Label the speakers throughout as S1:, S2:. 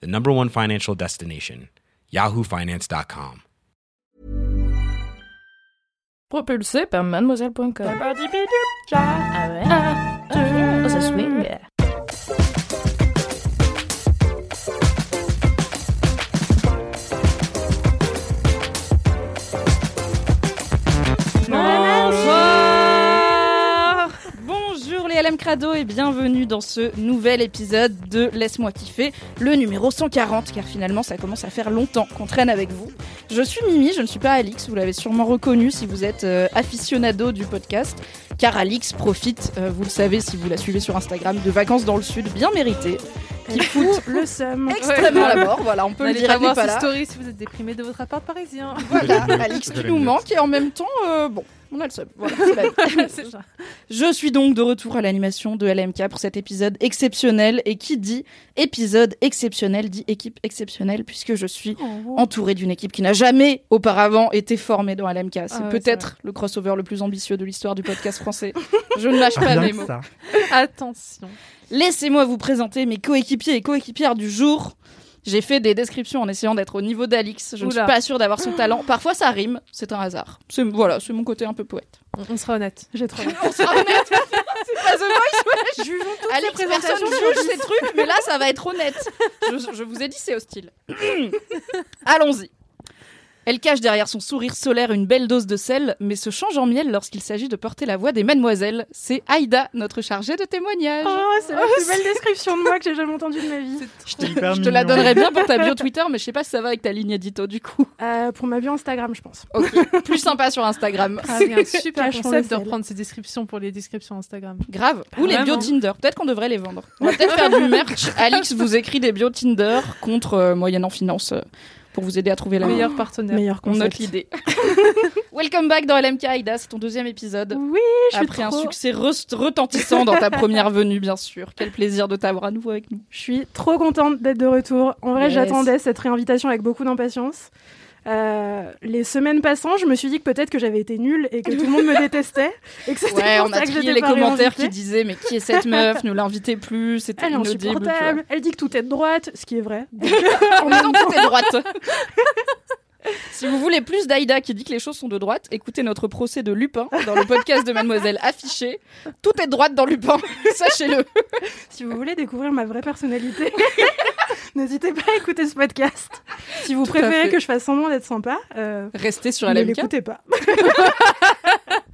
S1: the number one financial destination, yahoofinance.com.
S2: Propulsé par mademoiselle.com. Ah ouais. Oh, ça swing. LM Crado et bienvenue dans ce nouvel épisode de Laisse-moi kiffer, le numéro 140, car finalement ça commence à faire longtemps qu'on traîne avec vous. Je suis Mimi, je ne suis pas Alix, vous l'avez sûrement reconnu si vous êtes euh, aficionado du podcast, car Alix profite, euh, vous le savez si vous la suivez sur Instagram, de vacances dans le sud bien méritées, qui foutent
S3: le seum.
S2: extrêmement la mort, voilà, on peut le dire, n'est
S3: voir
S2: pas là.
S3: stories si vous êtes déprimé de votre appart parisien.
S2: Voilà, Alix qui nous manque et en même temps, euh, bon, on a le seum. Voilà, c'est la vie.
S3: C'est ça.
S2: Je suis donc de retour à l'animation de LMK pour cet épisode exceptionnel. Et qui dit épisode exceptionnel dit équipe exceptionnelle, puisque je suis entourée d'une équipe qui n'a jamais auparavant été formée dans LMK. C'est
S3: Ah ouais,
S2: peut-être le crossover le plus ambitieux de l'histoire du podcast français. Je ne lâche pas
S4: Rien
S2: mes mots.
S3: Attention.
S2: Laissez-moi vous présenter mes coéquipiers et coéquipières du jour. J'ai fait des descriptions en essayant d'être au niveau d'Alix. Je ne suis pas sûre d'avoir son talent. Parfois ça rime, c'est un hasard. C'est voilà, c'est mon côté un peu poète.
S3: On, sera honnête. J'ai trop.
S2: On sera honnête. c'est pas The Voice,
S3: Jugeons toutes
S2: Alex,
S3: les
S2: personne
S3: présentations.
S2: juge ces trucs, mais là, ça va être honnête. Je, je vous ai dit, c'est hostile. Allons-y. Elle cache derrière son sourire solaire une belle dose de sel, mais se change en miel lorsqu'il s'agit de porter la voix des mademoiselles. C'est Aïda, notre chargée de témoignage.
S3: Oh, c'est la plus belle description de moi que j'ai jamais entendue de ma vie.
S2: Je te la donnerais bien pour ta bio Twitter, mais je sais pas si ça va avec ta ligne édito du coup.
S3: Euh, pour ma bio Instagram, je pense.
S2: Ok, plus sympa sur Instagram.
S3: Ah, un super concept de reprendre ces descriptions pour les descriptions Instagram.
S2: Grave. Ou les bios Tinder. Peut-être qu'on devrait les vendre. On va peut-être faire du merch. Alix vous écrit des bios Tinder contre euh, moyennant finance euh, pour vous aider à trouver la
S3: Meilleur partenaire.
S5: Meilleur
S2: On note l'idée. Welcome back dans LMK Aïda, c'est ton deuxième épisode.
S3: Oui, je suis
S2: Après un
S3: trop-
S2: succès rest- retentissant dans ta première venue, bien sûr. Quel plaisir de t'avoir à nouveau avec nous.
S5: Je suis trop contente d'être de retour. En vrai,
S2: Yes.
S5: j'attendais cette réinvitation avec beaucoup d'impatience. Euh, les semaines passant, je me suis dit que peut-être que j'avais été nulle et que tout le monde me détestait et que c'était
S2: Ouais, on a
S5: que
S2: les commentaires qui disaient mais qui est cette meuf Ne l'invitez plus, c'était
S5: Elle est insupportable. Elle dit que tout est de droite, ce qui est vrai.
S2: En même temps, tout est droite. Si vous voulez plus d'Aïda qui dit que les choses sont de droite, écoutez notre procès de Lupin dans le podcast de Mademoiselle affiché. Tout est de droite dans Lupin, sachez-le.
S5: Si vous voulez découvrir ma vraie personnalité, n'hésitez pas à écouter ce podcast. Si vous
S2: Tout
S5: préférez que je fasse semblant d'être sympa, euh,
S2: Restez sur
S5: ne
S2: LMK.
S5: l'écoutez pas.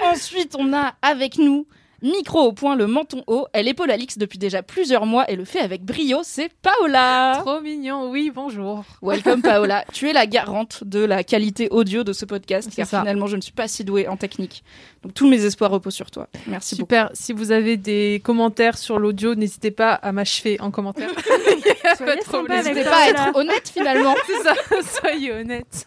S2: Ensuite, on a avec nous Micro au point, le menton haut. Elle épaule Alix depuis déjà plusieurs mois et le fait avec brio. C'est Paola.
S3: Trop mignon. Oui, bonjour.
S2: Welcome Paola. tu es la garante de la qualité audio de ce podcast car
S3: ça.
S2: finalement je ne suis pas si douée en technique. Donc tous mes espoirs reposent sur toi. Merci beaucoup.
S3: Super. Si vous avez des commentaires sur l'audio, n'hésitez pas à m'achever en commentaire.
S2: N'hésitez pas à être honnête finalement.
S3: C'est ça. Soyez honnête.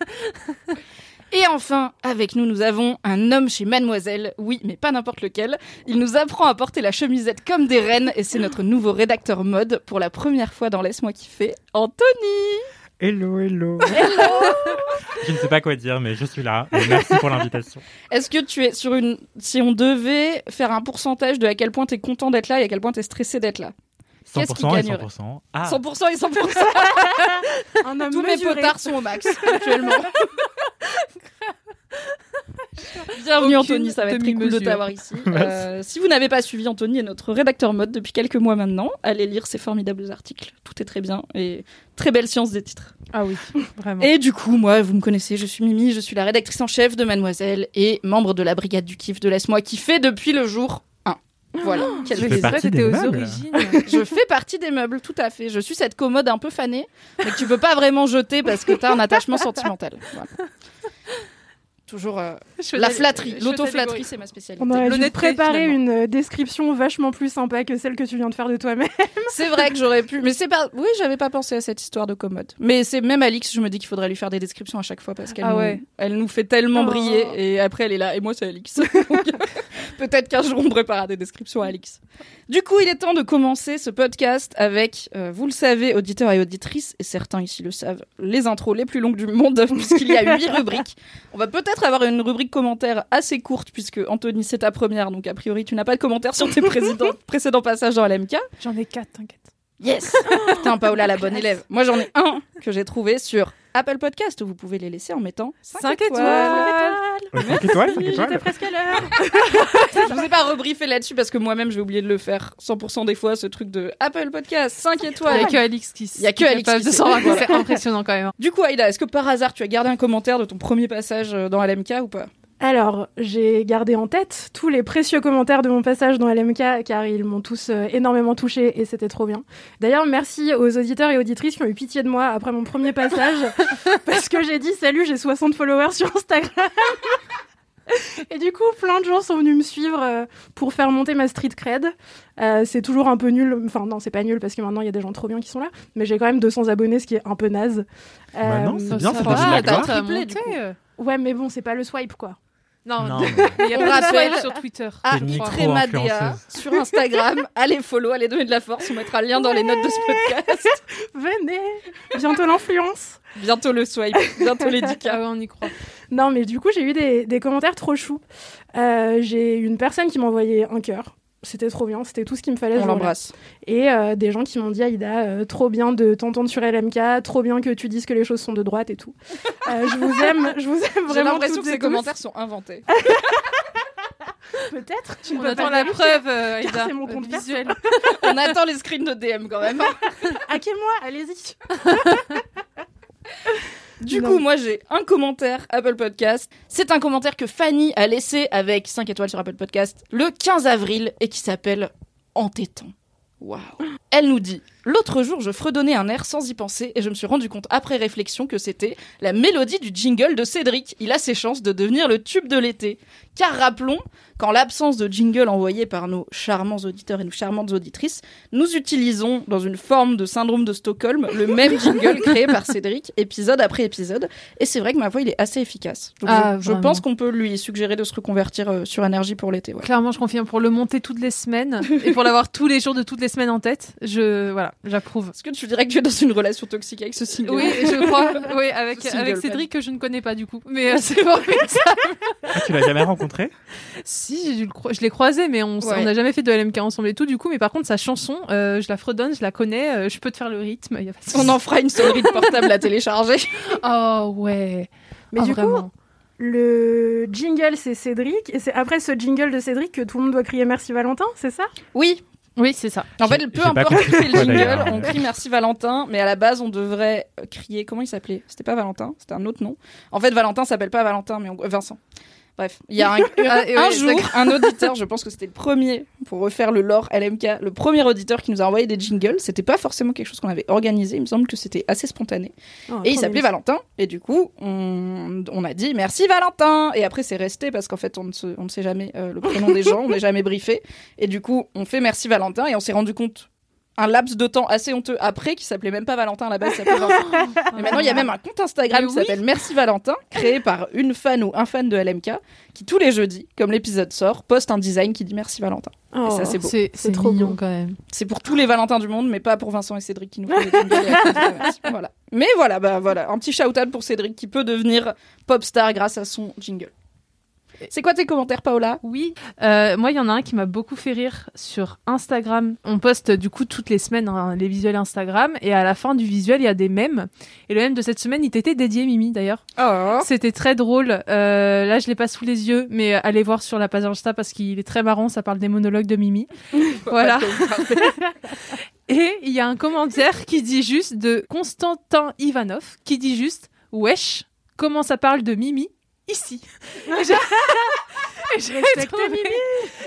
S2: Et enfin, avec nous, nous avons un homme chez Mademoiselle. Oui, mais pas n'importe lequel. Il nous apprend à porter la chemisette comme des reines et c'est notre nouveau rédacteur mode pour la première fois dans Laisse-moi kiffer, Anthony.
S4: Hello, hello. je ne sais pas quoi dire, mais je suis là. Et merci pour l'invitation.
S2: Est-ce que tu es sur une... Si on devait faire un pourcentage de à quel point tu es content d'être là et à quel point tu es stressé d'être là?
S4: 100%
S2: Qu'est-ce qui
S4: et
S2: gagnerait?
S4: 100%. Ah,
S2: 100% et 100%.
S5: Un homme
S2: Tous mes potards sont au max actuellement. Bienvenue Anthony, ça va être très cool de t'avoir ici. Euh, si vous n'avez pas suivi, Anthony est notre rédacteur mode depuis quelques mois maintenant. Allez lire ses formidables articles, tout est très bien et très belle science des titres.
S3: Ah oui, vraiment.
S2: Et du coup, moi, vous me connaissez, je suis Mimi, je suis la rédactrice en chef de Mademoiselle et membre de la brigade du kiff de Laisse-moi kiffer depuis le jour 1. Voilà.
S3: Je
S4: fais partie des
S3: aux
S4: meubles.
S3: origines.
S2: Je fais partie des meubles, tout à fait. Je suis cette commode un peu fanée, mais que tu peux pas vraiment jeter parce que t'as un attachement sentimental. Voilà. Toujours euh, la flatterie, l'auto-flatterie, c'est ma spécialité.
S5: On aurait dû préparer
S3: finalement.
S5: une euh, description vachement plus sympa que celle que tu viens de faire de toi-même.
S2: C'est vrai que j'aurais pu, mais c'est pas. Oui, j'avais pas pensé à cette histoire de commode. Mais c'est même Alix, je me dis qu'il faudrait lui faire des descriptions à chaque fois parce qu'elle
S3: Ah
S2: nous,
S3: ouais.
S2: elle nous fait tellement
S5: Oh.
S2: briller et après elle est là et moi c'est Alix. Peut-être qu'un jour on préparera des descriptions à Alix. Du coup, il est temps de commencer ce podcast avec, euh, vous le savez, auditeurs et auditrices, et certains ici le savent, les intros les plus longues du monde puisqu'il y a huit rubriques. On va peut-être avoir une rubrique commentaire assez courte puisque Anthony c'est ta première, donc a priori tu n'as pas de commentaires sur tes précédents- précédents passages dans LMK.
S3: J'en ai quatre, t'inquiète.
S2: Yes Putain, Paola, la bonne élève. Moi, j'en ai un que j'ai trouvé sur Apple Podcast. où Vous pouvez les laisser en mettant 5,
S3: Cinq
S2: étoiles.
S4: Ouais, cinq étoiles, cinq
S5: J'étais
S4: étoiles.
S5: presque à l'heure.
S2: Je vous ai pas rebriefé là-dessus parce que moi-même, j'ai oublié de le faire 100% des fois, ce truc de Apple Podcast, 5
S3: Il y
S2: étoiles.
S3: a que Alix qui
S2: Il y a que Alix qui.
S3: C'est impressionnant quand même. hein.
S2: Du coup, Aïda, est-ce que par hasard, tu as gardé un commentaire de ton premier passage euh, dans LMK ou pas?
S5: Alors, j'ai gardé en tête tous les précieux commentaires de mon passage dans LMK car ils m'ont tous euh, énormément touché et c'était trop bien. D'ailleurs, merci aux auditeurs et auditrices qui ont eu pitié de moi après mon premier passage parce que j'ai dit salut, j'ai 60 followers sur Instagram. Et du coup, plein de gens sont venus me suivre euh, pour faire monter ma street cred. Euh, c'est toujours un peu nul. Enfin, non, c'est pas nul parce que maintenant il y a des gens trop bien qui sont là. Mais j'ai quand même 200 abonnés, ce qui est un peu naze.
S4: Bah non,
S5: Euh,
S4: c'est bien, ça
S3: monté,
S2: du coup.
S3: euh.
S5: Ouais, mais bon, c'est pas le swipe quoi.
S3: Non,
S4: Non,
S3: il y a
S2: On
S3: pas de
S2: rappelle-
S3: swipe sur Twitter.
S2: Ah, Trémadea sur Instagram. allez follow, allez donner de la force. On mettra le lien dans les notes de ce podcast.
S5: Venez Bientôt l'influence
S2: Bientôt le swipe, bientôt les 10K.
S3: Ah ouais, on y croit.
S5: Non, mais du coup, j'ai eu des, des commentaires trop choux. Euh, j'ai une personne qui m'a envoyé un cœur. C'était trop bien, c'était tout ce qu'il me fallait.
S2: On
S5: jour-là.
S2: l'embrasse.
S5: Et euh, des gens qui m'ont dit, Aïda, euh, trop bien de t'entendre sur LMK, trop bien que tu dises que les choses sont de droite et tout. Euh, je vous aime, je vous aime
S2: J'ai
S5: vraiment.
S2: l'impression
S5: toutes
S2: que ces
S5: tous.
S2: commentaires sont inventés.
S5: Peut-être, tu ne
S3: On
S5: peux
S3: attend
S5: pas
S3: la preuve, euh, Aïda.
S5: c'est mon compte
S3: visuel.
S2: On attend les screens de DM quand même.
S5: Hackez-moi, allez-y.
S2: Du
S5: Non.
S2: coup, moi j'ai un commentaire Apple Podcast. C'est un commentaire que Fanny a laissé avec 5 étoiles sur Apple Podcast le 15 avril et qui s'appelle Entêtant. Waouh. Elle nous dit L'autre jour, je fredonnais un air sans y penser et je me suis rendu compte après réflexion que c'était la mélodie du jingle de Cédric. Il a ses chances de devenir le tube de l'été. Car rappelons qu'en l'absence de jingle envoyé par nos charmants auditeurs et nos charmantes auditrices, nous utilisons dans une forme de syndrome de Stockholm le même jingle créé par Cédric, épisode après épisode. Et c'est vrai que ma voix, il est assez efficace. Donc
S3: Ah,
S2: je, pense qu'on peut lui suggérer de se reconvertir euh, sur énergie pour l'été. ouais.
S3: Clairement, je confirme pour le monter toutes les semaines et pour l'avoir tous les jours de toutes les semaines en tête. Je voilà, j'approuve.
S2: Est-ce que tu dirais que tu es dans une relation toxique avec ce single
S3: Oui, je crois. Oui, avec avec. Cédric que je ne connais pas du coup. Mais euh, c'est formidable.
S4: Ah, tu l'as jamais rencontré
S3: Si, j'ai dû le cro- je l'ai croisé, mais on
S2: Ouais.
S3: on n'a jamais fait de LMK ensemble et tout. Du coup, mais par contre, sa chanson, euh, je la fredonne, je la connais, euh, je peux te faire le rythme. y a pas de
S2: On en fera une sonnerie de portable à télécharger.
S3: Oh ouais.
S5: Mais
S3: Oh,
S5: du
S3: vraiment.
S5: coup, le jingle, c'est Cédric. Et c'est après ce jingle de Cédric que tout le monde doit crier merci Valentin, c'est ça?
S2: Oui,
S3: Oui, c'est ça.
S2: en fait, peu importe qui fait le jingle, on crie merci Valentin, mais à la base, on devrait crier. Comment il s'appelait? C'était pas Valentin, c'était un autre nom. En fait, Valentin s'appelle pas Valentin, mais on- Vincent. Bref, il y a un,
S3: Ah,
S2: un jour, un auditeur, je pense que c'était le premier, pour refaire le lore LMK, le premier auditeur qui nous a envoyé des jingles. C'était pas forcément quelque chose qu'on avait organisé, il me semble que c'était assez spontané.
S5: Oh,
S2: Et il s'appelait. Valentin. Et du coup, on, on a dit merci Valentin. Et après, c'est resté parce qu'en fait, on ne, se- on ne sait jamais euh, le prénom des gens, on n'est jamais briefé. Et du coup, on fait merci Valentin. Et on s'est rendu compte, un laps de temps assez honteux après, qui s'appelait même pas Valentin à la base, il s'appelait Vincent. Et maintenant, il y a même un compte Instagram
S3: Mais
S2: qui
S3: oui.
S2: s'appelle Merci Valentin, créé par une fan ou un fan de LMK, qui tous les jeudis, comme l'épisode sort, poste un design qui dit Merci Valentin.
S5: Oh.
S2: ça, c'est beau.
S3: C'est
S5: C'est
S3: c'est
S5: trop
S3: mignon
S5: beau.
S3: quand même.
S2: C'est pour tous les Valentins du monde, mais pas pour Vincent et Cédric qui nous font des et. Voilà. Mais voilà, bah voilà, un petit shout-out pour Cédric qui peut devenir pop star grâce à son jingle. C'est quoi tes commentaires, Paola?
S3: Oui, Euh, moi il y en a un qui m'a beaucoup fait rire sur Instagram. On poste du coup toutes les semaines hein, les visuels Instagram et à la fin du visuel il y a des mèmes. Et le mème de cette semaine il t'était dédié Mimi d'ailleurs.
S2: Oh,
S3: C'était très drôle. Euh, là je l'ai pas sous les yeux, mais allez voir sur la page Insta parce qu'il est très marrant. Ça parle des monologues de Mimi. voilà. Et il y a un commentaire qui dit juste de Constantin Ivanov qui dit juste Wesh, comment ça parle de Mimi? Ici Et j'ai- trouvé-
S5: Mimi.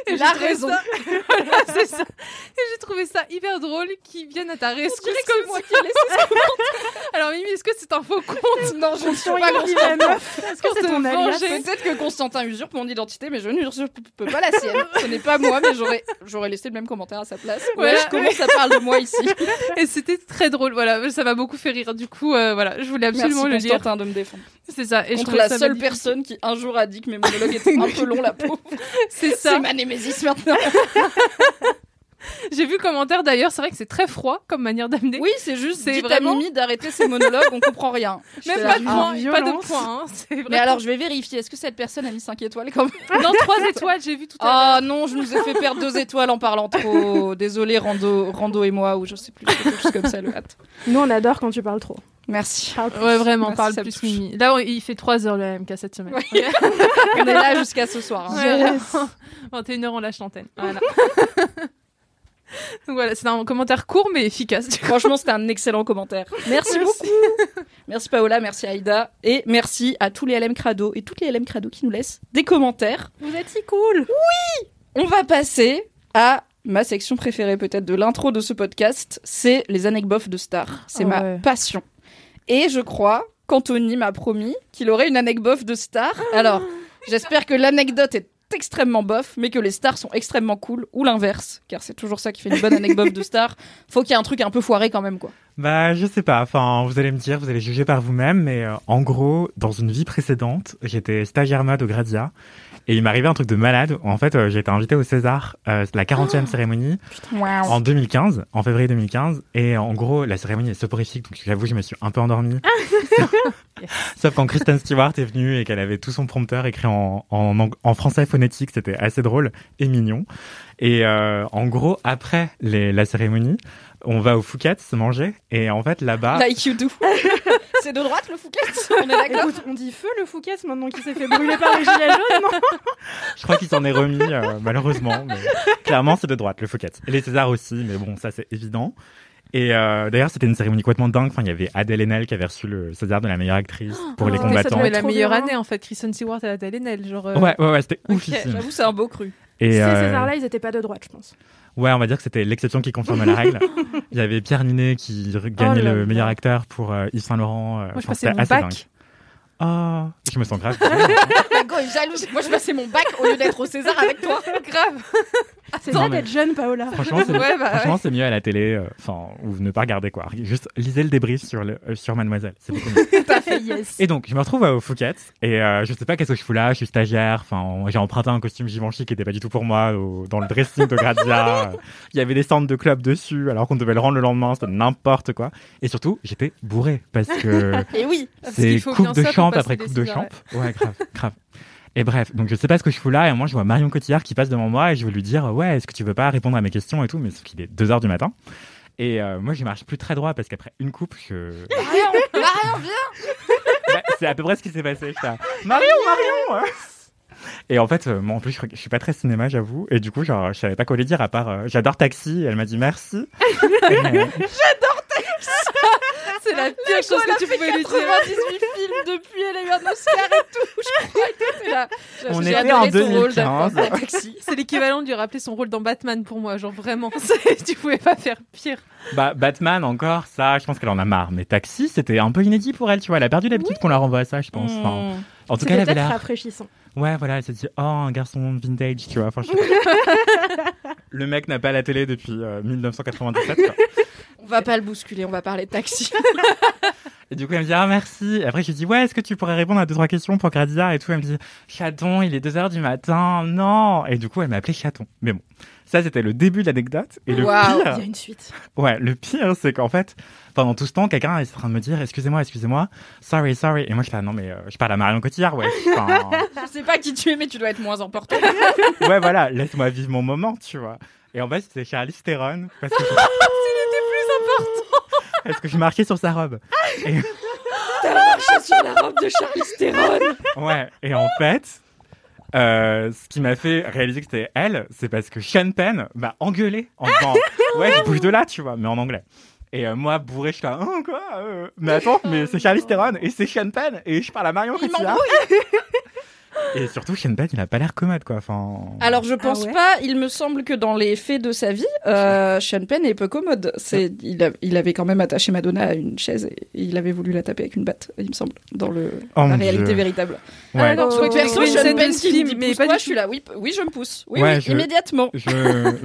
S3: et j'ai
S2: La raison.
S3: ça- voilà, c'est ça. Et j'ai trouvé ça hyper drôle qu'ils viennent à ta rescousse comme
S2: moi qui ai laissé
S3: Alors Mimi, est-ce que c'est un faux compte.
S2: Non, je ne suis pas. Constantin.
S5: Est-ce que c'est ton alias.
S2: Peut-être que Constantin usurpe mon identité, mais je n'usurpe pas la sienne. Ce n'est pas moi, mais j'aurais, j'aurais laissé le même commentaire à sa place. Ouais,
S3: Voilà.
S2: je commence ça parle de moi ici.
S3: Et c'était très drôle. Voilà, ça m'a beaucoup fait rire. Du coup, euh, voilà, je voulais absolument
S2: Merci
S3: le lire.
S2: Constantin de me défendre.
S3: C'est ça. Et je
S2: Contre
S3: trouve
S2: la
S3: ça
S2: seule
S3: magnifique.
S2: personne qui un jour a dit que mes monologues étaient un peu longs, la pauvre.
S3: C'est
S2: C'est
S3: ça.
S2: ma némésis maintenant.
S3: J'ai vu le commentaire d'ailleurs. C'est vrai que c'est très froid comme manière d'amener.
S2: Oui, c'est juste,
S3: C'est vraiment-
S2: Mimi d'arrêter ses monologues, on comprend rien.
S3: Même pas de
S2: ah.
S3: point, pas de point. hein.
S2: Mais alors, je vais vérifier. Est-ce que cette personne a mis 5 étoiles quand même?
S3: Non, trois étoiles. J'ai vu tout à
S2: Ah non, je nous ai fait perdre 2 étoiles en parlant trop. Désolé, Rando, Rando et moi, ou je sais plus, quelque chose comme ça, le hâte.
S5: Nous, on adore quand tu parles trop.
S2: Merci.
S5: Parle plus.
S3: l'heure. Ouais, vraiment,
S2: Merci,
S3: parle plus. Mimi. Là, on- il fait 3 heures le MK cette semaine.
S2: Oui. On est là jusqu'à ce soir. hein.
S3: Ouais, vraiment. 21h, on lâche l'antenne. Voilà. Donc voilà, c'est un commentaire court mais efficace.
S2: Franchement, c'était un excellent commentaire. Merci, beaucoup. Merci Paola, merci Aïda. Et merci à tous les LM Crado et toutes les LM Crado qui nous laissent des commentaires.
S5: Vous êtes si cool.
S2: On va passer à ma section préférée peut-être de l'intro de ce podcast. C'est les anecdotes de stars. C'est
S3: Oh
S2: ma
S3: ouais.
S2: passion. Et je crois qu'Anthony m'a promis qu'il aurait une anecdote de star. Alors, j'espère que l'anecdote est extrêmement bof, mais que les stars sont extrêmement cool, ou l'inverse, car c'est toujours ça qui fait une bonne anecdote de star. Faut qu'il y ait un truc un peu foiré quand même, quoi.
S4: Bah, je sais pas. Enfin, vous allez me dire, vous allez juger par vous-même, mais euh, en gros, dans une vie précédente, j'étais stagiaire mode au Gradia. Et il m'arrivait un truc de malade. En fait, euh, j'ai été invité au César, euh, la 40e cérémonie, en 2015, en février 2015. Et en gros, la cérémonie est soporifique, donc j'avoue, je me suis un peu endormie. Sauf quand Kristen Stewart est venue et qu'elle avait tout son prompteur écrit en, en, français phonétique, c'était assez drôle et mignon. Et euh, en gros, après les, la cérémonie, on va au Phuket se manger. Et en fait, là-bas,
S2: Like you do. c'est de droite le Fouquet On est d'accord?
S5: On dit feu le Fouquet maintenant qu'il s'est fait brûler par les gilets jaunes, non?
S4: Je crois qu'il s'en est remis, euh, malheureusement. Mais clairement, c'est de droite, le Phuket. Et les Césars aussi, mais bon, ça c'est évident. Et euh, d'ailleurs, c'était une cérémonie complètement dingue. Enfin, il y avait Adèle Haenel qui avait reçu le César de la meilleure actrice pour les
S5: Oh, mais ça
S4: combattants.
S5: doit
S3: Ouais,
S5: être
S3: la meilleure
S5: bien.
S3: année en fait. Kristen Stewart et Adèle Haenel, genre. euh,
S4: Ouais, ouais, ouais, c'était
S3: Ok,
S4: oufissime.
S2: J'avoue, c'est un beau cru.
S4: Et
S5: Ces
S4: euh,
S5: Césars-là, ils étaient pas de droite, je pense.
S4: ouais, on va dire que c'était l'exception qui confirme la règle. Il y avait Pierre Ninet qui gagnait
S5: Oh là
S4: le meilleur acteur pour euh, Yves Saint Laurent.
S3: Moi, je passais mon
S4: assez
S3: bac.
S4: dingue. Oh, je me sens grave.
S2: Go est jalouse. Moi, je passais mon bac au lieu d'être au César avec toi.
S3: Grave.
S5: C'est ça
S4: mais-
S5: d'être jeune, Paola.
S4: Franchement, c'est
S3: Ouais, bah, ouais.
S4: c'est mieux à la télé. euh, Enfin, ou ne pas regarder quoi. Juste lisez le débrief sur le euh, sur Mademoiselle. C'est beaucoup mieux.
S5: Tout à fait, yes.
S4: Et donc, je me retrouve au Phuket et euh, je sais pas qu'est-ce que je fous là. Je suis stagiaire. Enfin, j'ai emprunté un costume Givenchy qui était pas du tout pour moi au- dans le dressing de Grazia. Il y avait des stands de club dessus, alors qu'on devait le rendre le lendemain. C'était n'importe quoi. Et surtout, j'étais bourré parce que
S2: Et oui.
S4: C'est coupe de champ après coupe de champ. Ouais, grave, grave. Et bref, donc je sais pas ce que je fous là, et moi je vois Marion Cotillard qui passe devant moi, et je veux lui dire, ouais, est-ce que tu veux pas répondre à mes questions et tout, mais sauf qu'il est 2 heures du matin. Et euh, moi je marche plus très droit parce qu'après une coupe, je...
S2: Marion, Marion, viens.
S4: Bah, c'est à peu près ce qui s'est passé. Là, Marion, Marion Et en fait, euh, moi en plus, je, je suis pas très cinéma, j'avoue. Et du coup, genre, je savais pas quoi lui dire à part euh, j'adore Taxi. Et elle m'a dit merci. Et, euh,
S3: C'est la pire chose que tu pouvais lui dire.
S2: 98 films depuis, elle a eu un Oscar et tout, je crois. et tout, t'es là.
S4: On était en
S2: ton rôle
S4: 2015.
S2: d'acteur dans Taxi.
S3: C'est l'équivalent de lui rappeler son rôle dans Batman pour moi, genre vraiment. Tu pouvais pas faire pire.
S4: bah, Batman encore, ça, je pense qu'elle en a marre. Mais Taxi, c'était un peu inédit pour elle, tu vois. Elle a perdu l'habitude qu'on la renvoie à ça, je pense. Enfin,
S2: Mmh.
S4: en tout cas, elle avait l'air.
S5: rafraîchissant.
S4: Ouais, voilà, elle s'est dit, oh, un garçon vintage, tu vois. Pas. Le mec n'a pas la télé depuis euh, 1997. quoi.
S2: On va pas le bousculer, on va parler de Taxi.
S4: Et du coup, elle me dit, ah, merci. Et après, je lui dis, ouais, est-ce que tu pourrais répondre à deux, trois questions pour Gradia et tout? Elle me dit, chaton, il est 2 heures du matin. Non. Et du coup, elle m'a appelé chaton. Mais bon. Ça, c'était le début de l'anecdote. Et le
S2: Waouh.
S5: Il
S4: pire,
S5: y a une suite.
S4: ouais, le pire, c'est qu'en fait, pendant tout ce temps, quelqu'un est en train de me dire, excusez-moi, excusez-moi, sorry, sorry. Et moi, je fais, ah, non, mais euh, je parle à Marion Cotillard, ouais.
S2: Je sais pas qui tu es, mais tu dois être moins important.
S4: ouais, voilà, laisse-moi vivre mon moment, tu vois. Et en fait, c'était Charlize Theron parce que je... parce que je marquais sur sa robe. Et,
S2: T'as marché sur la robe de Charlize Theron.
S4: ouais, et en fait, euh, ce qui m'a fait réaliser que c'était elle, c'est parce que Sean Penn m'a engueulé en disant ouais, je bouge de là, tu vois, mais en anglais. Et euh, moi, bourré, je suis là, oh, quoi euh, Mais attends, mais c'est Charlize Theron et c'est Sean Penn et je parle à Marion
S2: Il
S4: Cotillard. Et surtout, Sean Penn, il a pas l'air commode, quoi. Enfin.
S2: Alors je pense
S5: ouais
S2: pas, il me semble que dans les faits de sa vie, euh, Sean Penn est peu commode. C'est, il, a- il avait quand même attaché Madonna à une chaise et il avait voulu la taper avec une batte, il me semble, dans le,
S4: Oh
S2: la réalité
S4: Dieu.
S2: véritable.
S4: Ouais.
S3: Ah, d'accord, je crois que tu
S2: perso,
S3: une
S2: Sean Penn
S3: de
S2: qui me
S3: film,
S2: dit
S3: mais pas
S2: toi, je suis là, oui, oui, je me pousse. Oui,
S4: Ouais,
S2: oui,
S4: je-
S2: immédiatement.
S4: Je,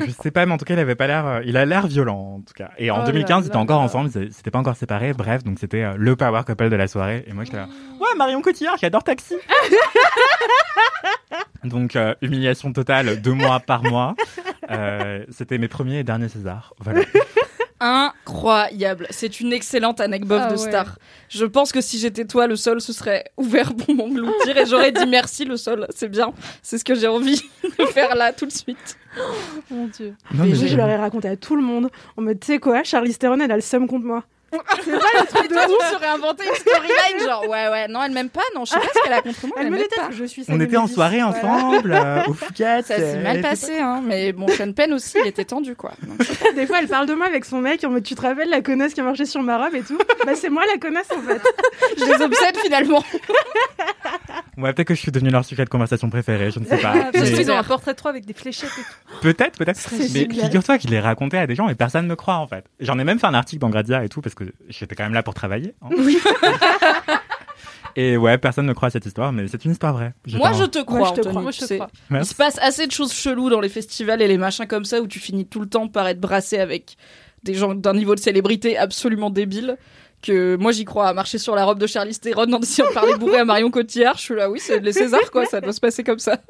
S4: je sais pas, mais en tout cas, il avait pas l'air. euh, Il a l'air violent, en tout cas. Et en
S3: Oh
S4: 2015,
S3: là
S4: ils étaient encore
S3: là.
S4: ensemble, ils s'étaient pas encore séparés. Bref, donc c'était euh, le power couple de la soirée. Et moi, j'étais là. Marion Cotillard, j'adore Taxi. donc, euh, humiliation totale, deux mois par mois. Euh, c'était mes premiers et derniers Césars. Voilà.
S2: Incroyable. C'est une excellente anecdote
S3: Ah
S2: de
S3: ouais.
S2: star. Je pense que si j'étais toi, le sol se serait ouvert pour m'engloutir et j'aurais dit merci le sol. C'est bien. C'est ce que j'ai envie de faire là tout de suite.
S3: Mon dieu.
S4: Non,
S2: Mais
S4: mais
S5: Je, ai raconté à tout le monde. En mode, tu sais quoi, Charlize Theron, elle a le seum contre moi. C'est pas le truc de
S2: Toi,
S5: ouf.
S2: tu serais inventé une storyline genre ouais ouais non elle m'aime pas non je sais pas ce qu'elle a contre moi
S5: Elle
S2: elle
S5: me
S2: m'aime
S5: déteste.
S2: pas.
S5: Je suis
S4: On était en soirée ensemble, euh, au Fouquet.
S2: Ça s'est
S4: euh,
S2: mal passé hein mais bon Sean Penn aussi il était tendu quoi. Donc,
S5: Des fois, elle parle de moi avec son mec en mode, tu te rappelles la connasse qui a marché sur ma robe et tout Bah, c'est moi la connasse en fait.
S2: je les obsède finalement.
S4: Ouais, peut-être que je suis devenue leur sujet de conversation préféré, je ne sais pas.
S3: Parce
S4: Mais-
S3: qu'ils ont un portrait de toi avec des fléchettes et tout.
S4: Peut-être, peut-être.
S5: C'est
S4: Mais figure-toi que je l'ai raconté à des gens et personne ne me croit en fait. J'en ai même fait un article dans Gradia et tout parce que j'étais quand même là pour travailler. hein. et ouais, personne ne croit à cette histoire, mais c'est une histoire vraie.
S2: Moi je te crois
S5: Moi, je te
S2: Anthony,
S5: crois.
S3: Moi, je
S2: tu
S3: te
S2: sais.
S3: crois.
S2: Il se passe assez de choses cheloues dans les festivals et les machins comme ça où tu finis tout le temps par être brassé avec des gens d'un niveau de célébrité absolument débile. Que moi j'y crois à marcher sur la robe de Charlize Theron en essayant de parler bourré à Marion Cotillard. Je suis là, oui, c'est les Césars quoi, ça doit se passer comme ça.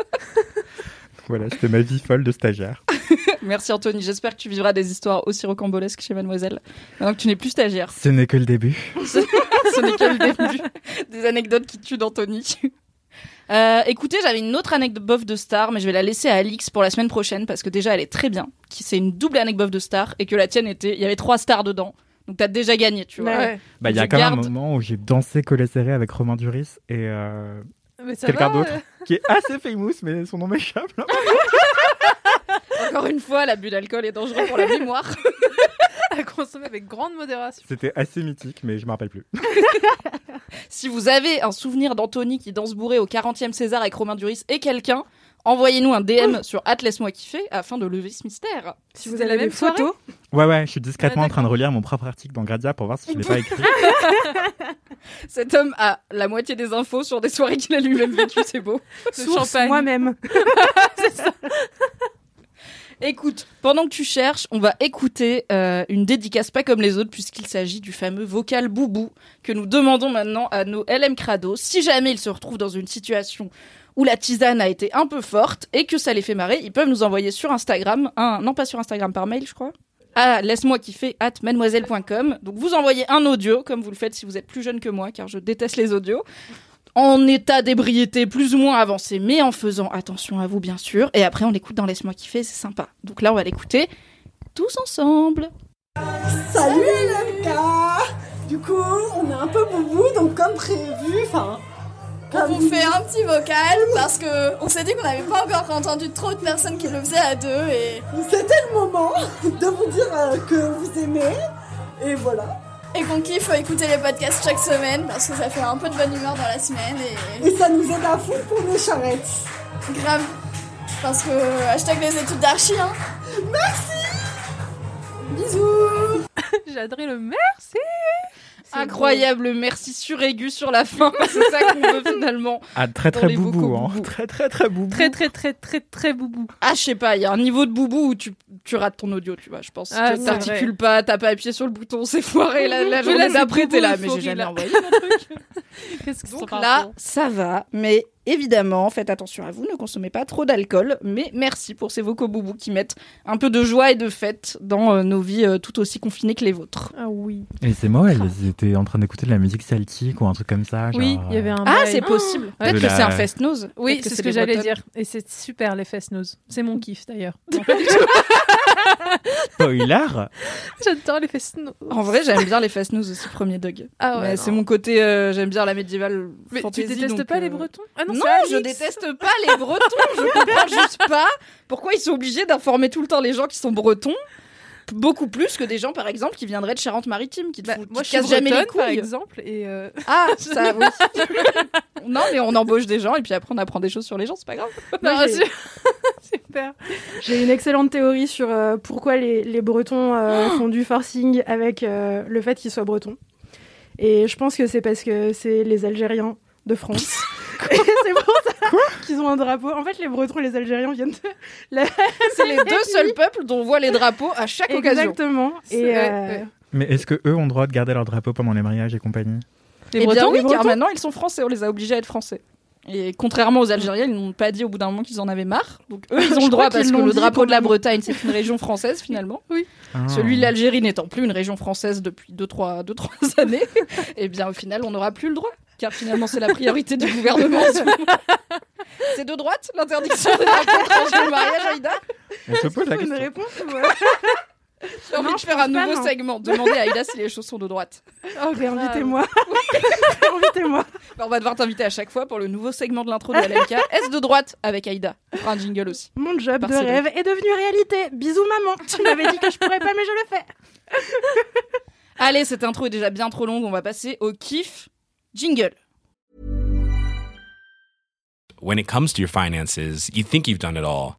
S4: Voilà, c'était ma vie folle de stagiaire.
S2: Merci Anthony, j'espère que tu vivras des histoires aussi rocambolesques chez Mademoiselle. Maintenant que tu n'es plus stagiaire.
S4: Ce n'est que le début.
S2: Ce n'est que le début des anecdotes qui tuent d'Anthony. Euh, écoutez, j'avais une autre anecdote bof de star, mais je vais la laisser à Alix pour la semaine prochaine parce que déjà elle est très bien. Qui c'est une double anecdote bof de star et que la tienne était, il y avait trois stars dedans. Donc t'as déjà gagné, tu vois.
S5: Ouais.
S4: Bah, il y a quand même
S2: garde-
S4: un moment où j'ai dansé collé serré avec Romain Duris et euh, quelqu'un d'autre qui est assez famous, mais son nom m'échappe.
S2: Encore une fois, l'abus d'alcool est dangereux pour la mémoire.
S3: à consommer avec grande modération.
S4: C'était assez mythique, mais je me rappelle plus.
S2: si vous avez un souvenir d'Anthony qui danse bourré au 40e César avec Romain Duris et quelqu'un, envoyez-nous un DM sur Laisse-moi kiffer afin de lever ce mystère.
S5: Si vous avez
S3: la même
S5: photos,
S4: Ouais, ouais, je suis discrètement
S3: Ouais,
S4: en train de relire mon propre article dans Gradia pour voir si je l'ai pas écrit.
S2: Cet homme a la moitié des infos sur des soirées qu'il a lui-même vécues, c'est beau.
S5: Source,
S3: champagne.
S5: moi-même.
S2: Écoute, pendant que tu cherches, on va écouter euh, une dédicace pas comme les autres puisqu'il s'agit du fameux vocal boubou que nous demandons maintenant à nos LM Crado. Si jamais ils se retrouvent dans une situation où la tisane a été un peu forte et que ça les fait marrer, ils peuvent nous envoyer sur Instagram, non pas sur Instagram, par mail je crois, à laisse-moi kiffer at mademoiselle.com. Donc vous envoyez un audio comme vous le faites si vous êtes plus jeune que moi car je déteste les audios en état d'ébriété plus ou moins avancé, mais en faisant attention à vous, bien sûr. Et après, on l'écoute dans Laisse-moi kiffer, c'est sympa. Donc là, on va l'écouter tous ensemble.
S6: Salut LMK Du coup, on est un peu boubou, donc comme prévu, enfin...
S7: On vous fait un petit vocal parce que on s'est dit qu'on n'avait pas encore entendu trop de personnes qui le faisaient à deux et,
S6: C'était le moment de vous dire euh, que vous aimez, et voilà.
S7: Et qu'on kiffe écouter les podcasts chaque semaine parce que ça fait un peu de bonne humeur dans la semaine et
S6: Et ça nous aide à fond pour nos charrettes.
S7: grave. Parce que hashtag les études d'archi, hein. Merci Bisous
S3: J'ai adoré le merci.
S2: Incroyable, merci suraigu sur la fin. c'est ça qu'on veut finalement.
S4: Ah, très très boubou, hein.
S2: boubou.
S4: Très très très boubou.
S3: Très très très très très boubou.
S2: Ah, je sais pas, il y a un niveau de boubou où tu, tu rates ton audio, tu vois, je pense.
S3: Ah,
S2: Tu t'articules pas, t'as pas appuyé sur le bouton, c'est foiré. La, la journée d'après, t'es là, mais j'ai jamais envoyé mon truc.
S3: Qu'est-ce que
S2: Donc là, ça va, mais évidemment, faites attention à vous, ne consommez pas trop d'alcool. Mais merci pour ces vocaux boubous qui mettent un peu de joie et de fête dans euh, nos vies euh, tout aussi confinées que les vôtres.
S3: Ah oui.
S4: Et c'est moi, ils étaient en train d'écouter de la musique celtique ou un truc comme ça.
S3: Oui, il y avait
S4: euh,
S3: un.
S2: Ah, c'est possible. Peut-être
S4: De
S2: que c'est un fest-nose.
S3: Oui,
S2: Peut-être
S3: c'est ce que j'allais dire. Et c'est super les fest nose. C'est mon kiff d'ailleurs.
S4: Spoiler
S3: J'adore les fest nose.
S2: En vrai, j'aime bien les fest-nose aussi, premier dog.
S3: Ah ouais.
S2: C'est mon côté, euh, j'aime bien la médiévale
S3: Mais
S2: fantasy.
S3: tu détestes
S2: donc,
S3: pas
S2: euh,
S3: les Bretons Ah
S2: Non,
S3: non,
S2: je déteste pas les Bretons. Je comprends juste pas pourquoi ils sont obligés d'informer tout le temps les gens qui sont Bretons. beaucoup plus que des gens, par exemple, qui viendraient de Charente-Maritime, qui te
S3: Bah, moi,
S2: qui
S3: je
S2: te
S3: suis
S2: cassent jamais les
S3: bretonne, par
S2: couilles.
S3: exemple, et euh,
S2: Ah, ça, oui. non, mais on embauche des gens et puis après on apprend des choses sur les gens, c'est pas grave.
S3: non,
S5: Moi,
S3: super.
S5: J'ai une excellente théorie sur euh, pourquoi les, les Bretons euh, font du forcing avec euh, le fait qu'ils soient bretons. Et je pense que c'est parce que c'est les Algériens de France. Et c'est pour ça qu'ils ont un drapeau. En fait, les Bretons et les Algériens viennent de la...
S2: C'est les deux seuls peuples dont on voit les drapeaux à chaque occasion.
S5: Exactement.
S4: Mais est-ce que eux ont le droit de garder leur drapeau pendant les mariages et compagnie?
S3: Les
S2: Eh bien
S3: Bretons,
S2: oui,
S3: les
S2: car
S3: Bretons
S2: maintenant ils sont français, on les a obligés à être français. Et contrairement aux Algériens, ils n'ont pas dit au bout d'un moment qu'ils en avaient marre. Donc eux, ils ont le droit parce que le drapeau de la. Bretagne, c'est une région française finalement.
S4: Ah.
S2: Celui de l'Algérie n'étant plus une région française depuis 2-3 deux, trois années, et bien au final, on n'aura plus le droit. Car finalement, c'est la priorité du gouvernement. c'est de droite l'interdiction des drapeaux au mariage, Aïda?
S4: On se pose la
S5: une
S4: question.
S5: réponse ou, euh,
S2: J'ai envie
S5: Non,
S2: de faire un nouveau segment. Demandez à Aïda si les choses sont de droite.
S5: Oh, mais invitez-moi. invitez-moi.
S2: Bah, on va devoir t'inviter à chaque fois pour le nouveau segment de l'intro de LMK. Est-ce de droite avec Aïda On fera un jingle aussi.
S5: Mon job
S2: Par
S5: de
S2: Cédric.
S5: rêve est devenu réalité. Bisous maman. Tu m'avais dit que je pourrais pas, mais je le fais.
S2: Allez, cette intro est déjà bien trop longue. On va passer au kiff jingle.
S1: When it comes to your finances, you think you've done it all.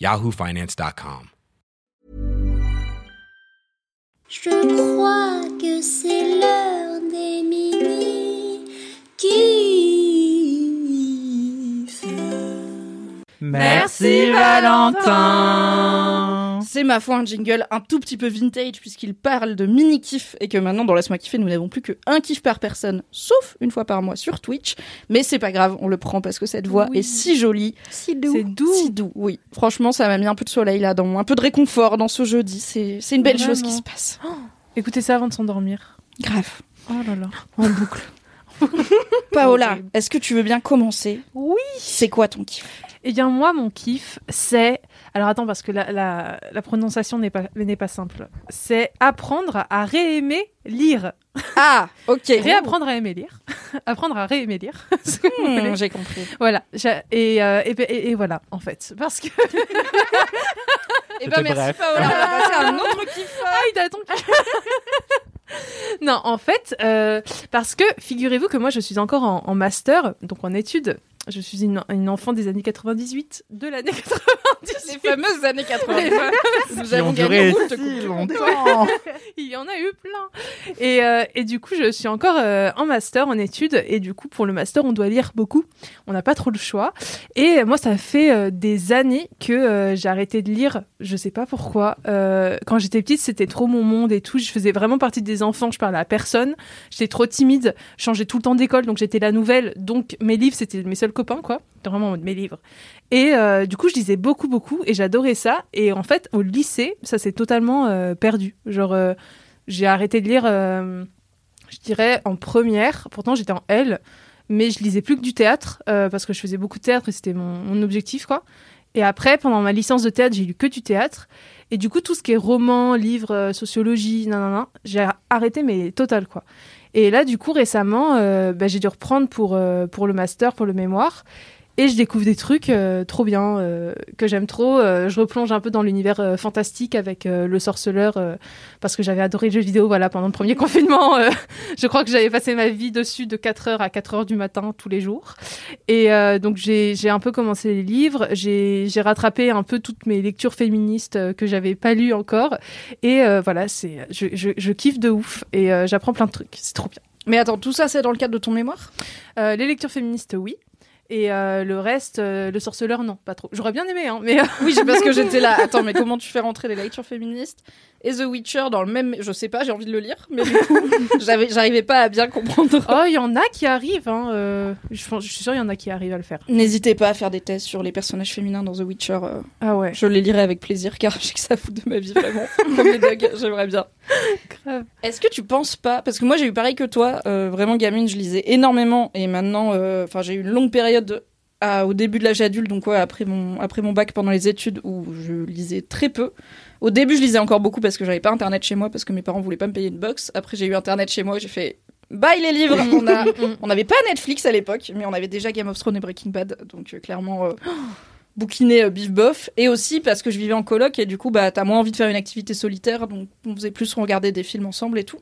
S1: yahoofinance.com.
S8: Je crois que c'est l'heure des mini kiffs.
S4: Merci Valentin
S2: C'est ma foi un jingle un tout petit peu vintage puisqu'il parle de mini kiff et que maintenant dans Laisse-moi kiffer nous n'avons plus que un kiff par personne sauf une fois par mois sur Twitch. Mais c'est pas grave on le prend parce que cette voix
S3: Oui.
S2: est si jolie.
S5: Si
S3: C'est doux.
S2: si doux oui. Franchement ça m'a mis un peu de soleil là dans un peu de réconfort dans ce jeudi. C'est c'est une belle chose qui se passe.
S3: Écoutez ça avant de s'endormir.
S2: grave.
S3: Oh là là.
S2: en boucle. Paola est-ce que tu veux bien commencer?
S3: Oui.
S2: c'est quoi ton kiff?
S3: Eh bien, moi, mon kiff, c'est. Alors, attends, parce que la, la, la prononciation n'est pas, n'est pas simple. C'est apprendre à réaimer lire.
S2: ah ok
S3: Réapprendre à aimer lire. apprendre à réaimer lire.
S2: Hmm, j'ai compris
S3: Voilà. J'ai- Et, euh, et, et- et voilà, en fait. Parce que.
S2: Eh ben merci
S4: bref.
S2: Paola, on va passer à un autre kiff.
S3: Ah, il t'attend. non, en fait, euh, parce que figurez-vous que moi, je suis encore en, en master, donc en études. Je suis une, une enfant des années 98, de l'année 98.
S2: Les fameuses années 80. Nous avons gagné
S4: si longtemps
S3: Il y en a eu plein. Et, euh, et du coup, je suis encore euh, en master, en études. Et du coup, pour le master, on doit lire beaucoup. On n'a pas trop le choix. Et moi, ça fait euh, des années que euh, j'ai arrêté de lire. Je sais pas pourquoi. Euh, quand j'étais petite, c'était trop mon monde et tout. Je faisais vraiment partie des enfants. Je parlais à personne. J'étais trop timide. Je changeais tout le temps d'école. Donc, j'étais la nouvelle. Donc, mes livres, c'était mes seuls copains, quoi. C'était vraiment mes livres. Et euh, du coup, je lisais beaucoup, beaucoup, et j'adorais ça. Et en fait, au lycée, ça s'est totalement euh, perdu. Genre, euh, j'ai arrêté de lire, je dirais, en première. Pourtant, j'étais en L, mais je lisais plus que du théâtre, parce que je faisais beaucoup de théâtre et c'était mon, objectif, quoi. Et après, pendant ma licence de théâtre, j'ai lu que du théâtre. Et du coup, tout ce qui est roman, livre, sociologie, nanana, j'ai arrêté, mais total, quoi. Et là, du coup, récemment, euh, bah, j'ai dû reprendre euh, pour le master, pour le mémoire. Et je découvre des trucs euh, trop bien, euh, que j'aime trop. Euh, je replonge un peu dans l'univers fantastique avec le sorceleur, parce que j'avais adoré le jeu vidéo voilà, pendant le premier confinement. je crois que j'avais passé ma vie dessus de 4h à 4h du matin tous les jours. Et donc j'ai un peu commencé les livres, j'ai rattrapé un peu toutes mes lectures féministes que j'avais pas lues encore. Et voilà, c'est je, je, je kiffe de ouf et j'apprends plein de trucs. C'est trop bien.
S2: Mais attends, tout ça, c'est dans le cadre de ton mémoire?
S3: Euh, les lectures féministes, oui. Et euh, le reste, euh, le sorceleur, non, pas trop. J'aurais bien aimé, hein, mais euh,
S2: Oui, c'est parce que j'étais là. Attends, mais comment tu fais rentrer les lectures féministes? Et The Witcher dans le même. Je sais pas, j'ai envie de le lire, mais du coup, j'arrivais pas à bien comprendre.
S3: oh, il y en a qui arrivent. Hein, euh, je, pense- je suis sûre, il y en a qui arrivent à le faire.
S2: N'hésitez pas à faire des tests sur les personnages féminins dans The Witcher. euh,
S3: Ah ouais.
S2: je les lirai avec plaisir car je sais que ça fout de ma vie vraiment. Comme les dogs, j'aimerais bien. Est-ce que tu penses pas Parce que moi j'ai eu pareil que toi, euh, vraiment gamine, je lisais énormément et maintenant, enfin j'ai eu une longue période à- au début de l'âge adulte, donc ouais, après mon après mon bac pendant les études où je lisais très peu. Au début je lisais encore beaucoup parce que j'avais pas internet chez moi parce que mes parents voulaient pas me payer une box. Après j'ai eu internet chez moi, j'ai fait bye les livres. on a on n'avait pas Netflix à l'époque, mais on avait déjà Game of Thrones et Breaking Bad, donc euh, clairement. euh, bouquiner euh, bif bof et aussi parce que je vivais en coloc et du coup bah t'as moins envie de faire une activité solitaire donc on faisait plus regarder des films ensemble et tout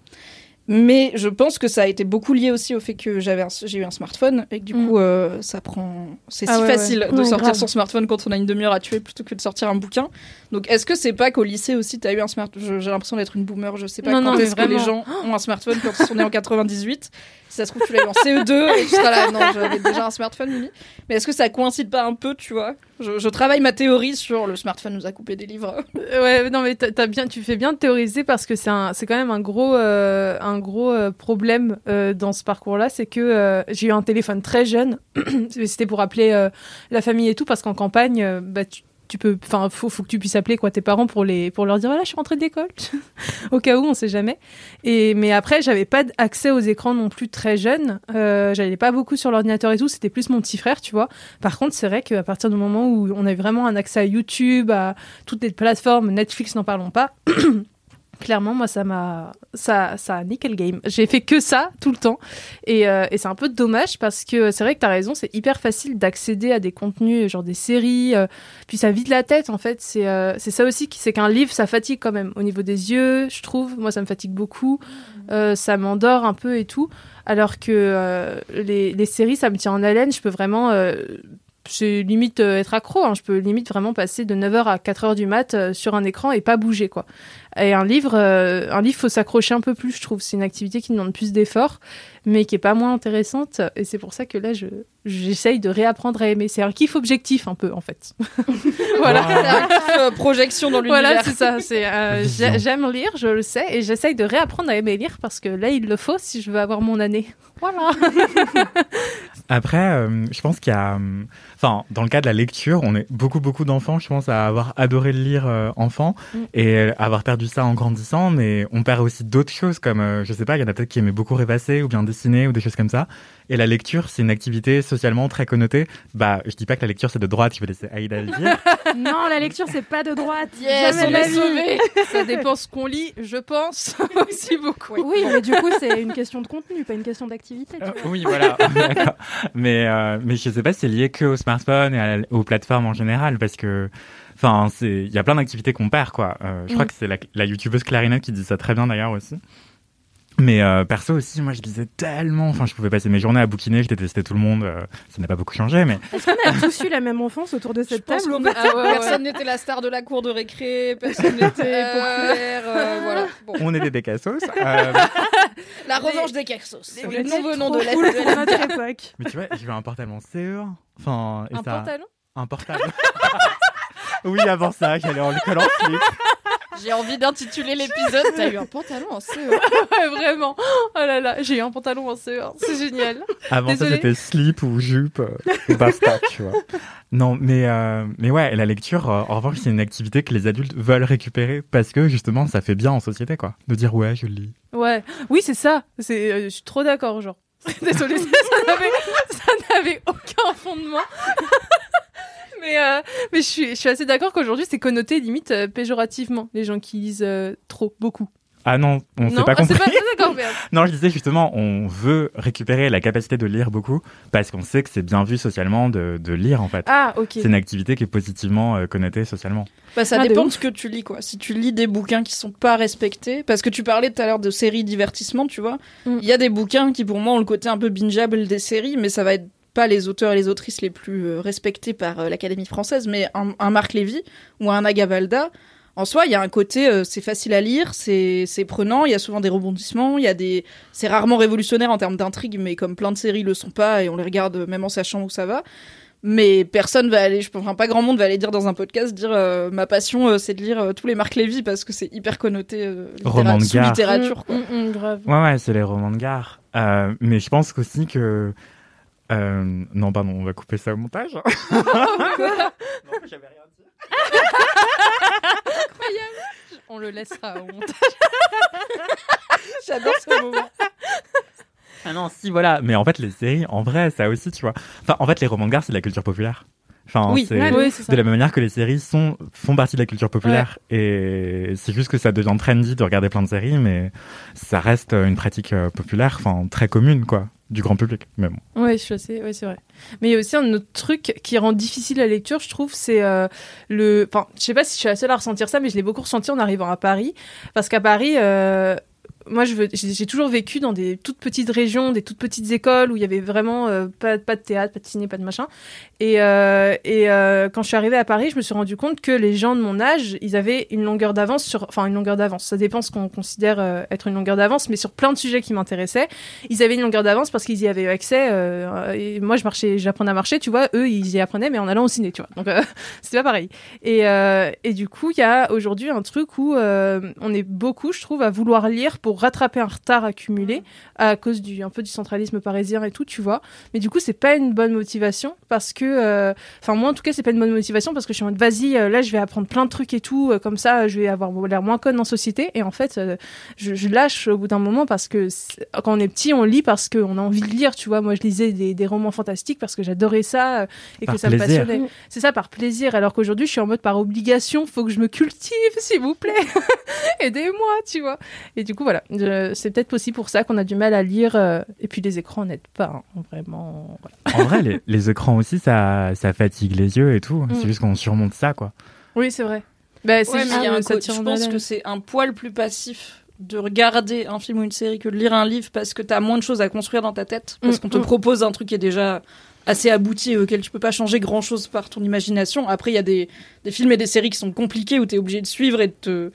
S2: mais je pense que ça a été beaucoup lié aussi au fait que j'avais j'ai eu un smartphone et que du
S3: Mm.
S2: coup euh, ça prend c'est
S3: Ah
S2: si
S3: ouais,
S2: facile
S5: ouais.
S2: de
S5: Ouais,
S2: sortir
S5: grave.
S2: son smartphone quand on a une demi-heure à tuer plutôt que de sortir un bouquin donc est-ce que c'est pas qu'au lycée aussi t'as eu un smartphone j'ai l'impression d'être une boomer je sais pas
S3: Non,
S2: quand est-ce que les gens ont un smartphone quand ils sont nés en 98 si ça se trouve tu l'as eu en CE2 et tu seras là non j'avais déjà un smartphone Mimi mais est-ce que ça coïncide pas un peu tu vois? Je, je travaille ma théorie sur le smartphone nous a coupé des livres
S3: Euh, Ouais, non mais t'as bien, tu fais bien de théoriser parce que c'est quand même un gros, euh, un gros euh, problème euh, dans ce parcours-là, c'est que euh, j'ai eu un téléphone très jeune. C'était pour appeler la famille et tout parce qu'en campagne, bah tu, peux, enfin faut, que tu puisses appeler quoi tes parents pour les, pour leur dire voilà je suis rentrée de l'école, au cas où on sait jamais. Et mais après j'avais pas accès aux écrans non plus très jeune. Euh, j'allais pas beaucoup sur l'ordinateur et tout. C'était plus mon petit frère, tu vois. Par contre, c'est vrai qu'à partir du moment où on avait vraiment un accès à YouTube, à toutes les plateformes, Netflix, n'en parlons pas. Clairement, moi, ça m'a, ça, ça a le game. J'ai fait que ça tout le temps, et, euh, et c'est un peu dommage parce que c'est vrai que t'as raison, c'est hyper facile d'accéder à des contenus, genre des séries, euh, puis ça vide la tête en fait. C'est, euh, c'est ça aussi, c'est qu'un livre, ça fatigue quand même au niveau des yeux, je trouve. Moi, ça me fatigue beaucoup, ça m'endort un peu et tout. Alors que les, les séries, ça me tient en haleine. Je peux vraiment c'est limite être accro. hein. Je peux limite vraiment passer de 9h à 4h du mat sur un écran et pas bouger, quoi. Et un livre, euh, un livre, faut s'accrocher un peu plus, je trouve. C'est une activité qui demande plus d'efforts, mais qui est pas moins intéressante. Et c'est pour ça que là, je, j'essaye de réapprendre à aimer. C'est un kiff objectif, un peu, en fait. voilà.
S4: Wow.
S2: C'est un kiff, euh, projection dans l'univers
S3: Voilà, c'est ça. C'est, euh, j'aime lire, je le sais, et j'essaye de réapprendre à aimer lire parce que là, il le faut si je veux avoir mon année. Voilà.
S4: Après, euh, je pense qu'il y a, euh, enfin, dans le cas de la lecture, on est beaucoup, beaucoup d'enfants, je pense, à avoir adoré le lire euh, enfant
S3: Mm.
S4: et avoir perdu ça en grandissant, mais on perd aussi d'autres choses comme, euh, je sais pas, il y en a peut-être qui aimaient beaucoup rêvasser ou bien dessiner ou des choses comme ça. Et la lecture, c'est une activité socialement très connotée. Bah, je dis pas que la lecture c'est de droite, je vais laisser Aïda le dire.
S5: Non, la lecture, c'est pas de droite.
S2: Yes,
S5: Jamais
S2: on
S5: la vie.
S3: Ça dépend ce qu'on lit, je pense, aussi beaucoup.
S5: Oui, mais du coup, c'est une question de contenu, pas une question d'activité.
S4: Euh, oui, voilà. Mais euh, mais je sais pas si c'est lié que au smartphone et à aux plateformes en général parce que enfin c'est il y a plein d'activités qu'on perd quoi. Euh, je crois
S3: Mm.
S4: que c'est la, la youtubeuse Clarinette qui dit ça très bien d'ailleurs aussi. Mais euh, perso aussi, moi je lisais tellement, enfin je pouvais passer mes journées à bouquiner, je détestais tout le monde, euh, ça n'a pas beaucoup changé, mais
S5: Est-ce qu'on a tous eu la même enfance autour de cette table
S2: était- personne n'était la star de la cour de récré, personne n'était populaire, euh, voilà. Bon.
S4: on était des cassos. Euh,
S2: La revanche des Caxos.
S5: On
S2: Les
S5: était
S2: non venant de l'Est
S5: cool
S2: de la-
S5: notre époque.
S4: mais tu vois, j'ai eu un portable en CE1. Enfin, et
S3: Un
S4: ça,
S3: pantalon
S4: un portable. oui, avant ça, j'allais en l'école en slip.
S2: J'ai envie d'intituler l'épisode T'as eu un pantalon en CE.
S3: Ouais, vraiment. Oh là là, j'ai eu un pantalon en CE1, c'est génial.
S4: Avant ça, c'était slip ou jupe, euh, ou basta, tu vois. Non, mais, euh, mais ouais, la lecture, euh, en revanche, c'est une activité que les adultes veulent récupérer parce que justement, ça fait bien en société, quoi. De dire, ouais, je lis.
S3: Ouais, oui, c'est ça. C'est, euh, je suis trop d'accord, genre. Désolée, ça n'avait aucun fondement. Mais euh, mais je suis, je suis assez d'accord qu'aujourd'hui, c'est connoté limite euh, péjorativement, les gens qui lisent euh, trop, beaucoup.
S4: Ah non, on s'est
S3: non,
S4: pas
S3: Ah, c'est
S4: compris.
S3: pas d'accord, merde.
S4: Non, je disais justement, on veut récupérer la capacité de lire beaucoup parce qu'on sait que c'est bien vu socialement de, de lire, en fait.
S3: Ah, ok.
S4: C'est une activité qui est positivement euh, connotée socialement.
S2: Bah, ça
S5: Ah, de
S2: dépend de
S5: ouf.
S2: ce que tu lis, quoi. Si tu lis des bouquins qui sont pas respectés, parce que tu parlais tout à l'heure de séries divertissement, tu vois. Il
S3: Mm.
S2: y a des bouquins qui, pour moi, ont le côté un peu bingeable des séries, mais ça va être pas les auteurs et les autrices les plus euh, respectés par euh, l'Académie française, mais un, un Marc Lévy ou un Agavalda. En soi, il y a un côté, euh, c'est facile à lire, c'est c'est prenant, il y a souvent des rebondissements, il y a des, c'est rarement révolutionnaire en termes d'intrigue, mais comme plein de séries le sont pas et on les regarde même en sachant où ça va. Mais personne va aller, je pense, enfin pas grand monde va aller dire dans un podcast, dire euh, ma passion euh, c'est de lire euh, tous les Marc Lévy parce que c'est hyper connoté euh,
S4: Roman de
S2: sous
S4: gare.
S2: littérature. Quoi.
S3: Mm, mm, mm, grave.
S4: Ouais, ouais, c'est les romans de gare. Euh, mais je pense aussi que, Euh, non, pardon, on va couper ça au montage. non, j'avais rien dit.
S3: On le laissera au montage.
S2: J'adore ce moment.
S4: Ah non, si, voilà. Mais en fait, les séries, en vrai, ça aussi, tu vois. Enfin, en fait, les romans de gare, c'est de la culture populaire. Enfin,
S2: Oui,
S4: c'est
S3: oui, c'est ça.
S4: de la même manière que les séries sont, font partie de la culture populaire. Et c'est juste que ça devient trendy de regarder plein de séries, mais ça reste une pratique euh, populaire, enfin, très commune, quoi, du grand public. Mais bon.
S3: Oui, je sais, ouais, c'est vrai. Mais il y a aussi un autre truc qui rend difficile la lecture, je trouve, c'est euh, le. Enfin, je sais pas si je suis la seule à ressentir ça, mais je l'ai beaucoup ressenti en arrivant à Paris. Parce qu'à Paris, euh, moi, j'ai toujours vécu dans des toutes petites régions, des toutes petites écoles où il y avait vraiment euh, pas, de théâtre, pas de ciné, pas de machin. Et, euh, euh, quand je suis arrivée à Paris, je me suis rendu compte que les gens de mon âge, ils avaient une longueur d'avance sur. Enfin, une longueur d'avance. Ça dépend ce qu'on considère être une longueur d'avance, mais sur plein de sujets qui m'intéressaient ils avaient une longueur d'avance parce qu'ils y avaient accès. et moi, je marchais, j'apprenais à marcher, tu vois. Eux, ils y apprenaient, mais en allant au ciné, tu vois. Donc, c'était pas pareil. Et, et du coup, il y a aujourd'hui un truc où on est beaucoup, je trouve, à vouloir lire pour rattraper un retard accumulé à cause du un peu du centralisme parisien et tout, tu vois. Mais du coup, c'est pas une bonne motivation parce que, euh, enfin, moi, en tout cas, c'est pas une bonne motivation parce que je suis en mode, vas-y, euh, là, je vais apprendre plein de trucs et tout, euh, comme ça, je vais avoir l'air moins conne en société. Et en fait, je, je lâche au bout d'un moment parce que quand on est petit, on lit parce qu'on a envie de lire, tu vois. Moi, je lisais des, des romans fantastiques parce que j'adorais ça et
S4: Par
S3: que ça me passionnait. C'est ça, par plaisir. Alors qu'aujourd'hui, je suis en mode par obligation, faut que je me cultive, s'il vous plaît. Aidez-moi, tu vois. Et du coup, voilà. Je- C'est peut-être aussi pour ça qu'on a du mal à lire. euh, et puis, les écrans n'aident pas, hein, vraiment. voilà.
S4: En vrai, les, les écrans aussi, ça, ça fatigue les yeux et tout.
S3: Mm.
S4: C'est juste qu'on surmonte ça, quoi.
S3: Oui, c'est vrai. Bah, c'est
S2: Ouais,
S3: juste
S2: mais il y a
S3: que
S2: un
S3: ça
S2: co-
S3: tire
S2: je
S3: en
S2: pense
S3: haleine.
S2: que c'est un poil plus passif de regarder un film ou une série que de lire un livre parce que t'as moins de choses à construire dans ta tête parce
S3: Mm,
S2: qu'on te
S3: mm.
S2: propose un truc qui est déjà assez abouti et auquel tu peux pas changer grand chose par ton imagination. Après, il y a des, des films et des séries qui sont compliqués où t'es obligé de suivre et de te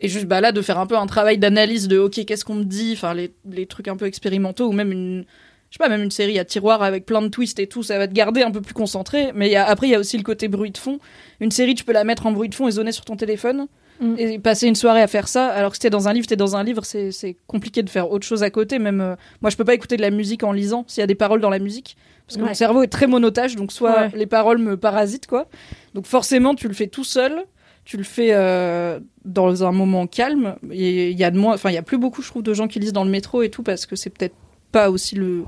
S2: et juste bah là de faire un peu un travail d'analyse de ok qu'est-ce qu'on me dit enfin les, les trucs un peu expérimentaux ou même une je sais pas même une série à tiroir avec plein de twists et tout ça va te garder un peu plus concentré mais il y a, après il y a aussi le côté bruit de fond une série tu peux la mettre en bruit de fond et zoner sur ton téléphone
S3: Mm.
S2: et passer une soirée à faire ça alors que si t'es dans un livre t'es dans un livre c'est c'est compliqué de faire autre chose à côté même euh, moi je peux pas écouter de la musique en lisant s'il y a des paroles dans la musique parce que
S5: Ouais.
S2: mon cerveau est très monotage donc soit
S3: Ouais.
S2: les paroles me parasitent quoi donc forcément tu le fais tout seul tu le fais euh, dans un moment calme. Et il y a de moins enfin il y a plus beaucoup je trouve de gens qui lisent dans le métro et tout parce que c'est peut-être pas aussi le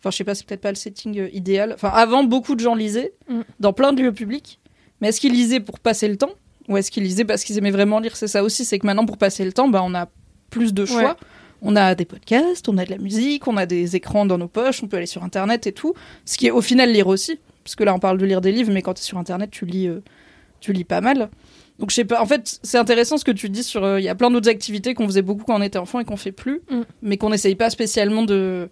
S2: enfin je sais pas c'est peut-être pas le setting euh, idéal. Enfin avant beaucoup de gens lisaient
S3: Mm.
S2: dans plein de lieux publics. Mais est-ce qu'ils lisaient pour passer le temps? Ou est-ce qu'ils lisaient parce qu'ils aimaient vraiment lire? C'est ça aussi c'est que maintenant pour passer le temps bah on a plus de choix.
S3: Ouais.
S2: on a des podcasts on a de la musique on a des écrans dans nos poches on peut aller sur internet et tout. Ce qui est au final lire aussi. Parce que là on parle de lire des livres mais quand tu es sur internet tu lis euh, tu lis pas mal donc je sais pas en fait c'est intéressant ce que tu dis sur euh, il y a plein d'autres activités qu'on faisait beaucoup quand on était enfant et qu'on fait plus
S3: Mm.
S2: mais qu'on n'essaye pas spécialement de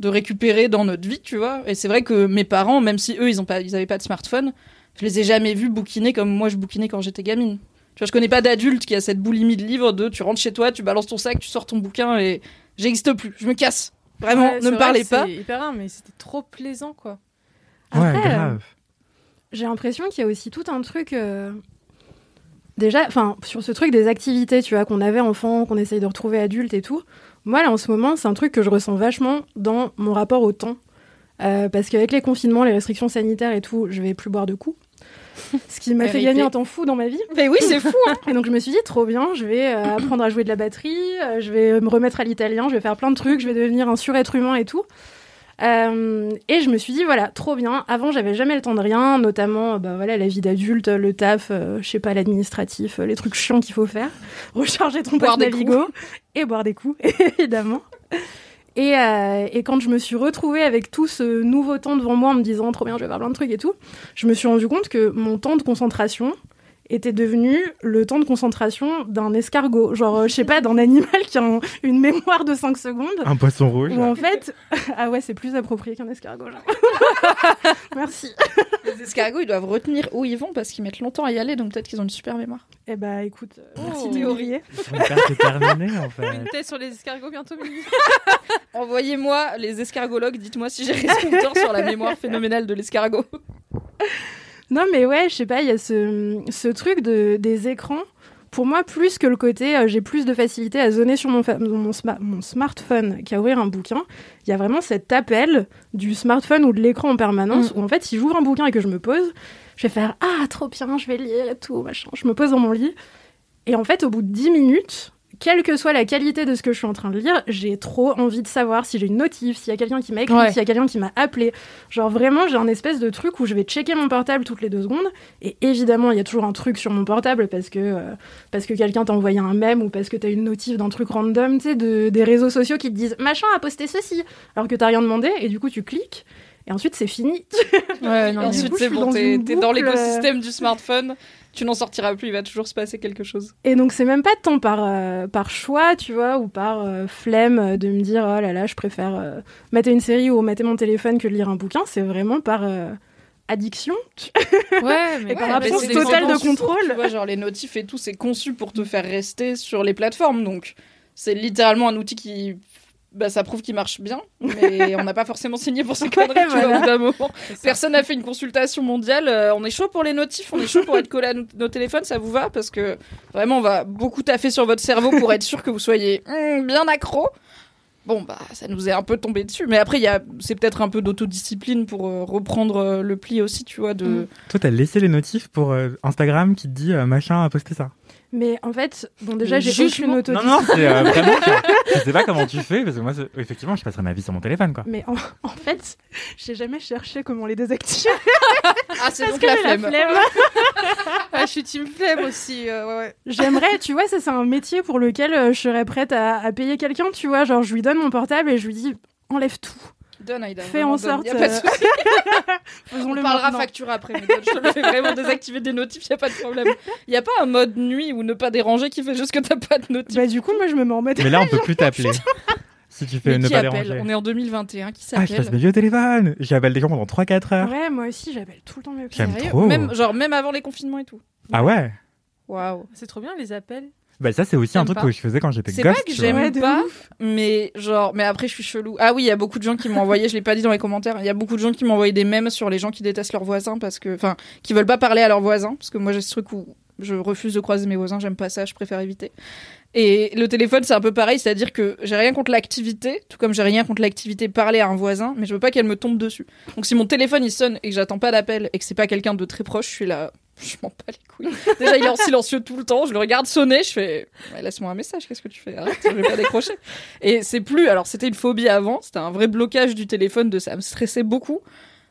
S2: de récupérer dans notre vie tu vois et c'est vrai que mes parents même si eux ils ont pas ils avaient pas de smartphone je les ai jamais vus bouquiner comme moi je bouquinais quand j'étais gamine tu vois je connais pas d'adulte qui a cette boulimie de livres de tu rentres chez toi tu balances ton sac tu sors ton bouquin et j'existe plus je me casse vraiment
S3: Ouais,
S2: ne me
S3: vrai
S2: parlez
S3: que
S2: pas
S3: C'est hyper rare, mais c'était trop plaisant, quoi.
S4: ouais,
S5: Après,
S4: grave.
S5: J'ai l'impression qu'il y a aussi tout un truc. euh, Déjà, enfin, sur ce truc des activités, tu vois, qu'on avait enfant, qu'on essaye de retrouver adulte et tout. Moi, là, en ce moment, c'est un truc que je ressens vachement dans mon rapport au temps. Euh, parce qu'avec les confinements, les restrictions sanitaires et tout, je vais plus boire de coups. Ce qui m'a fait gagner un temps fou dans ma vie.
S2: mais oui c'est fou hein.
S5: Et donc je me suis dit, trop bien, je vais euh, apprendre à jouer de la batterie, euh, je vais me remettre à l'italien, je vais faire plein de trucs, je vais devenir un surêtre humain et tout. Euh, et je me suis dit, voilà, trop bien. Avant, j'avais jamais le temps de rien, notamment euh, bah, voilà, la vie d'adulte, le taf, euh, je sais pas, l'administratif, euh, les trucs chiants qu'il faut faire. Recharger ton
S2: Boire des
S5: Navigo et boire des coups, évidemment. Et, euh, et quand je me suis retrouvée avec tout ce nouveau temps devant moi en me disant trop bien, je vais faire plein de trucs et tout, je me suis rendu compte que mon temps de concentration était devenu le temps de concentration d'un escargot. Genre, euh, je sais pas, d'un animal qui a un- une mémoire de 5 secondes.
S4: Un poisson rouge.
S5: Où en fait, ah ouais, c'est plus approprié qu'un escargot. genre. Merci.
S2: les escargots ils doivent retenir où ils vont parce qu'ils mettent longtemps à y aller donc peut-être qu'ils ont une super mémoire
S5: Eh bah écoute, euh, merci
S3: Oh.
S5: théorie.
S4: Hyper déterminés, en fait.
S3: Une thèse sur les escargots bientôt,
S2: envoyez-moi les escargologues dites-moi si j'ai raison ou tort sur la mémoire phénoménale de l'escargot
S5: Non mais ouais, je sais pas, il y a ce, ce truc de, des écrans pour moi, plus que le côté euh, j'ai plus de facilité à zoner sur mon, fa- mon, sma- mon smartphone qu'à ouvrir un bouquin, il y a vraiment cet appel du smartphone ou de l'écran en permanence où en fait, si j'ouvre un bouquin et que je me pose, je vais faire Ah, trop bien, je vais lire et tout, machin. Je me pose dans mon lit. Et en fait, au bout de 10 minutes, quelle que soit la qualité de ce que je suis en train de lire, j'ai trop envie de savoir si j'ai une notif, s'il y a quelqu'un qui m'a écrit,
S3: Ouais.
S5: s'il y a quelqu'un qui m'a appelé. Genre vraiment, j'ai un espèce de truc où je vais checker mon portable toutes les deux secondes. Et évidemment, il y a toujours un truc sur mon portable parce que, euh, parce que quelqu'un t'a envoyé un mème ou parce que t'as une notif d'un truc random, tu sais, de, des réseaux sociaux qui te disent machin a posté ceci, alors que t'as rien demandé. Et du coup, tu cliques. Et ensuite, c'est fini.
S3: Ouais,
S2: Et
S3: non,
S2: ensuite, c'est bon, t'es dans
S5: boucle,
S2: l'écosystème du smartphone. Tu n'en sortiras plus, il va toujours se passer quelque chose.
S5: Et donc, c'est même pas tant par, euh, par choix, tu vois, ou par euh, flemme euh, de me dire, oh là là, je préfère euh, mater une série ou mater mon téléphone que de lire un bouquin. C'est vraiment par euh, addiction.
S3: Ouais, mais
S5: Et par
S2: Ouais,
S5: absence totale de contrôle.
S2: Tu vois, genre les notifs et tout, c'est conçu pour te faire rester sur les plateformes. Donc, c'est littéralement un outil qui. Bah, ça prouve qu'il marche bien, mais on n'a pas forcément signé pour ces conneries, tu vois,
S5: voilà.
S2: au bout d'un moment. Personne n'a fait une consultation mondiale. euh, on est chaud pour les notifs, on est chaud pour être collé à nos, nos téléphones, ça vous va? Parce que vraiment, on va beaucoup taffer sur votre cerveau pour être sûr que vous soyez hum, bien accro. Bon, bah, ça nous est un peu tombé dessus. Mais après, il y a, c'est peut-être un peu d'autodiscipline pour euh, reprendre euh, le pli aussi, tu vois, de.
S5: Mm.
S4: Toi, t'as laissé les notifs pour euh, Instagram qui te dit euh, machin a posté ça.
S5: Mais en fait, bon, déjà, j'ai aucune auto
S4: Non, non, c'est euh, vraiment. je, je sais pas comment tu fais parce que moi, effectivement, je passerai ma vie sur mon téléphone, quoi.
S5: Mais en, en fait, j'ai jamais cherché comment les désactiver.
S2: Ah, c'est donc
S5: que
S2: la
S5: j'ai
S2: flemme.
S3: Ah, je suis team flemme aussi. euh, ouais, ouais.
S5: J'aimerais, tu vois, ça c'est un métier pour lequel euh, je serais prête à, à payer quelqu'un, tu vois. Genre, je lui donne mon portable et je lui dis, enlève tout.
S2: Donne, Aïda,
S5: Fais en
S2: donne.
S5: sorte.
S2: Y a pas de
S5: euh,
S2: souci. On parlera
S5: maintenant.
S2: facture après, mais donne, je te le fais vraiment désactiver des notifs, y a pas de problème. Y a pas un mode nuit ou ne pas déranger qui fait juste que t'as pas de notifs.
S5: Bah, du coup, moi, je me mets en mode.
S4: Mais là, on peut plus t'appeler. si tu fais
S2: mais
S4: ne
S2: qui
S4: pas
S2: appelle
S4: déranger.
S2: On est en 2021, qui
S4: Ah, je passe
S2: s'appelle
S4: ma vie au téléphone. J'appelle des gens pendant 3-4 heures.
S5: Ouais, moi aussi, j'appelle tout le temps mes
S4: J'aime trop.
S2: Même, genre, même avant les confinements et tout.
S4: Ah ouais
S2: Waouh.
S3: C'est trop bien les appels.
S4: Bah, ça, c'est aussi un truc
S3: pas.
S4: que je faisais quand j'étais
S2: C'est
S4: gosse.
S2: pas que j'aime pas, mais genre, mais après je suis chelou. Ah oui, il y a beaucoup de gens qui m'ont envoyé, je l'ai pas dit dans les commentaires, il y a beaucoup de gens qui m'ont envoyé des mèmes sur les gens qui détestent leurs voisins parce que, enfin, qui veulent pas parler à leurs voisins, parce que moi j'ai ce truc où je refuse de croiser mes voisins, j'aime pas ça, je préfère éviter. Et le téléphone, c'est un peu pareil, c'est-à-dire que j'ai rien contre l'activité, tout comme j'ai rien contre l'activité parler à un voisin, mais je veux pas qu'elle me tombe dessus. Donc si mon téléphone il sonne et que j'attends pas d'appel et que c'est pas quelqu'un de très proche, je suis là, je m'en bats les couilles. Déjà, il est en silencieux tout le temps, je le regarde sonner, je fais, Ouais, laisse-moi un message, qu'est-ce que tu fais? Arrête, je vais pas décrocher. Et c'est plus, alors c'était une phobie avant, c'était un vrai blocage du téléphone, de ça me stressait beaucoup.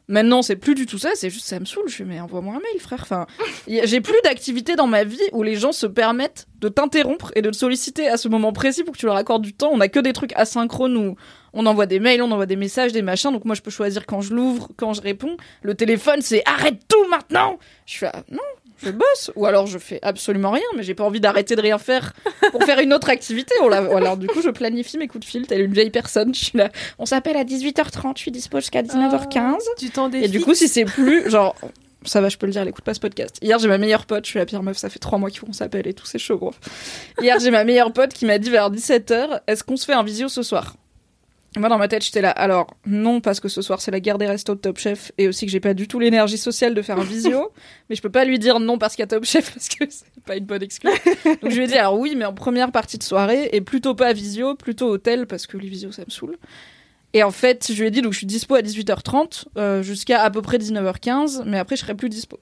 S2: Maintenant, c'est plus du tout ça, c'est juste ça me saoule. Je fais, mais envoie-moi un mail, frère. Enfin, j'ai plus d'activité dans ma vie où les gens se permettent de t'interrompre et de te solliciter à ce moment précis pour que tu leur accordes du temps. On a que des trucs asynchrones où on envoie des mails, on envoie des messages, des machins. Donc moi, je peux choisir quand je l'ouvre, quand je réponds. Le téléphone, c'est arrête tout maintenant. Je fais, ah, non, je bosse. Ou alors je fais absolument rien, mais j'ai pas envie d'arrêter de rien faire pour faire une autre activité. On alors du coup, je planifie mes coups de fil, telle une vieille personne. Je suis là, on s'appelle à 18h30, je suis dispo jusqu'à 19h15.
S3: Du temps des
S2: Et du coup, si c'est plus, genre, ça va, je peux le dire, elle écoute pas ce podcast. Hier, j'ai ma meilleure pote, je suis la pire meuf, ça fait trois mois qu'il faut qu'on s'appelle et tout, c'est chaud, gros. Hier, j'ai ma meilleure pote qui m'a dit vers 17h, est-ce qu'on se fait un visio ce soir? Moi, dans ma tête, j'étais là, alors, non, parce que ce soir, c'est la guerre des restos de Top Chef et aussi que j'ai pas du tout l'énergie sociale de faire un visio, mais je peux pas lui dire non parce qu'il y a Top Chef parce que c'est pas une bonne excuse. Donc, je lui ai dit, alors oui, mais en première partie de soirée et plutôt pas visio, plutôt hôtel parce que les visios, ça me saoule. Et en fait, je lui ai dit, donc je suis dispo à 18h30 euh, jusqu'à à peu près 19h15, mais après je serai plus dispo.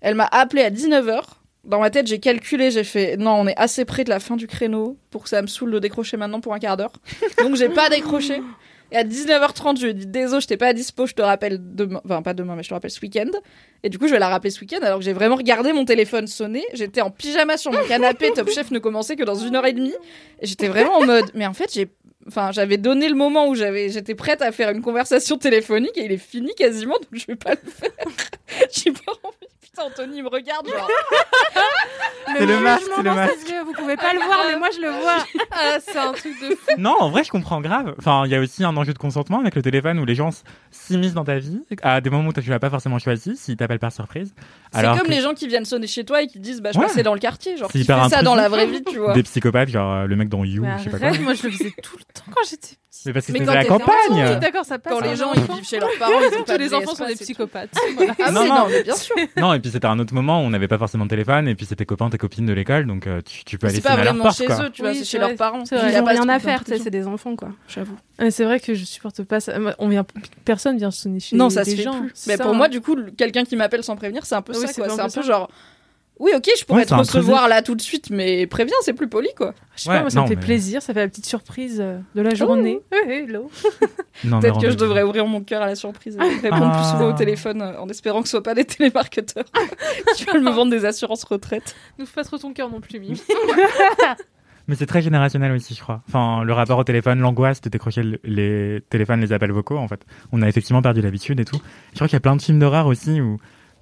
S2: Elle m'a appelé à 19h. Dans ma tête, j'ai calculé, j'ai fait, non, on est assez près de la fin du créneau pour que ça me saoule de décrocher maintenant pour un quart d'heure. Donc j'ai pas décroché. Et à 19h30, je lui ai dit, désolé, je t'ai pas dispo, je te rappelle demain, enfin pas demain, mais je te rappelle ce week-end. Et du coup, je vais la rappeler ce week-end, alors que j'ai vraiment regardé mon téléphone sonner. J'étais en pyjama sur mon canapé, Top Chef ne commençait que dans une heure et demie. Et j'étais vraiment en mode, mais en fait, j'ai Enfin, j'avais donné le moment où j'avais, j'étais prête à faire une conversation téléphonique et il est fini quasiment, donc je vais pas le faire. J'ai pas envie. Putain, Anthony me regarde genre.
S4: C'est le masque,
S5: jugement
S4: c'est le
S5: dans
S4: masque.
S5: ses yeux, Vous pouvez pas le voir, mais moi je le vois.
S3: Ah, c'est un truc de fou.
S4: Non, en vrai, je comprends grave. Enfin, il y a aussi un enjeu de consentement avec le téléphone où les gens s'immiscent dans ta vie à des moments où tu l'as pas forcément choisi, s'ils t'appellent par surprise.
S2: C'est comme
S4: que
S2: les gens qui viennent sonner chez toi et qui disent bah je
S4: Ouais.
S2: passais dans le quartier, genre
S4: C'est
S2: tu fais
S4: hyper
S2: ça dans la vraie vie, tu vois.
S4: Des psychopathes, genre euh, le mec dans You,
S3: Mais
S4: je sais pas quoi.
S3: moi je le faisais tout le temps quand j'étais.
S4: Mais parce que c'était la campagne.
S3: D'accord, ça passe.
S2: Quand les
S3: hein,
S2: gens ils vivent chez leurs parents, ils ont pas
S3: Tous les enfants sont des psychopathes. Voilà.
S2: Ah
S4: Non, non.
S2: non, mais bien sûr.
S4: Non, et puis c'était un autre moment où on n'avait pas forcément de téléphone, et puis c'était copains, tes copines de l'école, donc euh, tu, tu peux aller
S2: C'est pas
S4: sonner à leur
S2: vraiment chez
S4: quoi.
S2: eux, tu vois,
S3: Oui,
S2: c'est
S3: c'est
S2: chez
S3: vrai.
S2: leurs parents.
S3: C'est vrai.
S2: Il y
S5: Ils
S2: a
S5: rien à faire, tu sais,
S2: d'intrusion.
S5: c'est des enfants, quoi.
S2: J'avoue.
S3: C'est vrai que je supporte pas ça. On vient, personne vient sonner chez
S2: Non, ça se fait Mais pour
S3: hein.
S2: moi, du coup, quelqu'un qui m'appelle sans prévenir, c'est un peu
S3: Oui,
S2: ça,
S3: c'est
S2: quoi.
S3: un
S2: C'est un
S3: peu
S2: genre. Oui, ok, je pourrais
S4: Ouais,
S2: te recevoir là tout de suite, mais préviens, c'est plus poli, quoi.
S3: Je sais pas, moi, ça
S4: non,
S3: me fait
S4: mais-
S3: plaisir, ça fait la petite surprise euh, de la journée. Hello.
S4: Mais
S2: Peut-être que je devrais ouvrir mon cœur à la surprise et répondre plus
S4: Ah.
S2: souvent au téléphone euh, en espérant que ce soit pas des télémarketeurs qui veulent me vendre des assurances retraite.
S3: N'ouvre pas trop ton cœur non plus, Mimi.
S4: Mais c'est très générationnel aussi, je crois. Enfin, le rapport au téléphone, l'angoisse de décrocher le- les téléphones, les appels vocaux, en fait. On a effectivement perdu l'habitude et tout. Je crois qu'il y a plein de films d'horreur aussi où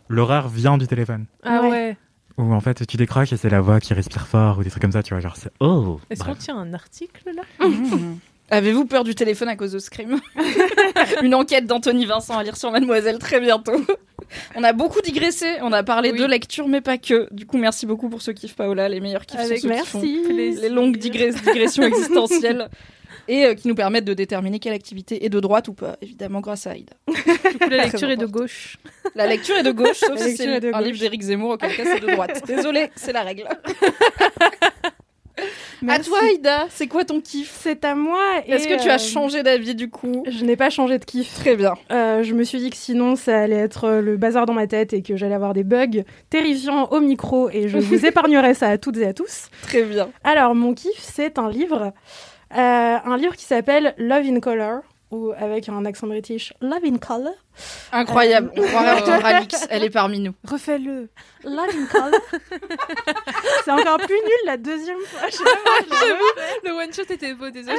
S4: l'horreur vient du téléphone.
S3: Ah
S5: Ouais.
S4: Où en fait tu décroches et c'est la voix qui respire fort ou des trucs comme ça, tu vois. Genre c'est oh.
S3: Est-ce qu'on tient un article là
S2: Avez-vous peur du téléphone à cause de Scream Une enquête d'Anthony Vincent à lire sur Mademoiselle très bientôt. On a beaucoup digressé, on a parlé
S3: Oui.
S2: de lecture mais pas que. Du coup, merci beaucoup pour ceux kiffent Paola, les meilleurs kiffs
S5: Avec
S2: sont ceux qui font
S5: merci.
S2: les longues digress- digressions existentielles et euh, qui nous permettent de déterminer quelle activité est de droite ou pas, évidemment grâce à Aïda.
S3: Du coup, la lecture est de gauche.
S2: La lecture est de gauche, sauf si c'est un
S5: gauche.
S2: livre d'Éric Zemmour, auquel cas c'est de droite. Désolée, c'est la règle. À
S5: Merci.
S2: toi, Aïda, c'est quoi ton kiff?
S5: C'est à moi.
S2: Est-ce que tu as
S5: euh,
S2: changé d'avis du coup?
S5: Je n'ai pas changé de kiff.
S2: Très bien.
S5: Euh, je me suis dit que sinon ça allait être le bazar dans ma tête et que j'allais avoir des bugs terrifiants au micro et je vous épargnerai ça à toutes et à tous.
S2: Très bien.
S5: Alors mon kiff c'est un livre, un livre qui s'appelle Love in Color ou avec un accent british Love in Color.
S2: Incroyable. On croirait Alix. Elle est parmi nous.
S3: Refais-le.
S5: Love in Color. c'est encore plus nul la deuxième fois. Je sais pas.
S3: Le one shot était beau, désolé.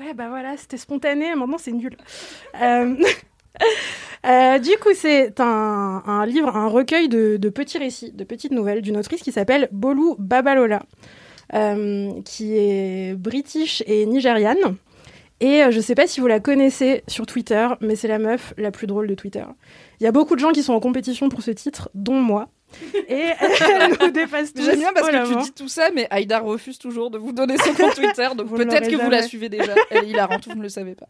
S5: Ouais, bah voilà, c'était spontané, maintenant c'est nul. Euh, euh, du coup, c'est un, un livre, un recueil de, de petits récits, de petites nouvelles d'une autrice qui s'appelle Bolu Babalola, euh, qui est british et nigériane. Et euh, je sais pas si vous la connaissez sur Twitter, mais c'est la meuf la plus drôle de Twitter. Il y a beaucoup de gens qui sont en compétition pour ce titre, dont moi. Et elle nous dépasse tous.
S2: J'aime bien parce que tu dis tout ça, mais Aïda refuse toujours de vous donner son compte Twitter. Donc
S5: ne
S2: peut-être que vous la suivez déjà. Elle est hilarante, vous ne le savez pas.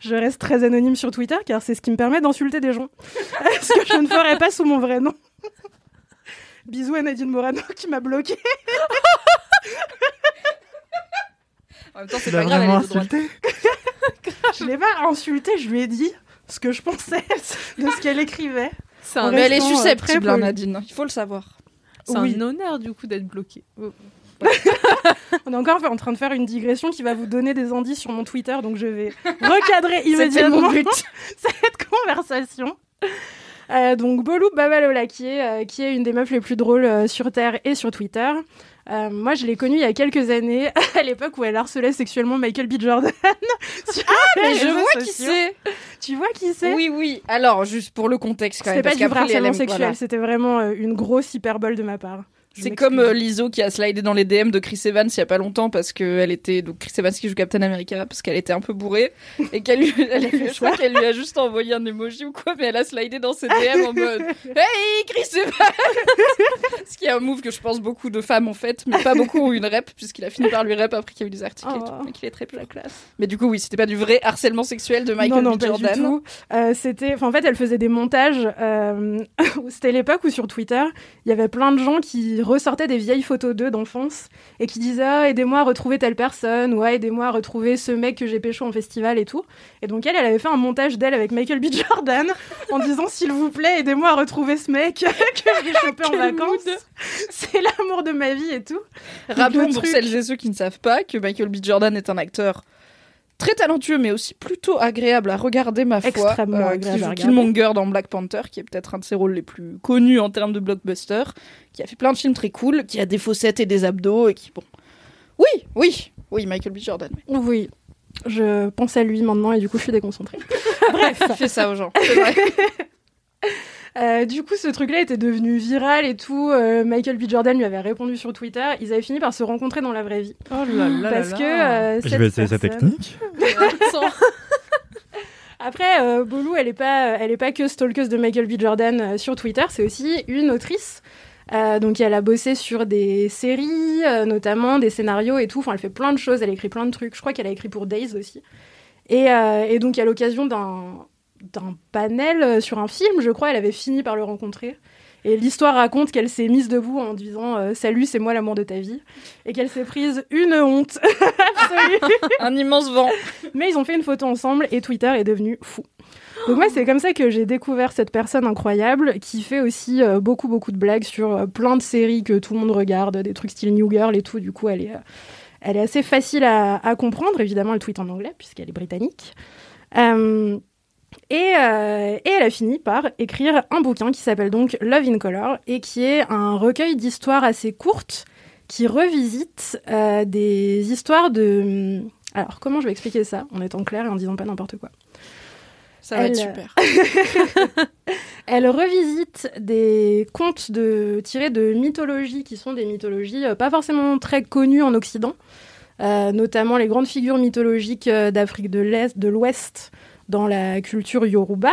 S5: Je reste très anonyme sur Twitter car c'est ce qui me permet d'insulter des gens. ce que je ne ferais pas sous mon vrai nom. Bisous à Nadine Morano qui m'a bloqué.
S2: En même temps, c'est pas grave, elle
S4: insulté
S5: Je l'ai pas insulté, je lui ai dit ce que je pensais de ce qu'elle écrivait.
S3: C'est un,
S2: Mais elle est
S5: restant, euh,
S2: susceptible,
S5: très
S2: hein. Nadine. Il faut le savoir.
S3: c'est
S5: Oui.
S3: un honneur du coup d'être bloqué.
S5: On est encore en train de faire une digression qui va vous donner des indices sur mon Twitter, donc je vais recadrer immédiatement cette conversation. Euh, donc Bolou Babalola, qui est, euh, qui est une des meufs les plus drôles euh, sur Terre et sur Twitter. Moi, je l'ai connue il y a quelques années, à l'époque où elle harcelait sexuellement Michael B. Jordan. sur
S2: Mais je vois qui c'est.
S5: Tu vois qui c'est?
S2: Oui, oui. Alors, juste pour le contexte quand
S5: C'était
S2: même.
S5: pas
S2: parce
S5: du harcèlement sexuel,
S2: voilà.
S5: c'était vraiment une grosse hyperbole de ma part.
S2: C'est comme euh, Lizzo qui a slidé dans les DM de Chris Evans il y a pas longtemps parce qu'elle était donc Chris Evans qui joue Captain America parce qu'elle était un peu bourrée et qu'elle lui, elle je crois qu'elle lui a juste envoyé un emoji ou quoi mais elle a slidé dans ses DM en mode Hey Chris Evans Ce qui est un move que je pense beaucoup de femmes ont fait mais pas beaucoup ont une rep puisqu'il a fini par lui rep après qu'il y a eu des articles et
S5: Oh.
S2: tout mais qu'il est très la classe. Mais du coup oui c'était pas du vrai harcèlement sexuel de Michael
S5: non, non,
S2: B.
S5: pas
S2: Jordan.
S5: du tout. Euh, c'était, en fait, elle faisait des montages. euh, c'était l'époque où sur Twitter, il y avait plein de gens qui ressortaient des vieilles photos d'eux d'enfance et qui disaient ah, aidez-moi à retrouver telle personne ou ah, aidez-moi à retrouver ce mec que j'ai pécho en festival et tout. Et donc elle, elle avait fait un montage d'elle avec Michael B. Jordan en disant s'il vous plaît, aidez-moi à retrouver ce mec que j'ai chopé en vacances. C'est l'amour de ma vie et tout.
S2: Rappelons pour celles et ceux qui ne savent pas que Michael B. Jordan est un acteur très talentueux, mais aussi plutôt agréable à regarder, ma foi.
S5: Extrêmement
S2: euh,
S5: agréable
S2: qui joue. Killmonger dans Black Panther, qui est peut-être un de ses rôles les plus connus en termes de blockbuster, qui a fait plein de films très cool, qui a des fossettes et des abdos, et qui, bon... Oui, oui, oui, Michael B. Jordan. oui.
S5: Oui. Je pense à lui maintenant et du coup je suis déconcentrée. Bref,
S2: Fais ça aux gens, c'est vrai.
S5: Euh, du coup, ce truc-là était devenu viral et tout. Euh, Michael B. Jordan lui avait répondu sur Twitter. Ils avaient fini par se rencontrer dans la vraie vie.
S3: Oh là là
S5: Parce que euh,
S4: Je
S5: cette
S4: vais essayer cette
S5: personne-
S4: technique.
S5: Après, euh, Bolou, elle est pas, elle est pas que stalkeuse de Michael B. Jordan euh, sur Twitter. C'est aussi une autrice. Euh, donc, elle a bossé sur des séries, euh, notamment des scénarios et tout. Enfin, elle fait plein de choses. Elle écrit plein de trucs. Je crois qu'elle a écrit pour Days aussi. Et, euh, et donc, à l'occasion d'un d'un panel euh, sur un film, je crois. Elle avait fini par le rencontrer. Et l'histoire raconte qu'elle s'est mise debout en disant euh, Salut, c'est moi l'amour de ta vie. Et qu'elle s'est prise une honte absolue.
S2: Un immense vent.
S5: Mais ils ont fait une photo ensemble et Twitter est devenu fou. Donc moi, c'est comme ça que j'ai découvert cette personne incroyable qui fait aussi euh, beaucoup, beaucoup de blagues sur euh, plein de séries que tout le monde regarde, des trucs style New Girl et tout. Du coup, elle est, elle est assez facile à, à comprendre. Évidemment, elle tweet en anglais puisqu'elle est britannique. Euh, et, euh, et elle a fini par écrire un bouquin qui s'appelle donc Love in Color et qui est un recueil d'histoires assez courtes qui revisite euh, des histoires de... Alors, comment je vais expliquer ça en étant clair et en disant pas n'importe quoi?
S2: Ça va
S5: Elle-
S2: être super.
S5: Elle revisite des contes de, tirés de mythologies qui sont des mythologies euh, pas forcément très connues en Occident, euh, notamment les grandes figures mythologiques euh, d'Afrique de l'Est, de l'Ouest, dans la culture Yoruba.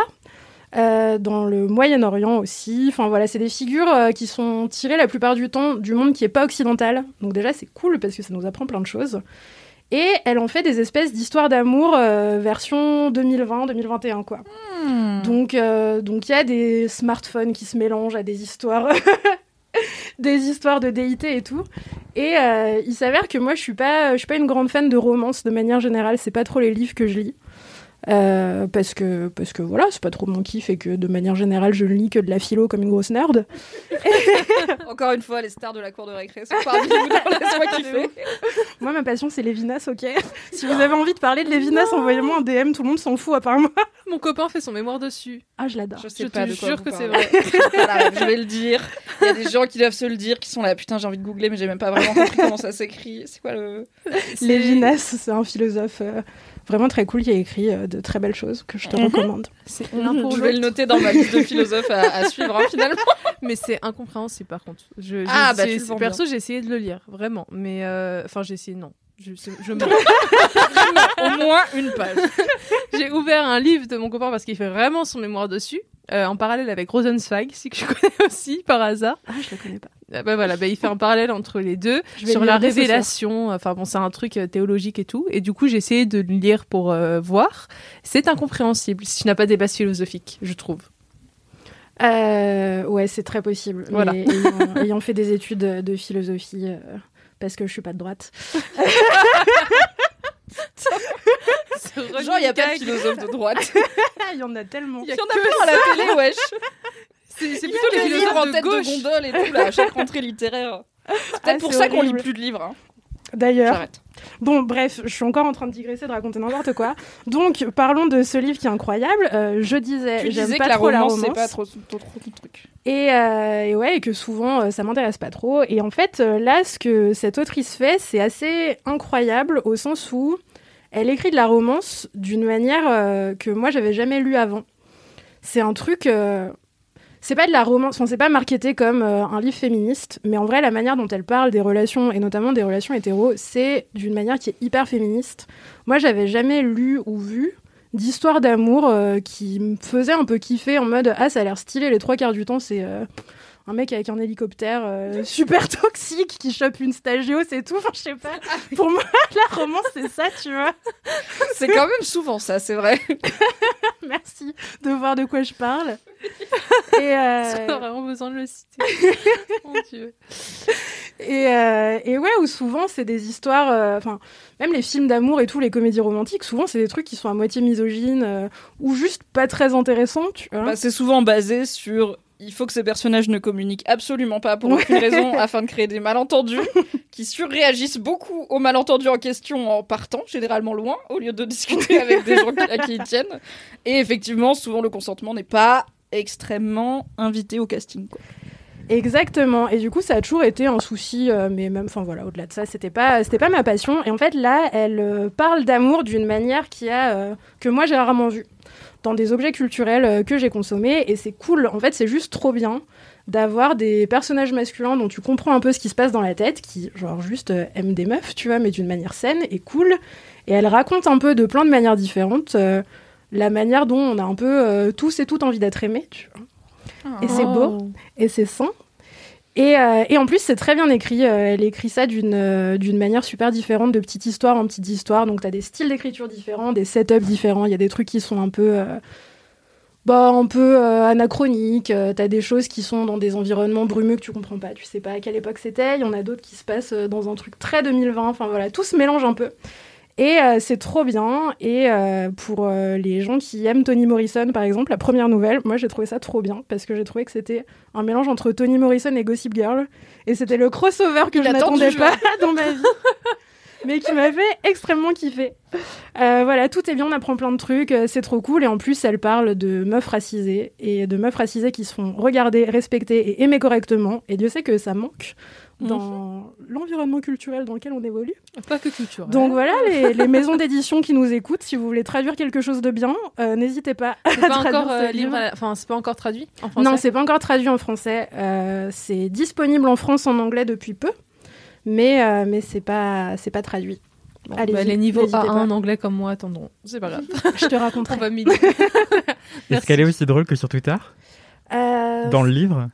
S5: euh, dans le Moyen-Orient aussi. Enfin voilà, c'est des figures euh, qui sont tirées la plupart du temps du monde qui est pas occidental. Donc déjà c'est cool parce que ça nous apprend plein de choses. Et elle en fait des espèces d'histoires d'amour euh, version 2020-2021 quoi.
S2: Hmm.
S5: Donc, donc il y a des smartphones qui se mélangent à des histoires, des histoires de déité et tout. Et il s'avère que moi, je suis pas, je suis pas une grande fan de romance de manière générale. C'est pas trop les livres que je lis. Euh, parce que parce que voilà c'est pas trop mon kiff et que de manière générale je ne lis que de la philo comme une grosse nerd
S2: Encore une fois, les stars de la cour de récré sont parmi nous
S5: moi ma passion c'est Lévinas ok si vous avez envie de parler de Lévinas envoyez-moi un DM tout le monde s'en fout à part moi
S3: Mon copain fait son mémoire dessus.
S5: ah je l'adore
S2: Je sais
S3: Je
S2: pas
S3: te
S2: de quoi
S3: jure que c'est vrai.
S2: Voilà, je vais le dire. Il y a des gens qui doivent se le dire, qui sont là. Putain, j'ai envie de googler, mais j'ai même pas vraiment compris comment ça s'écrit. C'est quoi le.
S5: Lévinas c'est un philosophe euh, vraiment très cool qui a écrit euh, de très belles choses que je te
S2: Mhm.
S5: recommande
S3: C'est pour
S2: Je vais le noter dans ma liste de philosophes à, à suivre, hein, finalement.
S3: Mais c'est incompréhensible par contre. Je,
S2: Ah, bah, tu le vends
S3: perso, j'ai essayé de le lire, vraiment. Mais euh, enfin, j'ai essayé, non. Je, je me-
S2: Au moins une page.
S3: j'ai ouvert un livre de mon copain parce qu'il fait vraiment son mémoire dessus. Euh, en parallèle avec Rosenzweig, si que je connais aussi par hasard.
S5: ah je le connais pas
S3: Euh, bah voilà, bah, il fait un parallèle entre les deux sur la révélation. Enfin bon, c'est un truc euh, théologique et tout. Et du coup, j'ai essayé de le lire pour euh, voir. C'est incompréhensible si tu n'as pas des bases philosophiques, je trouve.
S5: Ouais, c'est très possible.
S3: Voilà.
S5: Mais ayant, ayant fait des études de philosophie, parce que je suis pas de droite.
S2: Genre, il n'y a pas de philosophe de droite.
S5: Il y en a tellement.
S2: Il y en a pas à la télé, wesh.
S3: C'est plutôt les philosophes
S2: en
S3: de
S2: tête
S3: gauche.
S2: de gondole et tout, là, à chaque rentrée littéraire. C'est
S5: Ah,
S2: peut-être pour
S5: c'est
S2: ça qu'on lit plus de livres. Hein.
S5: D'ailleurs,
S2: J'arrête.
S5: bon, bref, je suis encore en train de digresser, de raconter n'importe quoi. Donc, parlons de ce livre qui est incroyable. Euh, je disais, j'aime pas
S2: que la
S5: trop
S2: romance,
S5: la romance.
S2: c'est pas trop, trop, trop ton truc.
S5: Et, euh, et ouais, et que souvent euh, ça m'intéresse pas trop. Et en fait, euh, là, ce que cette autrice fait, c'est assez incroyable au sens où elle écrit de la romance d'une manière euh, que moi j'avais jamais lu avant. C'est un truc. euh, c'est pas de la romance, enfin, c'est pas marketé comme euh, un livre féministe, mais en vrai, la manière dont elle parle des relations, et notamment des relations hétéro, c'est d'une manière qui est hyper féministe. Moi, j'avais jamais lu ou vu d'histoires d'amour qui me faisaient un peu kiffer en mode Ah, ça a l'air stylé, les trois quarts du temps, c'est un mec avec un hélicoptère euh, super toxique qui chope une stagio, c'est tout. Enfin, je sais pas. Pour moi, la romance, c'est ça, tu vois.
S2: C'est quand même souvent ça, c'est vrai.
S5: Merci de voir de quoi je parle. Et, euh,
S3: On a vraiment besoin de le citer. Mon Dieu.
S5: Et, euh, et ouais, où souvent c'est des histoires, euh, enfin, même les films d'amour et tout, les comédies romantiques, souvent c'est des trucs qui sont à moitié misogynes ou juste pas très intéressants, tu vois.
S2: Bah, c'est souvent basé sur il faut que ces personnages ne communiquent absolument pas pour aucune raison afin de créer des malentendus qui surréagissent beaucoup aux malentendus en question en partant généralement loin au lieu de discuter avec des gens qui- à qui ils tiennent. Et effectivement, souvent le consentement n'est pas extrêmement invité au casting. Quoi.
S5: Exactement. Et du coup, ça a toujours été un souci, euh, mais même, enfin voilà, au-delà de ça, c'était pas, c'était pas ma passion. Et en fait, là, elle euh, parle d'amour d'une manière qui a, euh, que moi j'ai rarement vue dans des objets culturels euh, que j'ai consommés. Et c'est cool. En fait, c'est juste trop bien d'avoir des personnages masculins dont tu comprends un peu ce qui se passe dans la tête, qui genre juste euh, aiment des meufs, tu vois, mais d'une manière saine et cool. Et elle raconte un peu de plein de manières différentes. euh, la manière dont on a un peu euh, tous et toutes envie d'être aimés, tu vois. Et c'est beau
S3: Oh.
S5: et c'est sain. Et, euh, et en plus, c'est très bien écrit. Euh, elle écrit ça d'une euh, d'une manière super différente, de petite histoire en petite histoire. Donc, tu des styles d'écriture différents, des setups différents. Il y a des trucs qui sont un peu. bah, un peu anachroniques. T'as des choses qui sont dans des environnements brumeux que tu comprends pas. Tu sais pas à quelle époque c'était. Il y en a d'autres qui se passent dans un truc très 2020. Enfin voilà, tout se mélange un peu. Et euh, c'est trop bien. Et euh, pour euh, les gens qui aiment Toni Morrison, par exemple, la première nouvelle, moi j'ai trouvé ça trop bien parce que j'ai trouvé que c'était un mélange entre Toni Morrison et Gossip Girl. Et c'était le crossover que
S2: Il
S5: je m'attendais pas
S2: ouais.
S5: dans ma vie. Mais qui m'a fait extrêmement kiffer. Euh, voilà, tout est bien, on apprend plein de trucs, euh, c'est trop cool. Et en plus, elle parle de meufs racisées et de meufs racisées qui se font regarder, respecter et aimer correctement. Et Dieu sait que ça manque dans l'environnement culturel dans lequel on évolue.
S3: Pas que culture.
S5: Donc voilà, les, les maisons d'édition qui nous écoutent, si vous voulez traduire quelque chose de bien, euh, n'hésitez pas
S3: c'est pas encore euh,
S5: livre.
S3: la- Enfin, c'est pas encore traduit en français.
S5: Non, c'est pas encore traduit en français. Euh, c'est disponible en France en anglais depuis peu, mais, euh, mais c'est pas, c'est pas traduit.
S3: Bon,
S5: Allez-y,
S3: bah, les niveaux
S5: n'hésitez
S3: A1
S5: pas.
S3: en anglais comme moi attendront. C'est pas grave.
S5: Je te
S3: On
S5: raconterai.
S3: va m'aider.
S4: Est-ce qu'elle est aussi drôle que sur Twitter
S5: Euh,
S4: Dans le livre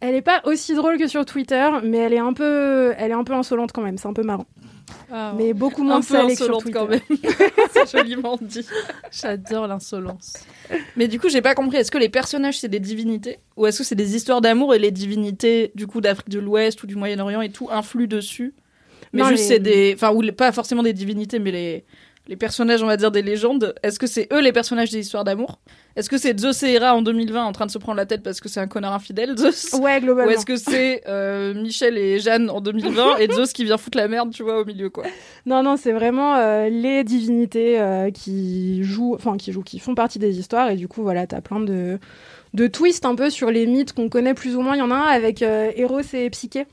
S5: Elle est pas aussi drôle que sur Twitter, mais elle est un peu, elle est un peu insolente quand même. C'est un peu marrant, mais beaucoup moins
S2: un peu
S5: salée que sur
S2: insolente
S5: Twitter.
S2: quand même. c'est joliment dit.
S3: J'adore l'insolence.
S2: Mais du coup, j'ai pas compris. Est-ce que les personnages c'est des divinités ou est-ce que c'est des histoires d'amour et les divinités du coup d'Afrique de l'Ouest ou du Moyen-Orient et tout influent dessus? Mais
S5: Non,
S2: juste
S5: les-
S2: c'est des, enfin ou les- pas forcément des divinités, mais les les personnages, on va dire des légendes. Est-ce que c'est eux les personnages des histoires d'amour? Est-ce que c'est Zeus et Hera en 2020 en train de se prendre la tête parce que c'est un connard infidèle, Zeus?
S5: Ouais,
S2: Ou
S5: globalement.
S2: est-ce que c'est euh, Michel et Jeanne en 2020 et Zeus qui vient foutre la merde, tu vois, au milieu quoi?
S5: Non, non, c'est vraiment euh, les divinités euh, qui jouent, enfin qui jouent, qui font partie des histoires et du coup voilà, t'as plein de de twists un peu sur les mythes qu'on connaît plus ou moins. Il y en a un avec Eros et Psyché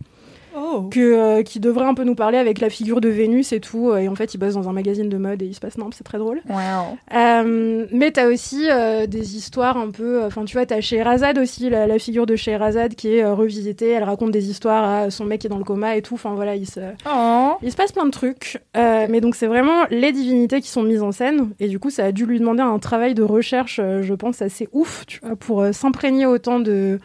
S2: Oh.
S5: que euh, qui devrait un peu nous parler avec la figure de Vénus et tout. Et en fait, il bosse dans un magazine de mode et il se passe non, c'est très drôle.
S2: Wow.
S5: Euh, mais t'as aussi euh, des histoires un peu. Enfin, tu vois, t'as Scheherazade aussi, la, la figure de Scheherazade qui est euh, revisitée. Elle raconte des histoires à son mec qui est dans le coma et tout. Enfin voilà, il se
S2: Oh.
S5: il se passe plein de trucs, euh, mais donc c'est vraiment les divinités qui sont mises en scène, et du coup ça a dû lui demander un travail de recherche, euh, je pense, assez ouf, tu vois, pour euh, s'imprégner autant de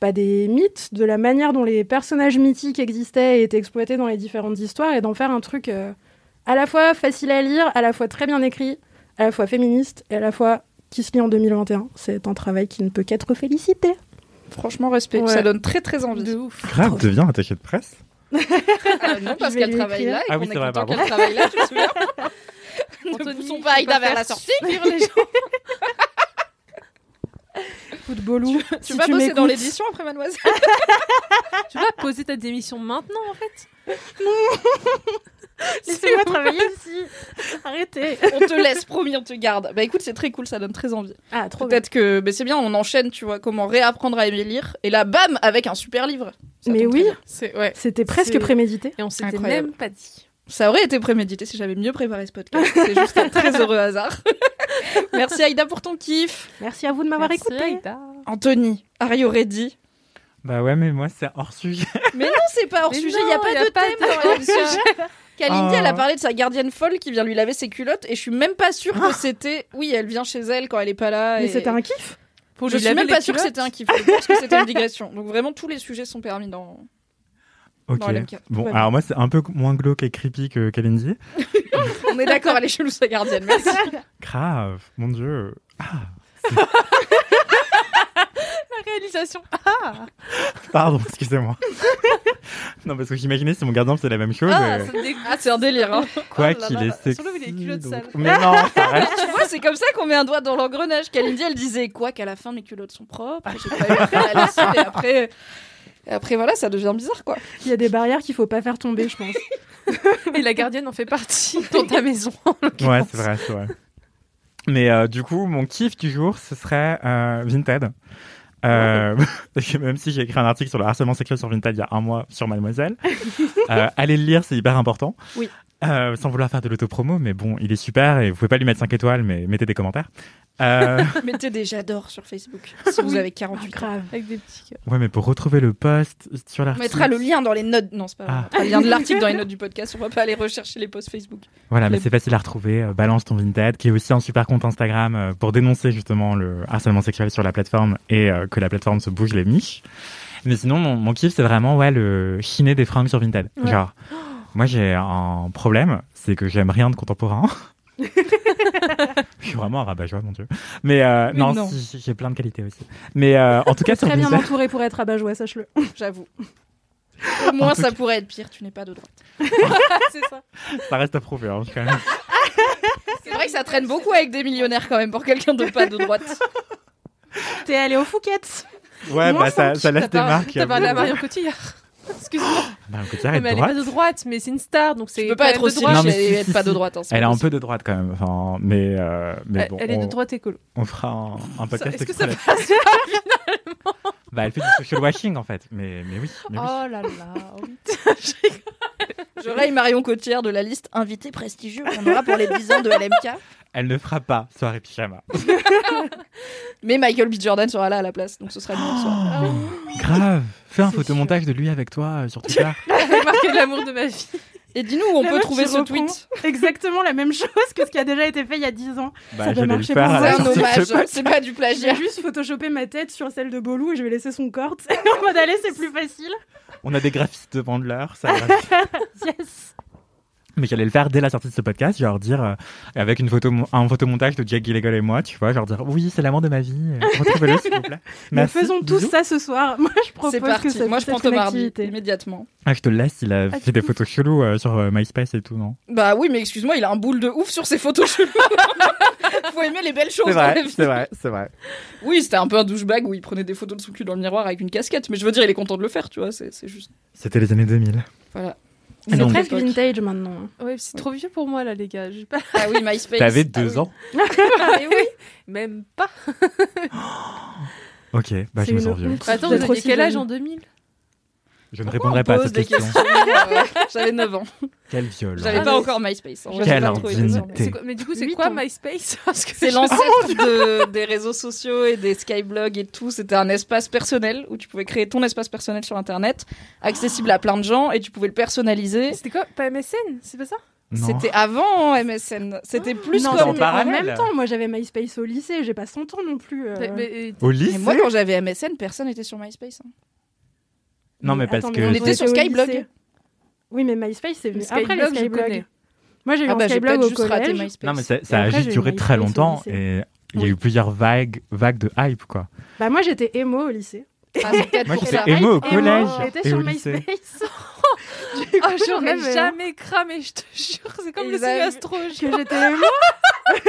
S5: bah, des mythes, de la manière dont les personnages mythiques existaient et étaient exploités dans les différentes histoires, et d'en faire un truc euh, à la fois facile à lire, à la fois très bien écrit, à la fois féministe, et à la fois qui se lit en 2021. C'est un travail qui ne peut qu'être félicité.
S2: Franchement, respect.
S5: Ouais.
S2: Ça donne très très envie.
S3: De ouf.
S4: Grave, deviens attaché de presse?
S2: Ah, non, parce qu'elle travaille là et
S4: Ah
S2: qu'on
S4: oui,
S2: est
S4: c'est vrai,
S2: content qu'elle travaille là, tu te souviens? Ne
S3: Anthony,
S2: poussons pas Aïda vers la sortie.
S3: les gens.
S5: Footballou,
S2: Tu
S5: si
S2: veux pas
S5: tu
S2: bosser dans l'édition après, mademoiselle
S3: Tu vas poser ta démission maintenant en fait
S5: Laissez-moi travailler ici. Arrêtez.
S2: On te laisse, promis, on te garde. Bah écoute, c'est très cool, ça donne très envie.
S5: Ah, trop bien.
S2: Peut-être que mais c'est bien, on enchaîne, tu vois, comment réapprendre à aimer lire. Et là, bam, avec un super livre. Ça
S5: Mais oui.
S3: ouais.
S5: C'était presque prémédité.
S3: Et on s'était même pas dit.
S2: Ça aurait été prémédité si j'avais mieux préparé ce podcast. C'est juste un très heureux hasard. Merci Aïda pour ton kiff.
S5: Merci à vous de m'avoir écouté.
S3: Aïda.
S2: Anthony, are you ready?
S4: Bah ouais, mais moi, c'est hors sujet.
S2: Mais non, c'est pas hors
S3: Mais
S2: sujet, il n'y a pas
S3: y a
S2: de
S3: pas
S2: thème dans l'émission. Kalindi,
S4: Oh.
S2: elle a parlé de sa gardienne folle qui vient lui laver ses culottes et je suis même pas sûre que c'était. Oui, elle vient chez elle quand elle est pas là.
S5: Mais
S2: et-
S5: c'était un kiff?
S3: Pour
S2: Je suis même pas sûre que c'était un kiff. Je pense que c'était une digression. Donc vraiment, tous les sujets sont permis dans.
S4: Ok. Bon,
S2: Ouais.
S4: alors moi, c'est un peu moins glauque et creepy que Kalindi.
S2: On est d'accord, elle est chelou sa gardienne. Merci.
S4: Grave, mon dieu. Ah,
S3: La réalisation. Ah,
S4: pardon, excusez-moi. non, parce que j'imaginais si mon gardien faisait la même chose.
S3: ah,
S4: euh.
S2: Ah, c'est un délire. Hein.
S4: quoi
S3: oh
S4: qu'il est sexy.
S3: Les
S4: donc-
S3: sales.
S4: Mais non, ça reste.
S2: tu vois, c'est comme ça qu'on met un doigt dans l'engrenage. Kalindi, elle disait quoi Qu'à la fin, mes culottes sont propres. J'ai pas eu à faire la lessive, et après. Et après, voilà, ça devient bizarre, quoi.
S5: Il y a des barrières qu'il faut pas faire tomber, je pense.
S3: Et la gardienne en fait partie dans ta maison. en
S4: Ouais, c'est vrai, c'est vrai. Mais euh, du coup, mon kiff du jour, ce serait euh, Vinted. Euh, parce que même si j'ai écrit un article sur le harcèlement sexuel sur Vinted il y a un mois sur Mademoiselle, euh, allez le lire, c'est hyper important.
S2: Oui.
S4: Euh, sans vouloir faire de l'autopromo, mais bon, il est super et vous pouvez pas lui mettre 5 étoiles, mais mettez des commentaires. Euh,
S2: Mettez des j'adore sur Facebook si vous avez
S5: Ah,
S2: 48 ans.
S5: grave.
S3: Avec des petits cœurs.
S4: ouais, mais pour retrouver le post sur
S2: On
S4: l'article.
S2: mettra le lien dans les notes. Non, c'est pas.
S4: Ah.
S2: On le lien de l'article dans les notes du podcast. On va pas aller rechercher les posts Facebook.
S4: Voilà, mais c'est facile à retrouver. euh, Balance ton Vinted, qui est aussi un super compte Instagram pour dénoncer justement le harcèlement sexuel sur la plateforme et que la plateforme se bouge les miches. Mais sinon, mon, mon kiff, c'est vraiment ouais le chiner des fringues sur Vinted.
S5: Ouais.
S4: Genre, moi j'ai un problème, c'est que j'aime rien de contemporain. Je suis vraiment un rabat-joie, mon dieu. Mais, euh,
S2: Mais
S4: non,
S2: non.
S4: si, j'ai plein de qualités aussi. Mais euh, en tout cas, sur
S5: Très bien
S4: Vinted,
S5: entouré pour être rabat-joie, sache-le.
S2: J'avoue. Au moins, ça
S4: cas-
S2: pourrait être pire. Tu n'es pas de droite.
S3: c'est ça.
S4: ça reste à prouver. hein, quand même.
S2: C'est vrai que ça traîne beaucoup avec des millionnaires quand même pour quelqu'un de pas de droite.
S5: T'es allé au Fouquet's
S4: Ouais,
S5: Moins
S4: bah, ça, ça laisse des marques.
S3: T'as parlé à. Marion Cotillard. Excuse-moi.
S4: Marion Cotillard
S3: Mais
S4: est de
S3: elle est
S4: droite.
S3: pas de droite, mais c'est une star, donc c'est.
S2: Tu peux pas être
S3: de
S2: aussi
S3: droite.
S4: Mais
S2: être pas de droite. hein, c'est
S4: Elle est un
S2: possible.
S4: peu de droite quand même. Enfin, mais, euh, mais
S3: Elle,
S4: bon,
S3: elle est de
S4: on-
S3: droite écolo.
S4: On fera un, un podcast
S3: Est-ce que ça
S4: exprès.
S3: passe
S4: Bah, elle fait du social washing en fait. Mais, mais oui. Mais oui.
S3: Oh là là. oui.
S2: Je raye Marion Cotillard de la liste invité prestigieux qu'on aura pour les 10 ans de LMK.
S4: Elle ne fera pas soirée pyjama.
S2: Mais Michael B. Jordan sera là à la place, donc ce sera le meilleur soir.
S4: Grave. Fais un photomontage de lui avec toi euh, sur Twitter.
S3: J'ai marqué l'amour de ma vie.
S2: Et dis-nous où on
S5: La
S2: peut trouver ce tweet.
S5: Exactement la même chose que ce qui a déjà été fait il y a 10 ans.
S4: Bah,
S5: Ça
S4: le
S5: marcher pour
S2: un hommage, c'est pas du
S5: Je
S2: plagiat.
S5: vais juste photoshopper ma tête sur celle de Bolou et je vais laisser son corps. en mode allez, c'est plus facile.
S4: On a des graphistes devant de l'heure. Ça.
S5: Yes.
S4: Mais j'allais le faire dès la sortie de ce podcast, genre dire euh, avec une photo, un photomontage de Jack Gilligan et moi, tu vois, genre dire oui, c'est l'amour de ma vie, euh, retrouvez-le s'il vous plaît.
S5: Mais faisons tous ça ce soir. Moi, je propose
S2: C'est
S5: que ça
S2: Moi, je prends Hardy
S5: activité.
S2: immédiatement.
S4: Ah, je te le laisse, il a
S3: Ah,
S4: fait des photos cheloues euh, sur euh, MySpace et tout, non?
S2: Bah oui, mais excuse-moi, il a un boule de ouf sur ses photos chelous. Faut aimer les belles choses
S4: C'est
S2: dans la
S4: vrai,
S2: vie.
S4: c'est vrai, c'est vrai.
S2: Oui, c'était un peu un douchebag où il prenait des photos de son cul dans le miroir avec une casquette. Mais je veux dire, il est content de le faire, tu vois. C'est c'est juste.
S4: C'était les années 2000.
S2: Voilà.
S4: Ah
S5: C'est
S4: non.
S5: presque vintage maintenant.
S3: Ouais, c'est trop vieux pour moi là, les gars. Pas...
S2: Ah oui, MySpace.
S4: T'avais
S2: Ah
S4: deux
S2: oui.
S4: ans
S2: Ah oui.
S3: Même pas.
S4: Ok, bah je me sens vieux.
S3: Attends,
S5: Vous
S3: aviez quel âge en 2000
S4: Je ne
S2: On
S4: répondrai pas à cette question.
S2: questions. euh, J'avais 9 ans.
S4: Quelle violence.
S2: J'avais
S3: Ah,
S2: pas
S3: mais-
S2: encore MySpace. En vrai,
S4: Quelle
S2: j'ai pas trouvé
S4: indignité.
S2: désormais.
S3: C'est quoi- Mais du coup, c'est quoi. MySpace Parce que
S2: C'est
S3: je-
S2: l'ancêtre de- des réseaux sociaux et des skyblogs et tout. C'était un espace personnel où tu pouvais créer ton espace personnel sur Internet, accessible à plein de gens et tu pouvais le personnaliser.
S3: C'était quoi? Pas MSN C'est pas ça?
S4: Non.
S2: C'était avant MSN. C'était plus
S5: non,
S4: en
S2: comme.
S5: c'était en
S4: parallèle.
S5: même temps. Moi, j'avais MySpace au lycée. J'ai pas 100 ans non plus. euh.
S3: Mais- mais-
S4: Au
S2: Et
S4: lycée
S2: moi, quand j'avais MSN, personne n'était sur MySpace. hein.
S4: Non, mais parce
S5: attends,
S4: que
S5: on
S2: était sur Skyblog.
S5: Oui, mais MySpace, c'est venu
S3: Skyblog,
S5: après les Skyblog. Moi, j'ai eu
S2: Ah
S5: un
S2: bah
S5: Skyblog au
S2: juste
S5: collège.
S2: MySpace.
S4: Non, mais ça, a
S5: après,
S4: juste duré très longtemps et il y a eu plusieurs vagues, vagues de hype, quoi.
S5: Bah, moi, j'étais emo au lycée.
S2: Ah,
S4: Moi, j'étais émo au collège
S5: J'étais sur. MySpace.
S3: Ah, j'aurais
S5: jamais,
S3: cramé, je te jure. C'est comme le signe
S2: avaient-
S3: astro.
S5: que j'étais émo.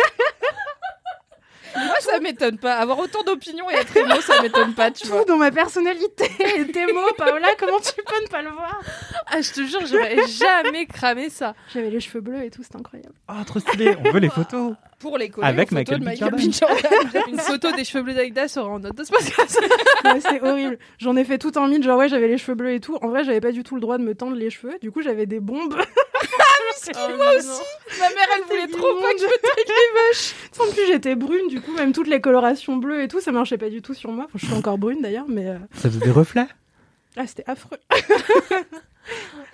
S2: Moi, ça m'étonne pas. Avoir autant d'opinions et être émo, ça m'étonne pas, tu vois.
S5: Tout dans ma personnalité est émo. Paola, comment tu peux ne pas le voir?
S3: Ah, je te jure, j'aurais jamais cramé ça.
S5: J'avais les cheveux bleus et tout, c'était incroyable.
S4: Oh, trop stylé, on veut les photos.
S2: Pour les coller
S4: Avec
S2: photos de
S4: Michael B.
S2: Michael B. Jordan.
S3: Une photo des cheveux bleus d'Aïda sera en note de ce podcast.
S5: Ouais, c'était horrible. J'en ai fait tout en mythe, genre ouais, j'avais les cheveux bleus et tout. En vrai, j'avais pas du tout le droit de me tendre les cheveux. Du coup, j'avais des bombes.
S3: moi aussi.
S2: Ma mère, elle voulait trop pas que je me teigne les vaches.
S5: En plus, j'étais brune, du coup, même toutes les colorations bleues et tout, ça marchait pas du tout sur moi. Enfin, je suis encore brune d'ailleurs, mais euh,
S4: Ça faisait des reflets?
S5: Ah, c'était affreux.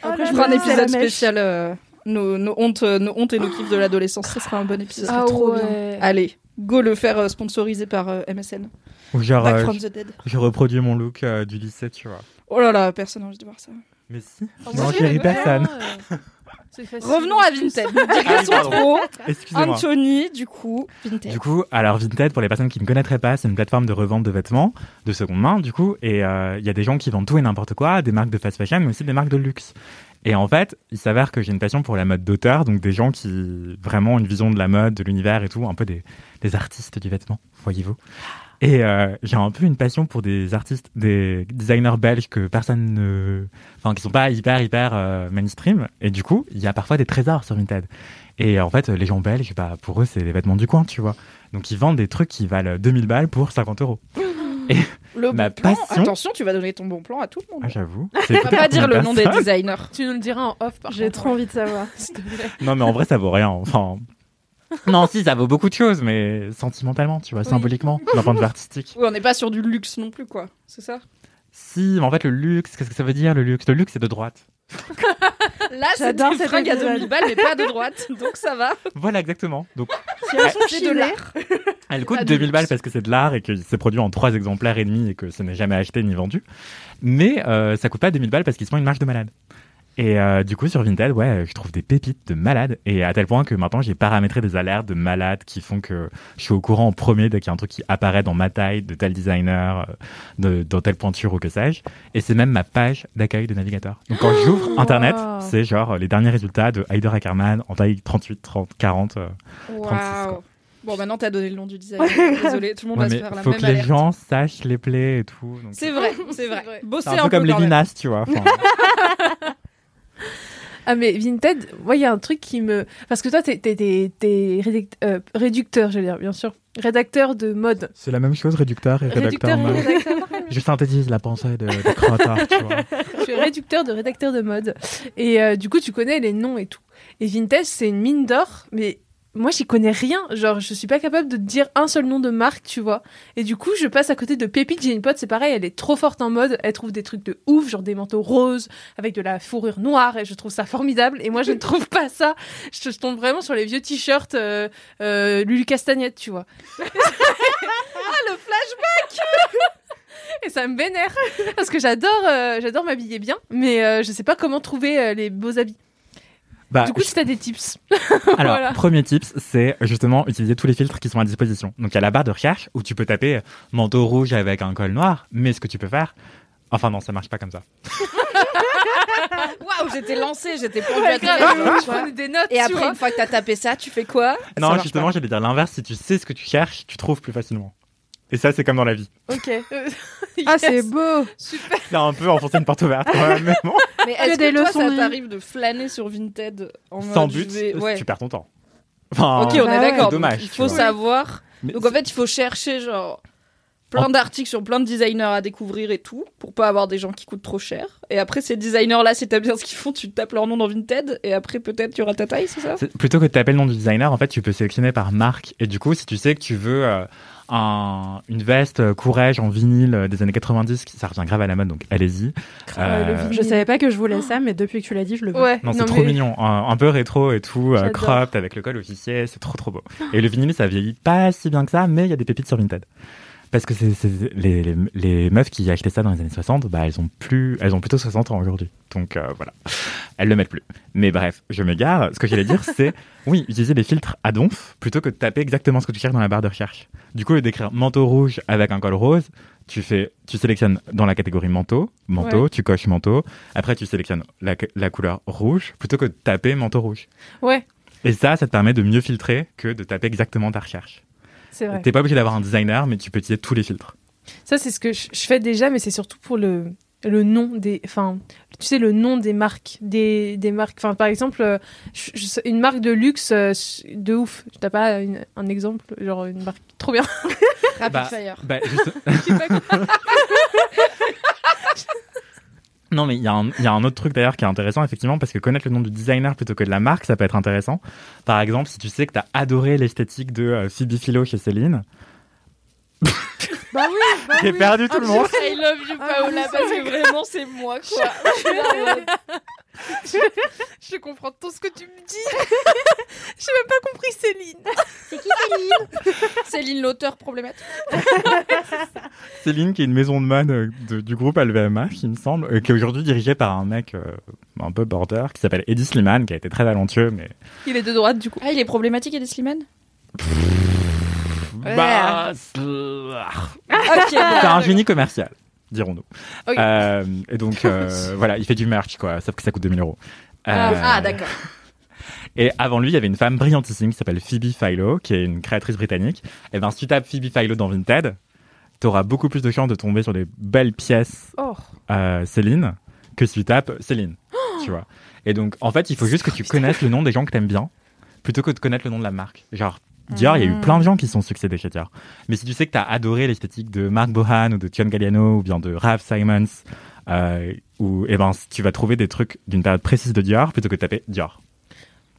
S2: Après,
S5: là
S2: je ferai un épisode
S5: C'est
S2: spécial euh, nos, nos hontes, nos hontes et nos kiffs de l'adolescence. Ce sera un bon épisode.
S3: Ah
S5: trop
S3: ouais.
S2: Allez, go le faire euh, sponsorisé par euh, MSN.
S4: Ou genre,
S2: Back
S4: euh,
S2: from the dead.
S4: je reproduis mon look euh, du lycée, tu vois.
S2: Oh là là, personne n'a envie de voir ça.
S4: Mais si.
S3: Ah,
S4: Non, ris
S3: ouais,
S4: personne.
S3: ouais. C'est facile.
S2: Revenons à Vinted. Digression trop.
S4: Excusez-moi.
S2: Anthony, du coup, Vinted.
S4: Du coup, alors Vinted, pour les personnes qui ne connaîtraient pas, c'est une plateforme de revente de vêtements de seconde main, du coup, et euh, il y a des gens qui vendent tout et n'importe quoi, des marques de fast fashion, mais aussi des marques de luxe. Et en fait, il s'avère que j'ai une passion pour la mode d'auteur, donc des gens qui vraiment ont une vision de la mode, de l'univers et tout, un peu des, des artistes du vêtement, voyez-vous. Et euh, j'ai un peu une passion pour des artistes, des designers belges que personne ne, enfin qui sont pas hyper hyper euh, mainstream. Et du coup, il y a parfois des trésors sur Vinted. Et en fait, les gens belges, bah pour eux, c'est les vêtements du coin, tu vois. Donc ils vendent des trucs qui valent 2000 balles pour 50 euros.
S2: Le
S4: Ma
S2: bon plan.
S4: passion-
S2: Attention, tu vas donner ton bon plan à tout le monde.
S4: Ah, j'avoue.
S2: On va pas dire le nom des designers.
S3: Tu nous le diras en off
S5: J'ai trop envie de savoir.
S3: S'il te plaît.
S4: Non, mais en vrai, ça vaut rien. Enfin. Non, si, ça vaut beaucoup de choses, mais sentimentalement, tu vois,
S2: Oui.
S4: symboliquement, d'un point de vue artistique.
S2: Oui, on n'est pas sur du luxe non plus, quoi. C'est ça?
S4: Si, mais en fait, le luxe, qu'est-ce que ça veut dire, le luxe? Le luxe, c'est de droite.
S2: Là, c'est
S5: J'adore
S2: des
S5: cet
S2: fringues à
S5: épisode.
S2: 2000 balles, mais pas de droite. Donc ça va.
S4: Voilà, exactement. Donc,
S5: Si elles sont
S2: C'est de l'art.
S4: elle coûte
S2: Pas de
S4: 2000
S2: luxe.
S4: balles parce que c'est de l'art et que c'est produit en trois exemplaires et demi et que ce n'est jamais acheté ni vendu. Mais euh, ça coûte pas 2000 balles parce qu'ils se font une marge de malade. Et euh, du coup, sur Vinted, ouais, je trouve des pépites de malade. Et à tel point que maintenant, j'ai paramétré des alertes de malades qui font que je suis au courant en premier dès qu'il y a un truc qui apparaît dans ma taille, de tel designer, euh, de, dans telle pointure ou que sais-je. Et c'est même ma page d'accueil de navigateur. Donc quand j'ouvre
S3: Oh,
S4: Internet,
S3: wow.
S4: c'est genre euh, les derniers résultats de Heider Ackerman en taille 38, 30, 40. euh. 36, quoi.
S2: Waouh. Bon, maintenant t'as donné le nom du designer. Désolé, tout le monde
S4: Ouais,
S2: va se faire la
S4: faut
S2: même
S4: que les gens sachent les plaies et tout. donc
S2: C'est vrai, c'est vrai.
S5: vrai.
S2: Bosser
S4: C'est un peu comme les. Vinas, tu vois.
S3: Ah mais Vinted, moi il y a un truc qui me... Parce que toi t'es, t'es, t'es- t'es rédict- euh, réducteur, je veux dire, bien sûr. Rédacteur de mode.
S4: c'est la même chose, réducteur et rédacteur.
S3: Réducteur et
S4: mode.
S3: rédacteur.
S4: Je synthétise la pensée de, de Crottard, tu vois.
S3: je suis réducteur de rédacteur de mode. Et euh, du coup, tu connais les noms et tout. Et Vintage, c'est une mine d'or, mais moi, j'y connais rien. Genre, je suis pas capable de dire un seul nom de marque, tu vois. Et du coup, je passe à côté de Pépite. J'ai une pote, c'est pareil, elle est trop forte en mode. Elle trouve des trucs de ouf, genre des manteaux roses avec de la fourrure noire, et je trouve ça formidable. Et moi, je ne trouve pas ça. Je, tombe vraiment sur les vieux t-shirts euh, euh, Lulu Castagnette, tu vois. ah, le flashback Et ça me vénère parce que j'adore, euh, j'adore m'habiller bien, mais euh, je sais pas comment trouver les beaux habits.
S4: Bah,
S3: du coup, si t'as des tips.
S4: Alors,
S3: Voilà.
S4: premier tips, c'est justement utiliser tous les filtres qui sont à disposition. Donc, il y a la barre de recherche où tu peux taper manteau rouge avec un col noir, mais ce que tu peux faire. Enfin, non, ça marche pas comme ça.
S2: Waouh, j'étais lancée, j'étais à
S3: Ouais, grave, je des notes.
S2: Et
S3: tu
S2: après,
S3: vois.
S2: une fois que t'as tapé ça, tu fais quoi?
S4: Non, justement, j'allais dire l'inverse. Si tu sais ce que tu cherches, tu trouves plus facilement. Et ça, c'est comme dans la vie.
S3: Ok.
S5: Ah, c'est beau.
S3: Super.
S4: Là, un peu enfoncer une porte ouverte, quand même, mais bon.
S2: Mais est-ce
S5: des
S2: que toi,
S5: leçons
S2: ça t'arrive de flâner sur Vinted en
S4: Sans but,
S2: vais- ouais.
S4: tu perds ton temps. Enfin,
S2: Ok, on
S5: Bah
S2: est
S5: ouais.
S2: d'accord.
S4: Dommage,
S2: Il faut
S4: vois.
S2: savoir.
S4: mais
S2: Donc en fait, il faut chercher genre plein d'articles sur plein de designers à découvrir et tout pour pas avoir des gens qui coûtent trop cher. Et après, ces designers-là, si t'aimes bien ce qu'ils font, tu tapes leur nom dans Vinted et après peut-être tu auras ta taille, c'est ça?
S4: Plutôt que de taper le nom du designer, en fait, tu peux sélectionner par marque. Et du coup, si tu sais que tu veux euh, un- une veste euh, Courrèges en vinyle euh, des années 90, qui- ça revient grave à la mode, donc allez-y. Euh,
S5: Je savais pas que je voulais ça, mais depuis que tu l'as dit, je le veux.
S3: Ouais.
S4: non, c'est trop mignon, un, un peu rétro et tout, euh, cropped avec le col officiel, c'est trop trop beau. Et le vinyle, ça vieillit pas si bien que ça, mais il y a des pépites sur Vinted. Parce que c'est c'est- les, les, les meufs qui achetaient ça dans les années 60, bah, elles ont plus, elles ont plutôt 60 ans aujourd'hui. Donc euh, voilà, elles le mettent plus. Mais bref, je m'égare. Ce que j'allais dire, c'est oui, utiliser les filtres à donf plutôt que de taper exactement ce que tu cherches dans la barre de recherche. Du coup, lieu d'écrire manteau rouge avec un col rose, tu fais, tu sélectionnes dans la catégorie manteau, manteau, tu coches manteau. Après, tu sélectionnes la, la couleur rouge plutôt que de taper manteau rouge.
S3: Ouais,
S4: Et ça, ça te permet de mieux filtrer que de taper exactement ta recherche.
S3: C'est vrai.
S4: T'es pas obligé d'avoir un designer, mais tu peux utiliser tous les filtres.
S3: Ça, c'est ce que je fais déjà, mais c'est surtout pour le, le nom des. Enfin, tu sais, le nom des marques. Des, des marques. Enfin, par exemple, euh, je- je sais- une marque de luxe euh, de ouf. T'as pas une- un exemple Genre une marque trop bien?
S2: Rapid
S4: Bah,
S2: Fire.
S4: Bah, juste- Non, mais il y, a un- autre truc d'ailleurs qui est intéressant, effectivement, parce que connaître le nom du designer plutôt que de la marque, ça peut être intéressant. Par exemple, si tu sais que tu as adoré l'esthétique de euh, Phoebe Philo chez Céline,
S5: Bah oui, bah
S4: j'ai
S5: oui.
S4: perdu tout le monde.
S2: I love you, Paola, parce que vraiment, c'est moi, quoi. Je
S3: Je comprends tout ce que tu me dis. J'ai même pas compris Céline.
S2: C'est qui Céline? Céline, l'auteur problématique.
S4: Céline, qui est une maison de mode euh, de- du groupe LVMH, il me semble, euh, qui est aujourd'hui dirigée par un mec euh, un peu border, qui s'appelle Eddie Slimane, qui a été très talentueux, mais
S3: Il est de droite, du coup.
S2: Ah, il est problématique, Eddie Slimane?
S4: Bah, c'est
S2: Ok,
S4: c'est un génie commercial, dirons-nous. Euh, et donc, euh, voilà, il fait du merch, quoi, sauf que ça coûte 2000 euros.
S2: Ah,
S4: Euh,
S2: ah, d'accord.
S4: Et avant lui, il y avait une femme brillantissime qui s'appelle Phoebe Philo, qui est une créatrice britannique. Et ben, si tu tapes Phoebe Philo dans Vinted, t'auras beaucoup plus de chances de tomber sur des belles pièces
S3: Oh.
S4: euh, Céline que si tu tapes Céline, tu vois. Et donc, en fait, il faut juste que tu connaisses le nom des gens que t'aimes bien, plutôt que de connaître le nom de la marque. Genre, Dior, il y a eu plein de gens qui sont succédés chez Dior. Mais si tu sais que t'as adoré l'esthétique de Marc Bohan ou de John Galliano ou bien de Ralph Simons, euh, ou, eh ben, tu vas trouver des trucs d'une période précise de Dior plutôt que de taper Dior.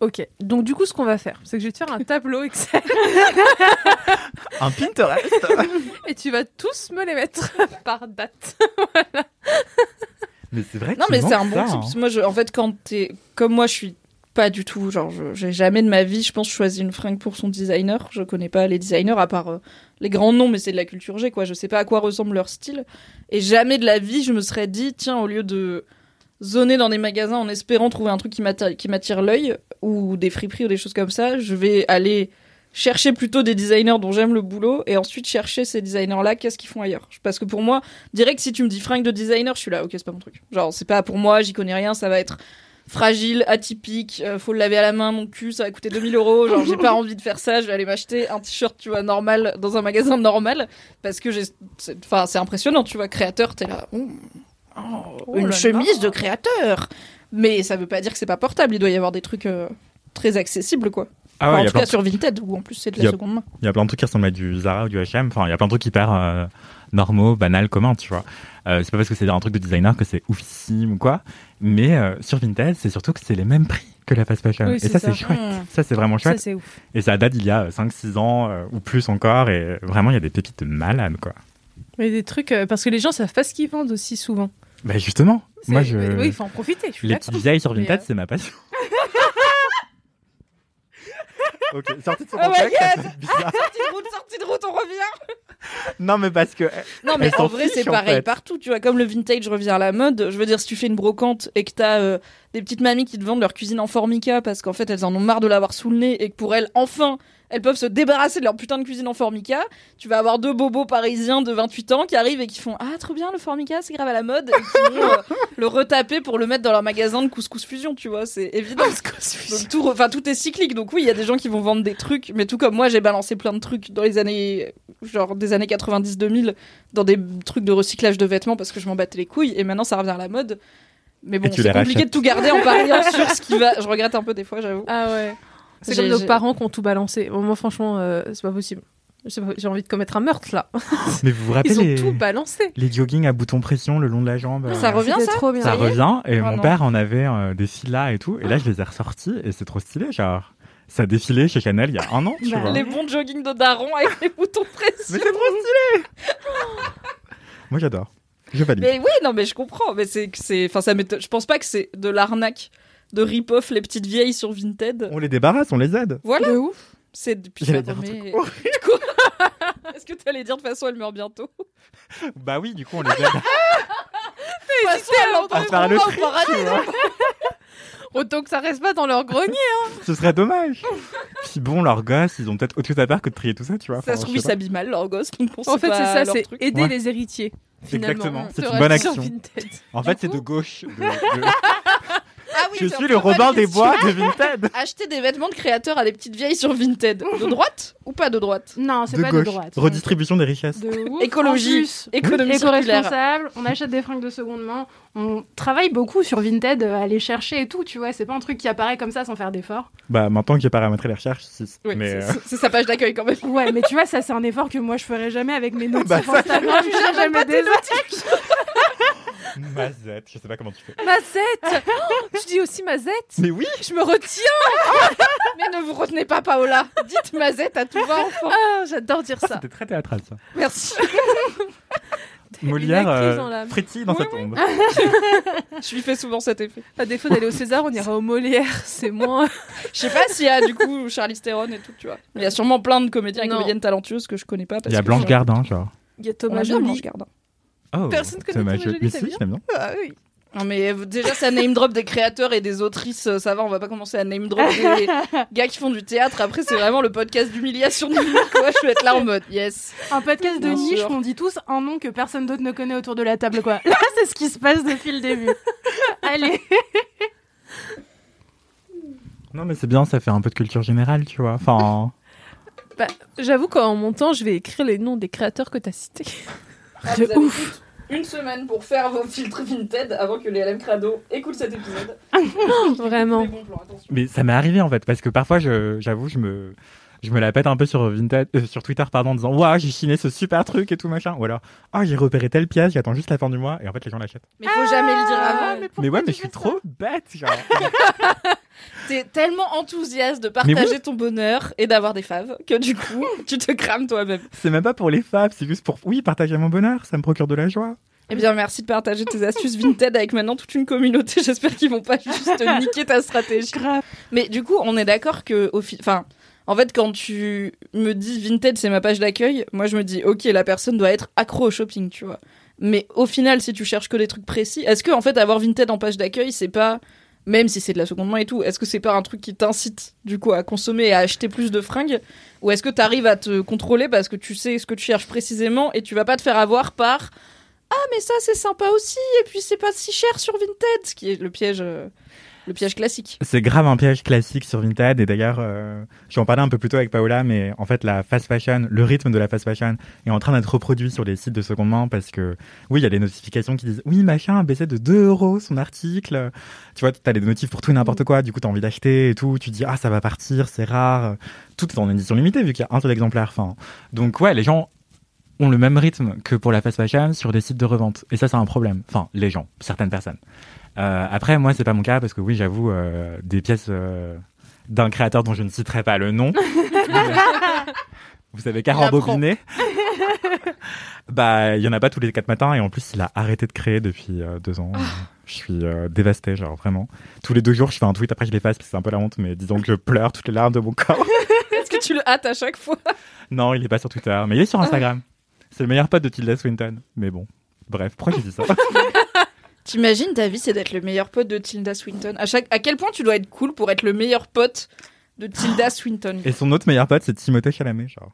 S3: Ok. Donc, du coup, ce qu'on va faire, c'est que je vais te faire un tableau Excel
S4: Un Pinterest
S3: et tu vas tous me les mettre par date.
S4: Mais c'est vrai que
S2: Non,
S4: tu
S2: mais c'est un bon
S4: ça,
S2: tip.
S4: hein.
S2: Moi, je, en fait, quand t'es. Comme moi, je suis pas du tout. Genre, j'ai jamais de ma vie, je pense, choisi une fringue pour son designer. Je connais pas les designers à part euh, les grands noms, mais c'est de la culture G, quoi. Je sais pas à quoi ressemble leur style. Et jamais de la vie, je me serais dit, tiens, au lieu de zoner dans des magasins en espérant trouver un truc qui m'attire, l'œil ou des friperies ou des choses comme ça. Je vais aller chercher plutôt des designers dont j'aime le boulot et ensuite chercher ces designers-là, qu'est-ce qu'ils font ailleurs? Parce que pour moi, direct, si tu me dis fringue de designer, je suis là, ok, c'est pas mon truc. Genre, c'est pas pour moi, j'y connais rien, ça va être fragile, atypique, euh, faut le laver à la main, mon cul, ça va coûter 2000 euros. Genre, j'ai pas envie de faire ça, je vais aller m'acheter un t-shirt, tu vois, normal, dans un magasin normal. Parce que j'ai. c'est- Enfin, c'est impressionnant, tu vois, créateur, t'es là. oh, oh, une
S3: là
S2: chemise de créateur. Mais ça veut pas dire que c'est pas portable, il doit y avoir des trucs euh, très accessibles, quoi.
S4: Ah
S2: Enfin,
S4: ouais,
S2: en
S4: il y, a
S2: tout cas sur Vinted, où en plus c'est de la
S4: a-
S2: seconde main.
S4: il y a plein de trucs qui ressemblent à du Zara ou du H&M. Enfin, il y a plein de trucs hyper euh, normaux, banals, communs, tu vois. Euh, c'est pas parce que c'est un truc de designer que c'est oufissime ou quoi. Mais euh, sur Vinted, c'est surtout que c'est les mêmes prix que la fast fashion.
S3: Oui,
S4: et ça,
S3: ça.
S4: c'est chouette.
S2: Mmh.
S4: Ça, c'est vraiment chouette.
S3: ouf.
S4: et ça date d'il y a 5-6 ans euh, ou plus encore. Et vraiment, il y a des pépites de malades, quoi.
S3: Mais des trucs, euh, parce que les gens savent pas ce qu'ils vendent aussi souvent.
S4: Bah justement, moi, je...
S3: Oui, il faut en profiter, je suis
S4: les petites vieilles sur Vinted,
S3: euh,
S4: c'est ma passion. Ok, sorti de son
S2: Oh my
S4: contexte, bizarre.
S2: Sortie de route, sortie de route, on revient
S4: Non, mais parce que
S2: Non, mais en vrai, c'est pareil
S4: fait.
S2: partout, tu vois. Comme le vintage revient à la mode, je veux dire, si tu fais une brocante et que t'as euh, des petites mamies qui te vendent leur cuisine en formica parce qu'en fait, elles en ont marre de l'avoir sous le nez et que pour elles, enfin, elles peuvent se débarrasser de leur putain de cuisine en formica, tu vas avoir deux bobos parisiens de 28 ans qui arrivent et qui font Ah, trop bien, le formica, c'est grave à la mode, et qui vont euh, le retaper pour le mettre dans leur magasin de couscous fusion, tu vois. C'est évident. Donc, tout, re- enfin, tout est cyclique. Donc oui, il y a des gens qui vont vendre des trucs, mais tout comme moi, j'ai balancé plein de trucs dans les années, genre des années 90-2000, dans des trucs de recyclage de vêtements parce que je m'en battais les couilles. Et maintenant, ça revient à la mode. Mais bon, c'est compliqué
S4: rachètes.
S2: de tout garder en pariant sur ce qui va. Je regrette un peu des fois, j'avoue.
S3: Ah ouais. C'est comme nos parents qui ont tout balancé. Bon, moi, franchement, euh, c'est pas possible. J'ai envie de commettre un meurtre là.
S4: Mais vous vous rappelez
S3: Ils ont
S4: les...
S3: tout balancé.
S4: les joggings à bouton pression le long de la jambe euh,
S2: Ça revient, ça
S5: trop bien.
S4: Ça revient et
S2: Oh
S4: mon
S2: non.
S4: père en avait euh, des filas et tout et là je les ai ressortis et c'est trop stylé genre ça a défilé chez Chanel il y a un an tu
S5: Bah,
S4: vois.
S2: Les bons jogging de daron avec les boutons
S4: Mais
S2: précieux.
S4: c'est trop stylé Moi j'adore. Je valide.
S2: Mais oui, non, mais je comprends. Mais c'est, enfin, ça. Je pense pas que c'est de l'arnaque de rip-off les petites vieilles sur Vinted.
S4: On les débarrasse, on les aide.
S2: Voilà.
S5: De ouf.
S2: C'est depuis Du coup- Est-ce que tu allais dire de toute façon elle meurt bientôt
S4: Bah oui, du coup on les aide
S2: façon, elle
S4: à
S2: entend
S4: faire le tri.
S2: paradis.
S4: tu vois.
S3: Autant que ça reste pas dans leur grenier.
S4: Ce serait dommage. Puis bon, leurs gosses, ils ont peut-être autre chose à faire que de trier tout ça, tu vois.
S2: Ça
S4: Enfin,
S2: se trouve, ils s'habillent mal, leur gosse. donc on
S3: En fait, c'est
S2: pas
S3: ça, c'est aider
S4: Ouais.
S3: les héritiers. Finalement,
S4: Exactement, c'est une bonne action. En fait, c'est de gauche. de- de-
S2: Ah oui,
S4: Je suis le Robin des Bois de Vinted.
S2: Acheter des vêtements de créateurs à des petites vieilles sur Vinted. De droite ou pas de droite
S5: Non, c'est pas
S4: gauche.
S5: de droite.
S4: Redistribution des richesses.
S5: De ouf.
S2: Écologie.
S5: Plus,
S2: Économie
S5: éco-responsable, on achète des fringues de seconde main, on travaille beaucoup sur Vinted à aller chercher et tout, tu vois, c'est pas un truc qui apparaît comme ça sans faire d'effort.
S4: Bah maintenant que j'ai paramétré les recherches, si.
S2: Oui,
S4: mais
S2: c'est-
S4: euh,
S2: c'est sa page d'accueil quand même.
S5: Ouais, mais tu vois, ça c'est un effort que moi je ferais jamais avec mes notifs
S4: Bah, ça,
S5: Instagram, je gère jamais des
S4: Mazette, je sais pas comment tu fais.
S3: Mazette Oh, Je dis aussi Mazette
S4: Mais oui,
S3: Je me retiens
S2: Mais ne vous retenez pas, Paola. Dites Mazette à tout va, enfant.
S3: Ah, J'adore dire ça.
S4: c'était très théâtral ça.
S2: Merci.
S4: Molière euh, frétille dans sa tombe.
S2: Je lui fais souvent cet effet.
S3: À défaut d'aller au César, on ira au Molière. C'est moins.
S2: Je sais pas s'il y a du coup Charlize Theron et tout, tu vois. Il y a sûrement plein de comédiens et comédiennes talentueuses que je connais pas. Parce
S4: Il y a
S2: que
S4: Blanche Gardin, genre.
S3: Il y a Thomas
S2: bien Blanche
S3: Joly.
S2: Gardin.
S4: Oh,
S3: Personne connaît
S4: Thomas
S3: Thomas
S4: Jo-
S3: Joly,
S4: Mais si, je l'aime bien.
S3: Ah oui.
S2: Non mais euh, déjà ça name drop des créateurs et des autrices, euh, ça va, on va pas commencer à name drop des gars qui font du théâtre. Après c'est vraiment le podcast d'humiliation quoi. Je vais être là en mode yes.
S5: Un podcast de
S2: Bien
S5: niche
S2: sûr.
S5: où on dit tous un nom que personne d'autre ne connaît autour de la table, quoi. Là, c'est ce qui se passe depuis le début. Allez.
S4: Non, mais c'est bien, ça fait un peu de culture générale, tu vois. Enfin,
S3: Bah, J'avoue qu'en montant, je vais écrire les noms des créateurs que t'as cités.
S2: Ah,
S5: De
S2: avez
S5: ouf.
S2: Une semaine pour faire vos filtres Vinted avant que les LM Crado écoutent cet épisode.
S3: Vraiment.
S2: Plans,
S4: mais ça m'est arrivé en fait, parce que parfois, je- j'avoue, je me. Je me la pète un peu sur Vinted, euh, sur Twitter pardon, en disant waouh j'ai chiné ce super truc et tout machin ou alors oh j'ai repéré telle pièce j'attends juste la fin du mois et en fait les gens l'achètent.
S2: Mais faut jamais le dire
S5: Ah,
S2: avant.
S4: Mais ouais mais je suis trop bête genre.
S2: T'es tellement enthousiaste de partager ton bonheur et d'avoir des faves que du coup tu te crames toi-même.
S4: c'est même pas pour les fables c'est juste pour oui partager mon bonheur ça me procure de la joie.
S2: Eh bien, merci de partager tes astuces Vinted avec maintenant toute une communauté. J'espère qu'ils vont pas juste niquer ta stratégie.
S5: Grave.
S2: Mais du coup, on est d'accord que, au fi- enfin, en fait, quand tu me dis Vinted, c'est ma page d'accueil, moi je me dis, ok, la personne doit être accro au shopping, tu vois. Mais au final, si tu cherches que des trucs précis, est-ce que en fait avoir Vinted en page d'accueil, c'est pas même si c'est de la seconde main et tout, est-ce que c'est pas un truc qui t'incite du coup à consommer et à acheter plus de fringues? Ou est-ce que tu arrives à te contrôler parce que tu sais ce que tu cherches précisément et tu vas pas te faire avoir par ah mais ça c'est sympa aussi et puis c'est pas si cher sur Vinted, ce qui est le piège euh, le piège classique.
S4: C'est grave un piège classique sur Vinted et d'ailleurs, euh, j'en parlais un peu plus tôt avec Paola, mais en fait la fast fashion, le rythme de la fast fashion est en train d'être reproduit sur les sites de seconde main parce que oui, il y a des notifications qui disent oui machin a baissé de 2 euros son article. Tu vois, t'as des notifs pour tout et n'importe quoi, du coup t'as envie d'acheter et tout, tu dis ah ça va partir, c'est rare. Tout est en édition limitée vu qu'il y a un seul exemplaire. Enfin, donc ouais, les gens ont le même rythme que pour la fast fashion sur des sites de revente. Et ça, c'est un problème. Enfin, les gens, certaines personnes. Euh, après, moi, c'est pas mon cas parce que oui, j'avoue, euh, des pièces euh, d'un créateur dont je ne citerai pas le nom. Vous savez qu'à rembobiner. bah, il y en a pas tous les quatre matins et en plus, il a arrêté de créer depuis euh, deux ans. Je suis euh, dévasté, genre vraiment. Tous les deux jours, je fais un tweet, après je l'efface, parce que c'est un peu la honte, mais disons que je pleure toutes les larmes de mon corps.
S2: Est-ce que tu le hâtes à chaque fois?
S4: Non, il est pas sur Twitter, mais il est sur Instagram. C'est le meilleur pote de Tilda Swinton. Mais bon, bref, pourquoi j'ai dit ça?
S2: T'imagines ta vie, c'est d'être le meilleur pote de Tilda Swinton. À chaque, à quel point tu dois être cool pour être le meilleur pote de Tilda Swinton?
S4: Et son autre meilleur pote, c'est Timothée Chalamet, genre.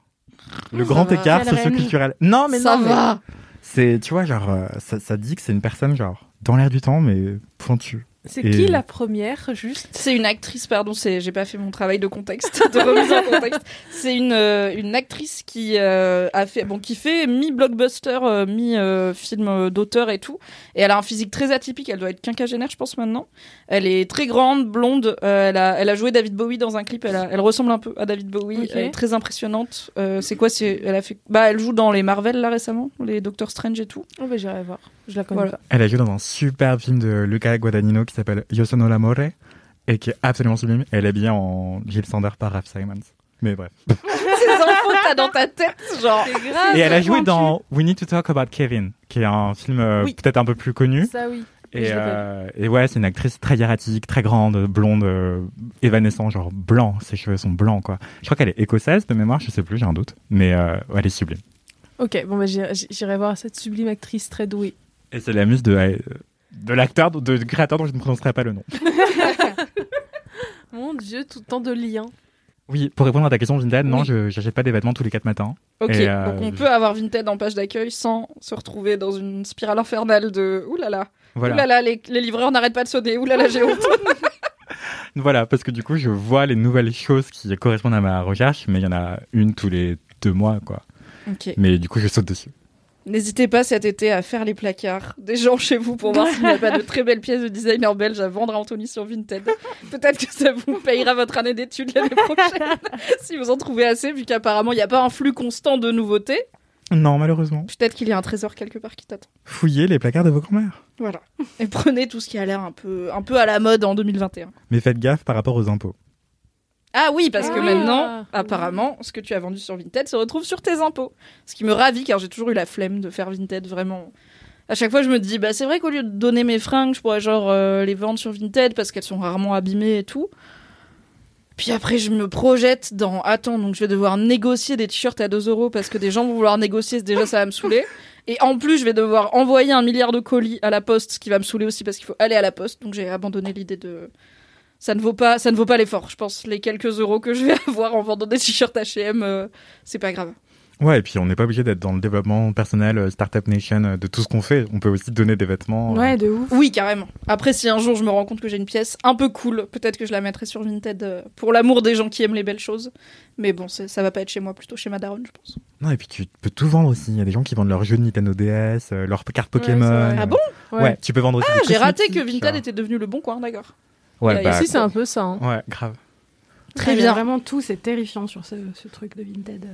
S4: Le grand
S2: va.
S4: écart socioculturel. Non, mais
S2: Ça
S4: non,
S2: va.
S4: C'est, tu vois, genre, euh, ça, ça dit que c'est une personne, genre, dans l'air du temps, mais pointue.
S3: C'est
S4: Et-
S3: qui la première, juste?
S2: C'est une actrice, pardon, c'est j'ai pas fait mon travail de contexte, de remise en contexte. C'est une euh, une actrice qui euh, a fait bon qui fait mi blockbuster, euh, mi euh, film euh, d'auteur et tout. Et elle a un physique très atypique. Elle doit être quinquagénaire, je pense maintenant. Elle est très grande, blonde. euh, elle a elle a joué David Bowie dans un clip. Elle a- elle ressemble un peu à David Bowie. Elle est très impressionnante. Euh, c'est quoi C'est elle a fait bah elle joue dans les Marvel là récemment, les Doctor Strange et tout.
S3: Oh, bah j'irai voir. Je la connais
S2: Voilà.
S3: pas.
S4: Elle a joué dans un super film de Luca Guadagnino qui s'appelle Io sono l'amore et qui est absolument sublime. Elle est habillée en Jill Sander par Raph Simons. Mais bref.
S2: Ces infos que t'as dans ta tête, genre.
S4: Et elle a joué dans We Need to Talk About Kevin, qui est un film euh,
S2: Oui.
S4: peut-être un peu plus connu.
S3: Ça, oui.
S4: Et, euh, et ouais, c'est une actrice très hiératique, très grande, blonde, euh, évanescent, genre blanc. Ses cheveux sont blancs, quoi. Je crois qu'elle est écossaise de mémoire, je sais plus, j'ai un doute. Mais euh, ouais, elle est sublime.
S3: Ok, bon, bah j'irai j'irai voir cette sublime actrice très douée.
S4: Et c'est la muse de, euh, de l'acteur, de, créateur dont je ne prononcerai pas le nom.
S3: Mon dieu, tout tant de liens.
S4: Oui, pour répondre à ta question, Vinted, non,
S2: Oui.
S4: je j'achète pas des vêtements tous les quatre matins.
S2: Ok,
S4: Et, euh,
S2: donc on
S4: je-
S2: peut avoir Vinted en page d'accueil sans se retrouver dans une spirale infernale de oulala,
S4: Voilà.
S2: oulala, les, les livreurs n'arrêtent pas de sonner, oulala, j'ai honte.
S4: Voilà, parce que du coup, je vois les nouvelles choses qui correspondent à ma recherche, mais il y en a une tous les deux mois, quoi.
S2: ok.
S4: Mais du coup, je saute dessus.
S2: N'hésitez pas cet été à faire les placards des gens chez vous pour voir s'il n'y a pas de très belles pièces de designer belge à vendre à Anthony sur Vinted. Peut-être que ça vous payera votre année d'études l'année prochaine, si vous en trouvez assez, vu qu'apparemment il n'y a pas un flux constant de nouveautés.
S4: Non, malheureusement.
S2: Peut-être qu'il y a un trésor quelque part qui t'attend.
S4: Fouillez les placards de vos grand-mères.
S2: Voilà. Et prenez tout ce qui a l'air un peu, un peu à la mode en 2021.
S4: Mais faites gaffe par rapport aux impôts.
S2: Ah oui, parce que
S3: Ah.
S2: maintenant, apparemment, ce que tu as vendu sur Vinted se retrouve sur tes impôts. Ce qui me ravit car j'ai toujours eu la flemme de faire Vinted, vraiment. À chaque fois, je me dis, bah c'est vrai qu'au lieu de donner mes fringues, je pourrais genre euh, les vendre sur Vinted parce qu'elles sont rarement abîmées et tout. Puis après, je me projette dans, attends, donc je vais devoir négocier des t-shirts à 2 euros parce que des gens vont vouloir négocier, déjà ça va me saouler. Et en plus, je vais devoir envoyer un milliard de colis à la poste, ce qui va me saouler aussi parce qu'il faut aller à la poste. Donc j'ai abandonné l'idée de, ça ne vaut pas ça ne vaut pas l'effort je pense les quelques euros que je vais avoir en vendant des t-shirts H&M euh, c'est pas grave
S4: Ouais, et puis on n'est pas obligé d'être dans le développement personnel, euh, Startup Nation, euh, de tout ce qu'on fait. On peut aussi donner des vêtements. euh,
S5: Ouais, de ouf.
S2: oui carrément après si un jour je me rends compte que j'ai une pièce un peu cool peut-être que je la mettrai sur Vinted euh, pour l'amour des gens qui aiment les belles choses mais bon ça va pas être chez moi plutôt chez Madaron je pense
S4: Non, et puis tu peux tout vendre aussi. Il y a des gens qui vendent leurs jeux de Nintendo DS, euh, leurs cartes Pokémon.
S2: Ah bon?
S4: Ouais. tu peux vendre aussi.
S2: ah j'ai raté que Vinted
S4: genre.
S2: était devenu le bon coin d'accord
S4: Ouais,
S2: Et
S4: bah,
S3: si, c'est un peu ça. hein.
S4: ouais, grave.
S2: Très
S5: Ouais,
S2: bien.
S5: Vraiment, tout, c'est terrifiant sur ce, ce truc de Vinted.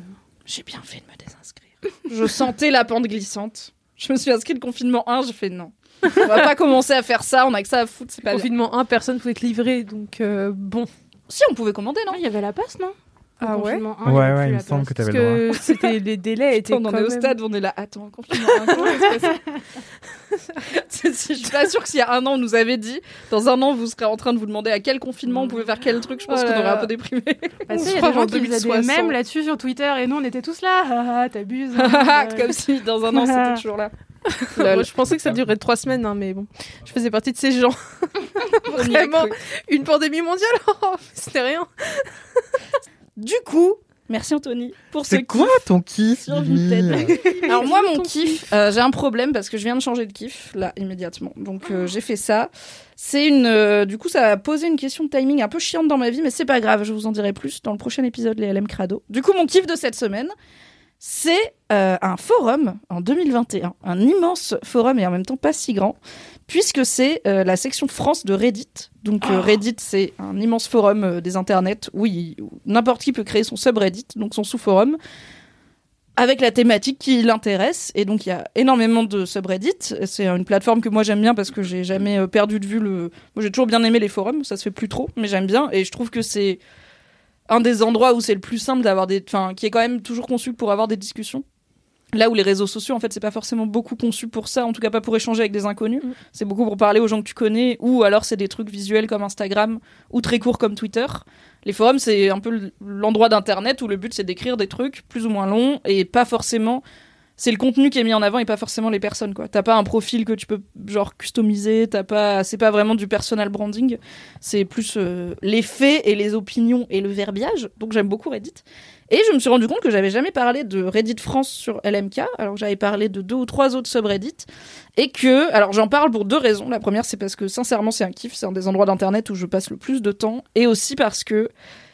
S2: j'ai bien fait de me désinscrire je sentais la pente glissante je me suis inscrite le confinement 1 j'ai fait non on va pas commencer à faire ça on a que ça à foutre c'est pas bien.
S3: Confinement 1, personne pouvait être livré, donc euh, bon.
S2: si on pouvait commander non?
S5: Non, il y avait la passe, non?
S3: Ah ouais
S5: confinement
S4: Ouais, ouais, il me semble que
S3: Parce
S4: t'avais le droit.
S3: que c'était les délais étaient
S2: on en est au
S3: même-
S2: stade où on est là. Attends, confinement. un, comment Je suis pas sûre que s'il y a un an, on nous avait dit, dans un an, vous serez en train de vous demander à quel confinement on pouvait faire quel truc. Je pense
S3: Oh
S2: qu'on aurait un peu déprimé.
S5: Tu qui faisaient des
S2: 2060.
S5: mèmes là-dessus sur Twitter et nous on était tous là. T'abuses. hein.
S2: Comme si dans un an, c'était toujours là.
S3: Moi, je pensais que ça durait trois semaines, hein, mais bon, je faisais partie de ces gens.
S2: On y a
S3: Vraiment, une pandémie mondiale, oh, c'était rien.
S2: Du coup, merci Anthony pour ce
S4: C'est quoi ton kiff
S2: sur. Alors moi mon kiff, euh, j'ai un problème parce que je viens de changer de kiff là immédiatement. Donc euh, j'ai fait ça. C'est une euh, du coup ça a posé une question de timing un peu chiante dans ma vie mais c'est pas grave, je vous en dirai plus dans le prochain épisode les LM Crado. Du coup mon kiff de cette semaine, c'est euh, un forum en 2021, un immense forum et en même temps pas si grand puisque c'est euh, la section France de Reddit. Donc euh, Reddit c'est un immense forum des internets où, où n'importe qui peut créer son subreddit, donc son sous-forum avec la thématique qui l'intéresse. Et donc, il y a énormément de subreddits. C'est une plateforme que moi j'aime bien parce que j'ai jamais perdu de vue le. Moi, j'ai toujours bien aimé les forums. Ça se fait plus trop, mais j'aime bien. Et je trouve que c'est un des endroits où c'est le plus simple d'avoir des. Enfin, qui est quand même toujours conçu pour avoir des discussions. Là où les réseaux sociaux, en fait, c'est pas forcément beaucoup conçu pour ça, en tout cas pas pour échanger avec des inconnus.
S3: Mm.
S2: C'est beaucoup pour parler aux gens que tu connais, ou alors c'est des trucs visuels comme Instagram, ou très courts comme Twitter. Les forums, c'est un peu l'endroit d'internet où le but c'est d'écrire des trucs plus ou moins longs et pas forcément. C'est le contenu qui est mis en avant et pas forcément les personnes quoi. T'as pas un profil que tu peux genre customiser, t'as pas, c'est pas vraiment du personal branding. C'est plus euh, les faits et les opinions et le verbiage. Donc j'aime beaucoup Reddit. Et je me suis rendu compte que j'avais jamais parlé de Reddit France sur LMK, alors j'avais parlé de deux ou trois autres subreddits. Et que, alors j'en parle pour deux raisons. La première, c'est parce que sincèrement, c'est un kiff, c'est un des endroits d'internet où je passe le plus de temps. Et aussi parce que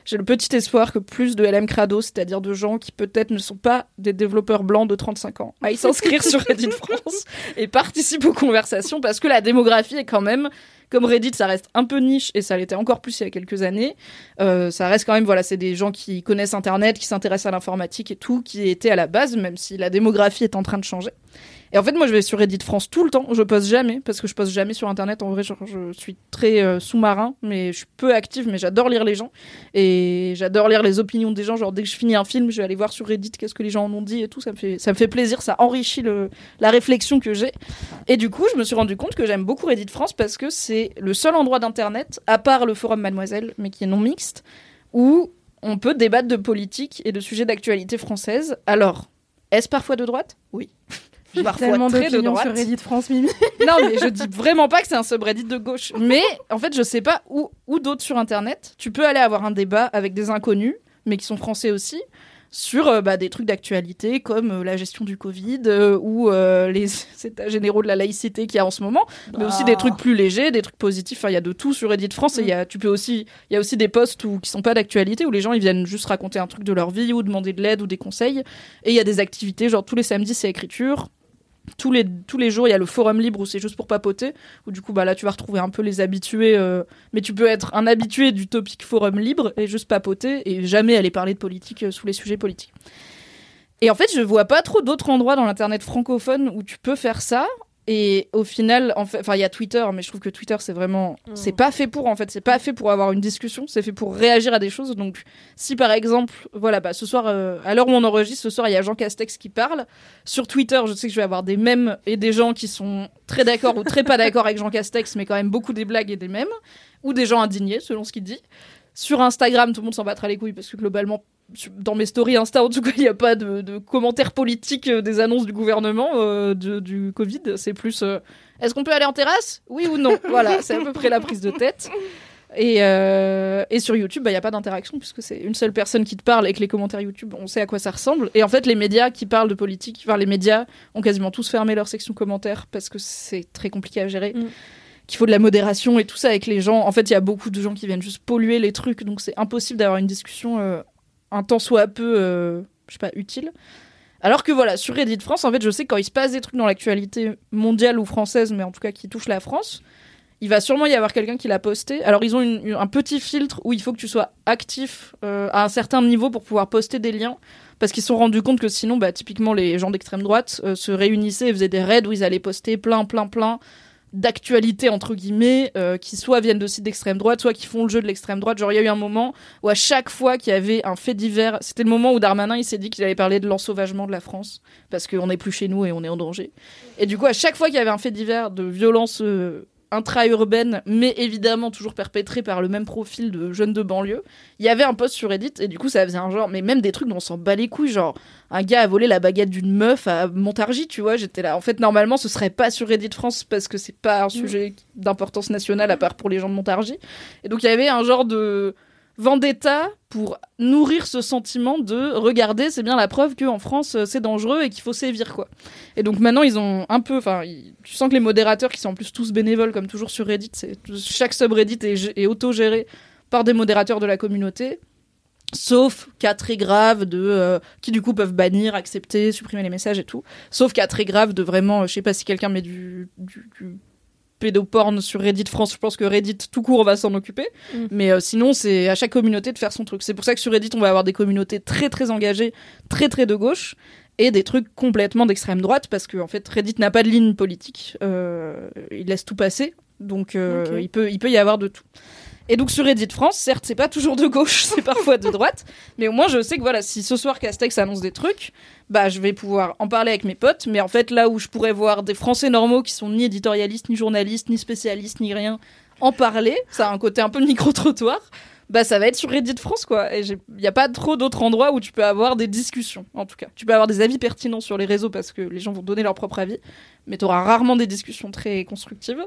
S2: j'ai le petit espoir que plus de LM Crado, c'est-à-dire de gens qui peut-être ne sont pas des développeurs blancs de 35 ans, aillent s'inscrire sur Reddit France et participent aux conversations parce que la démographie est quand même, comme Reddit, ça reste un peu niche et ça l'était encore plus il y a quelques années. Euh, ça reste quand même, voilà, c'est des gens qui connaissent Internet, qui s'intéressent à l'informatique et tout, qui étaient à la base, même si la démographie est en train de changer. Et en fait, moi, je vais sur Reddit France tout le temps. Je poste jamais parce que je poste jamais sur Internet. En vrai, je suis très euh, sous-marin, mais je suis peu active. Mais j'adore lire les gens et j'adore lire les opinions des gens. Genre, dès que je finis un film, je vais aller voir sur Reddit qu'est-ce que les gens en ont dit et tout. Ça me fait, ça me fait plaisir. Ça enrichit la réflexion que j'ai. Et du coup, je me suis rendu compte que j'aime beaucoup Reddit France parce que c'est le seul endroit d'Internet, à part le forum Mademoiselle, mais qui est non mixte, où on peut débattre de politique et de sujets d'actualité française. Alors, est-ce parfois de droite? Oui. Parfois
S5: Tellement
S2: très de droite.
S5: sur Reddit France, Mimi.
S2: Non, mais je dis vraiment pas que c'est un subreddit de gauche. Mais en fait, je sais pas où, où d'autres sur Internet. Tu peux aller avoir un débat avec des inconnus, mais qui sont français aussi, sur euh, bah, des trucs d'actualité comme euh, la gestion du Covid euh, ou les états généraux de la laïcité qu'il y a en ce moment, mais aussi des trucs plus légers, des trucs positifs. Enfin, il y a de tout sur Reddit France. Et il y a, tu peux aussi, il y a aussi des posts où, qui sont pas d'actualité où les gens ils viennent juste raconter un truc de leur vie ou demander de l'aide ou des conseils. Et il y a des activités, genre tous les samedis c'est écriture, tous les, jours, il y a le forum libre où c'est juste pour papoter, où du coup, bah, là, tu vas retrouver un peu les habitués, euh, mais tu peux être un habitué du topic forum libre et juste papoter et jamais aller parler de politique euh, sous les sujets politiques. Et en fait, je vois pas trop d'autres endroits dans l'internet francophone où tu peux faire ça. Et au final, en fait, enfin, il y a Twitter, mais je trouve que Twitter, c'est vraiment, c'est pas fait pour, en fait, c'est pas fait pour avoir une discussion, c'est fait pour réagir à des choses. Donc, si par exemple, voilà, bah, ce soir, euh, à l'heure où on enregistre, ce soir, il y a Jean Castex qui parle. Sur Twitter, je sais que je vais avoir des mèmes et des gens qui sont très d'accord ou très pas d'accord avec Jean Castex, mais quand même beaucoup des blagues et des mèmes, ou des gens indignés, selon ce qu'il dit. Sur Instagram, tout le monde s'en battra les couilles parce que globalement, dans mes stories Insta, en tout cas, il n'y a pas de, de commentaires politiques euh, des annonces du gouvernement euh, de- du Covid. C'est plus euh, est-ce qu'on peut aller en terrasse? Oui ou non? Voilà, c'est à peu près la prise de tête. Et, euh, et sur YouTube, bah, il n'y a pas d'interaction puisque c'est une seule personne qui te parle et que les commentaires YouTube, on sait à quoi ça ressemble. Et en fait, les médias qui parlent de politique, enfin, les médias ont quasiment tous fermé leur section commentaires parce que c'est très compliqué à gérer.
S3: Mm.
S2: Qu'il faut de la modération et tout ça avec les gens. En fait, il y a beaucoup de gens qui viennent juste polluer les trucs, donc c'est impossible d'avoir une discussion euh, un temps soit peu, euh, je sais pas, utile. Alors que voilà, sur Reddit France, en fait, je sais quand il se passe des trucs dans l'actualité mondiale ou française, mais en tout cas qui touchent la France, il va sûrement y avoir quelqu'un qui l'a posté. Alors ils ont un petit filtre où il faut que tu sois actif euh, à un certain niveau pour pouvoir poster des liens, parce qu'ils se sont rendus compte que sinon, bah, typiquement les gens d'extrême droite euh, se réunissaient et faisaient des raids où ils allaient poster plein, plein, plein d'actualités entre guillemets euh, qui soit viennent de sites d'extrême droite soit qui font le jeu de l'extrême droite. Genre il y a eu un moment où à chaque fois qu'il y avait un fait divers c'était le moment où Darmanin il s'est dit qu'il allait parler de l'ensauvagement de la France parce qu'on n'est plus chez nous et on est en danger. Et du coup à chaque fois qu'il y avait un fait divers de violence euh, intra-urbaine, mais évidemment toujours perpétrée par le même profil de jeunes de banlieue. Il y avait un post sur Reddit et du coup ça faisait un genre, mais même des trucs dont on s'en bat les couilles, genre un gars a volé la baguette d'une meuf à Montargis, tu vois. J'étais là. En fait, normalement, ce serait pas sur Reddit France parce que c'est pas un sujet d'importance nationale à part pour les gens de Montargis. Et donc il y avait un genre de vendetta pour nourrir ce sentiment de regarder, c'est bien la preuve qu'en France euh, c'est dangereux et qu'il faut sévir quoi. Et donc maintenant ils ont un peu, enfin tu sens que les modérateurs qui sont en plus tous bénévoles comme toujours sur Reddit, c'est chaque subreddit est, est auto-géré par des modérateurs de la communauté. Sauf cas très graves de euh, qui du coup peuvent bannir, accepter, supprimer les messages et tout. Sauf cas très graves de vraiment, euh, je sais pas si quelqu'un met du pédoporn sur Reddit France, je pense que Reddit tout court va s'en occuper.
S5: Mm.
S2: Mais euh, sinon, c'est à chaque communauté de faire son truc. C'est pour ça que sur Reddit, on va avoir des communautés très très engagées, très très de gauche, et des trucs complètement d'extrême droite, parce que en fait, Reddit n'a pas de ligne politique. Euh, il laisse tout passer, donc euh, il peut il peut y avoir de tout. Et donc sur Reddit France, certes, c'est pas toujours de gauche, c'est parfois de droite, mais au moins je sais que voilà, si ce soir Castex annonce des trucs, bah je vais pouvoir en parler avec mes potes, mais en fait là où je pourrais voir des Français normaux qui sont ni éditorialistes, ni journalistes, ni spécialistes, ni rien, en parler, ça a un côté un peu micro-trottoir, bah ça va être sur Reddit France quoi. Et il n'y a pas trop d'autres endroits où tu peux avoir des discussions, en tout cas. Tu peux avoir des avis pertinents sur les réseaux parce que les gens vont donner leur propre avis, mais tu auras rarement des discussions très constructives.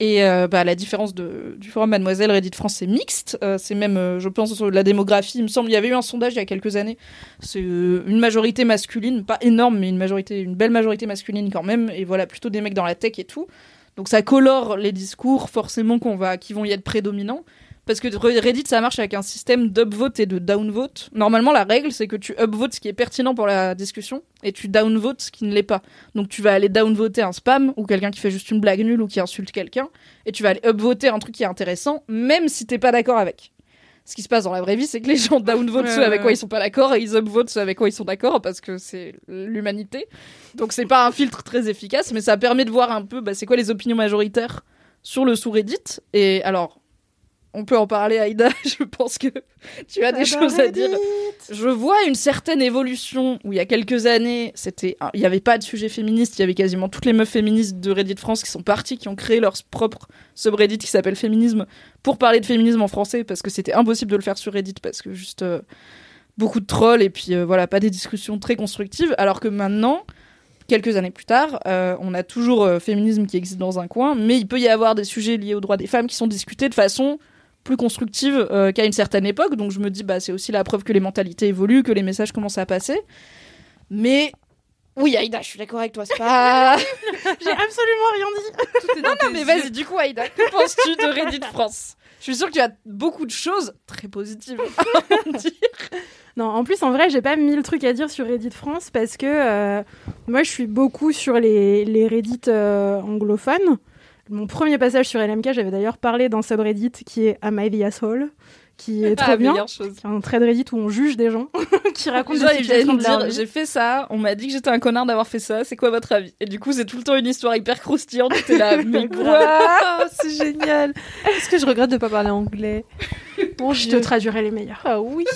S2: Et euh, bah, la différence de, du forum Mademoiselle Reddit France, c'est mixte. Euh, c'est même, euh, je pense, sur la démographie. Il me semble, il y avait eu un sondage il y a quelques années. C'est euh, une majorité masculine, pas énorme, mais une majorité, une belle majorité masculine quand même. Et voilà, plutôt des mecs dans la tech et tout. Donc ça colore les discours forcément qu'on va, qui vont y être prédominants. Parce que Reddit, ça marche avec un système d'upvote et de downvote. Normalement, la règle, c'est que tu upvotes ce qui est pertinent pour la discussion et tu downvotes ce qui ne l'est pas. Donc tu vas aller downvoter un spam ou quelqu'un qui fait juste une blague nulle ou qui insulte quelqu'un et tu vas aller upvoter un truc qui est intéressant, même si t'es pas d'accord avec. Ce qui se passe dans la vraie vie, c'est que les gens downvote
S3: Ouais,
S2: ceux avec quoi ils sont pas d'accord et ils upvotent ceux avec quoi ils sont d'accord parce que c'est l'humanité. Donc c'est pas un filtre très efficace, mais ça permet de voir un peu bah, c'est quoi les opinions majoritaires sur le sous-Reddit. Et alors, on peut en parler, Aïda. Je pense que tu as des choses à dire. Je vois une certaine évolution où il y a quelques années, c'était, il n'y avait pas de sujet féministe. Il y avait quasiment toutes les meufs féministes de Reddit France qui sont parties, qui ont créé leur propre subreddit qui s'appelle Féminisme pour parler de féminisme en français parce que c'était impossible de le faire sur Reddit parce que juste euh, beaucoup de trolls et puis euh, voilà, pas des discussions très constructives. Alors que maintenant, quelques années plus tard, euh, on a toujours euh, féminisme qui existe dans un coin, mais il peut y avoir des sujets liés aux droits des femmes qui sont discutés de façon plus constructive euh, qu'à une certaine époque. Donc je me dis, bah, c'est aussi la preuve que les mentalités évoluent, que les messages commencent à passer. Mais oui, Aïda, je suis d'accord avec toi, c'est pas.
S5: J'ai absolument rien dit.
S2: non, non, mais vas-y, du coup, Aïda, que penses-tu de Reddit France? Je suis sûre qu'il y a beaucoup de choses très positives à en dire.
S5: Non, en plus, en vrai, j'ai pas mille trucs à dire sur Reddit France parce que euh, moi, je suis beaucoup sur les, les Reddit euh, anglophones. Mon premier passage sur LMK, j'avais d'ailleurs parlé d'un subreddit qui est Am I the Asshole? Qui est trop
S2: Ah,
S5: bien.
S2: meilleure chose.
S5: qui est un thread Reddit où on juge des gens qui racontent des situations de leur
S2: j'ai fait ça, on m'a dit que j'étais un connard d'avoir fait ça, c'est quoi votre avis? Et du coup, c'est tout le temps une histoire hyper croustillante, t'es là, mais quoi?
S3: C'est génial. Est-ce que je regrette de pas parler anglais? Mon
S5: Je te traduirai les meilleurs.
S3: Ah oui.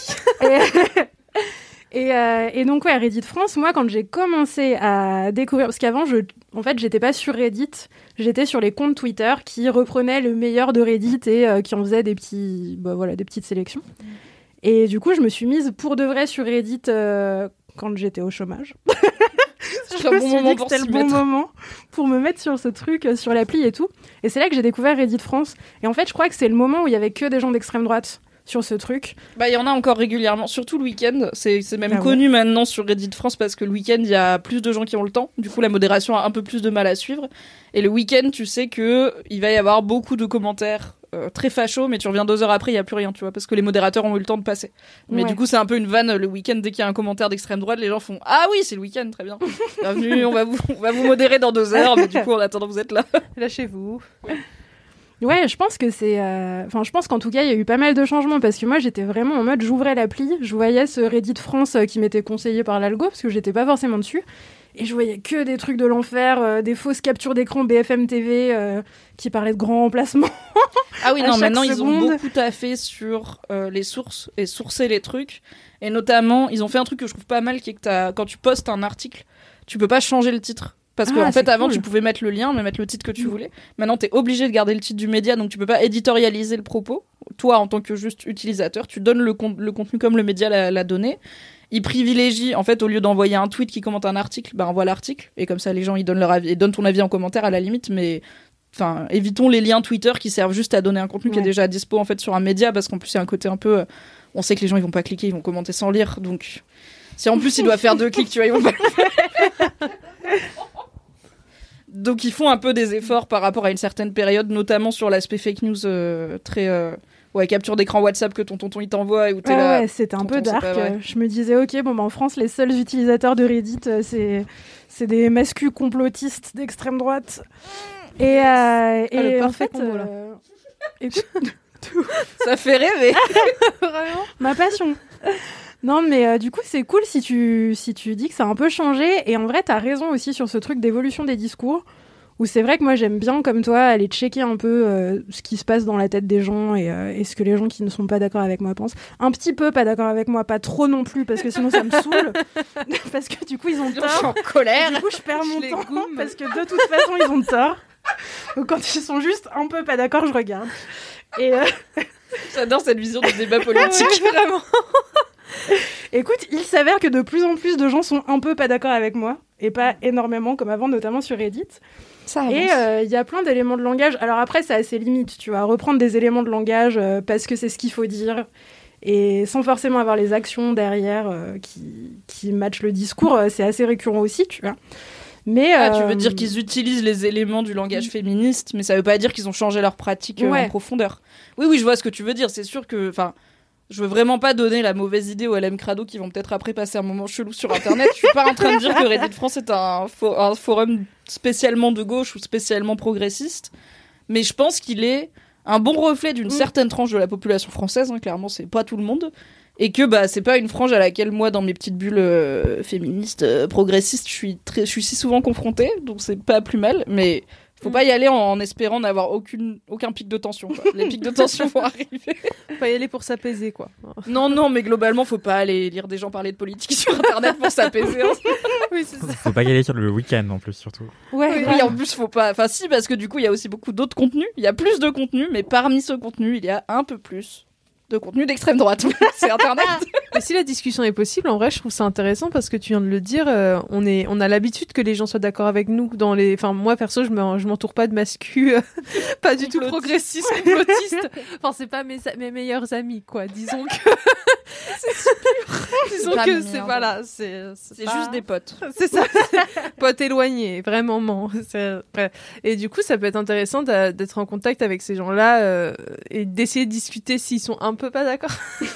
S5: Et, euh, et donc, ouais, Reddit France, moi, quand j'ai commencé à découvrir, parce qu'avant, je, en fait, j'étais pas sur Reddit, j'étais sur les comptes Twitter qui reprenaient le meilleur de Reddit et euh, qui en faisaient des, petits, bah, voilà, des petites sélections. Et du coup, je me suis mise pour de vrai sur Reddit euh, quand j'étais au chômage. Je me
S2: bon
S5: suis
S2: moment
S5: dit que c'était le bon moment pour me mettre sur ce truc, euh, sur l'appli et tout. Et c'est là que j'ai découvert Reddit France. Et en fait, je crois que c'est le moment où il y avait que des gens d'extrême droite sur ce truc.
S2: Bah, il y en a encore régulièrement, surtout le week-end. C'est c'est même
S5: Ah ouais.
S2: connu maintenant sur Reddit France parce que le week-end, il y a plus de gens qui ont le temps. Du coup, la modération a un peu plus de mal à suivre. Et le week-end, tu sais que il va y avoir beaucoup de commentaires euh, très fachos, mais tu reviens deux heures après, il y a plus rien, tu vois, parce que les modérateurs ont eu le temps de passer. Mais
S5: Ouais.
S2: du coup, c'est un peu une vanne le week-end dès qu'il y a un commentaire d'extrême droite, les gens font ah oui, c'est le week-end, très bien. Bienvenue, on va vous, on va vous modérer dans deux heures, mais du coup, en attendant, vous êtes là.
S3: Lâchez-vous.
S5: Ouais, je pense que c'est. euh, Enfin, je pense qu'en tout cas, il y a eu pas mal de changements parce que moi, j'étais vraiment en mode j'ouvrais l'appli, je voyais ce Reddit France euh, qui m'était conseillé par l'algo parce que j'étais pas forcément dessus. Et je voyais que des trucs de l'enfer, euh, des fausses captures d'écran BFM TV euh, qui parlaient de grands remplacements.
S2: Ah oui, non, maintenant ils ont beaucoup taffé sur euh, les sources et sourcer les trucs. Et notamment, ils ont fait un truc que je trouve pas mal qui est que quand tu postes un article, tu peux pas changer le titre. Parce
S5: Ah,
S2: qu'en fait,
S5: c'est
S2: avant,
S5: cool.
S2: tu pouvais mettre le lien, mais mettre le titre que tu voulais. Maintenant, t'es obligé de garder le titre du média, donc tu peux pas éditorialiser le propos. Toi, en tant que juste utilisateur, tu donnes le, con- le contenu comme le média l'a donné. Il privilégie, en fait, au lieu d'envoyer un tweet qui commente un article, bah envoie l'article. Et comme ça, les gens, ils donnent leur avis, donnent ton avis en commentaire à la limite, mais. Enfin, évitons les liens Twitter qui servent juste à donner un contenu qui est déjà dispo en fait sur un média parce qu'en plus il y a un côté un peu euh, on sait que les gens ils vont pas cliquer, ils vont commenter sans lire donc si en plus il doit faire deux clics, tu vois, ils vont pas. Donc ils font un peu des efforts par rapport à une certaine période, notamment sur l'aspect fake news euh, très euh, ouais capture d'écran WhatsApp que ton tonton il t'envoie et où t'es
S5: Ouais,
S2: là.
S5: ouais, c'était un
S2: tonton,
S5: peu dark. Je me disais, ok, bon, bah, en France, les seuls utilisateurs de Reddit, euh, c'est c'est des mascus complotistes d'extrême droite. Et, euh, et
S3: Ah, le
S5: en
S3: parfait
S5: fait,
S3: combo, là.
S5: euh, écoute,
S2: Ça fait rêver.
S3: Vraiment
S5: ma passion. Non, mais euh, du coup, c'est cool si tu, si tu dis que ça a un peu changé. Et en vrai, t'as raison aussi sur ce truc d'évolution des discours. Où c'est vrai que moi, j'aime bien, comme toi, aller checker un peu euh, ce qui se passe dans la tête des gens et, euh, et ce que les gens qui ne sont pas d'accord avec moi pensent. Un petit peu pas d'accord avec moi, pas trop non plus, parce que sinon ça me saoule. parce que du coup, ils ont
S2: Je suis
S5: tort.
S2: en colère.
S5: Du coup, je perds mon
S3: Je
S5: temps
S3: goume.
S5: parce que de toute façon, ils ont tort. Donc quand ils sont juste un peu pas d'accord, je regarde. Et
S2: J'adore cette vision du débat politique.
S3: Vraiment.
S5: écoute, il s'avère que de plus en plus de gens sont un peu pas d'accord avec moi et pas énormément comme avant, notamment sur Reddit.
S2: Ça
S5: Et euh, il y a plein d'éléments de langage. Alors après, c'est assez limite. Tu vas reprendre des éléments de langage euh, parce que c'est ce qu'il faut dire. Et sans forcément avoir les actions derrière euh, qui, qui matchent le discours, euh, c'est assez récurrent aussi, tu vois. Mais,
S2: Ah, tu veux dire qu'ils utilisent les éléments du langage féministe, mais ça veut pas dire qu'ils ont changé leur pratique
S5: Ouais.
S2: en profondeur. Oui, oui, je vois ce que tu veux dire. C'est sûr que, enfin, je veux vraiment pas donner la mauvaise idée aux LM Crado qui vont peut-être après passer un moment chelou sur Internet. je suis pas en train de dire que Reddit France est un, fo- un forum spécialement de gauche ou spécialement progressiste, mais je pense qu'il est un bon reflet d'une
S5: Mm.
S2: certaine tranche de la population française. hein, clairement, c'est pas tout le monde. Et que bah c'est pas une frange à laquelle moi dans mes petites bulles euh, féministes euh, progressistes je suis très je suis si souvent confrontée donc c'est pas plus mal mais faut pas y aller en, en espérant n'avoir aucune aucun pic de tension quoi. les pics de tension vont arriver
S3: Faut pas y aller pour s'apaiser, quoi.
S2: non non mais globalement faut pas aller lire des gens parler de politique sur internet pour s'apaiser hein.
S3: Oui, c'est
S4: Faut, faut pas y aller sur le week-end en plus, surtout.
S5: Ouais,
S2: oui, en plus faut pas enfin si parce que du coup il y a aussi beaucoup d'autres contenus il y a plus de contenus mais parmi ce contenu il y a un peu plus de contenu d'extrême droite c'est internet
S3: Mais si la discussion est possible, en vrai, je trouve ça intéressant parce que tu viens de le dire, euh, on est, on a l'habitude que les gens soient d'accord avec nous dans les. Enfin, moi perso, je je m'entoure pas de mascus, euh, pas du tout
S2: Complotiste.
S3: progressistes, complotistes. Enfin, c'est pas mes, mes meilleurs amis, quoi. Disons que. Disons
S2: pas
S3: que c'est voilà, c'est.
S2: c'est
S3: pas-
S2: juste des potes
S3: C'est ça, pote éloigné, vraiment. C'est-. Et du coup, ça peut être intéressant d'être en contact avec ces gens-là euh, et d'essayer de discuter s'ils sont un peu pas d'accord.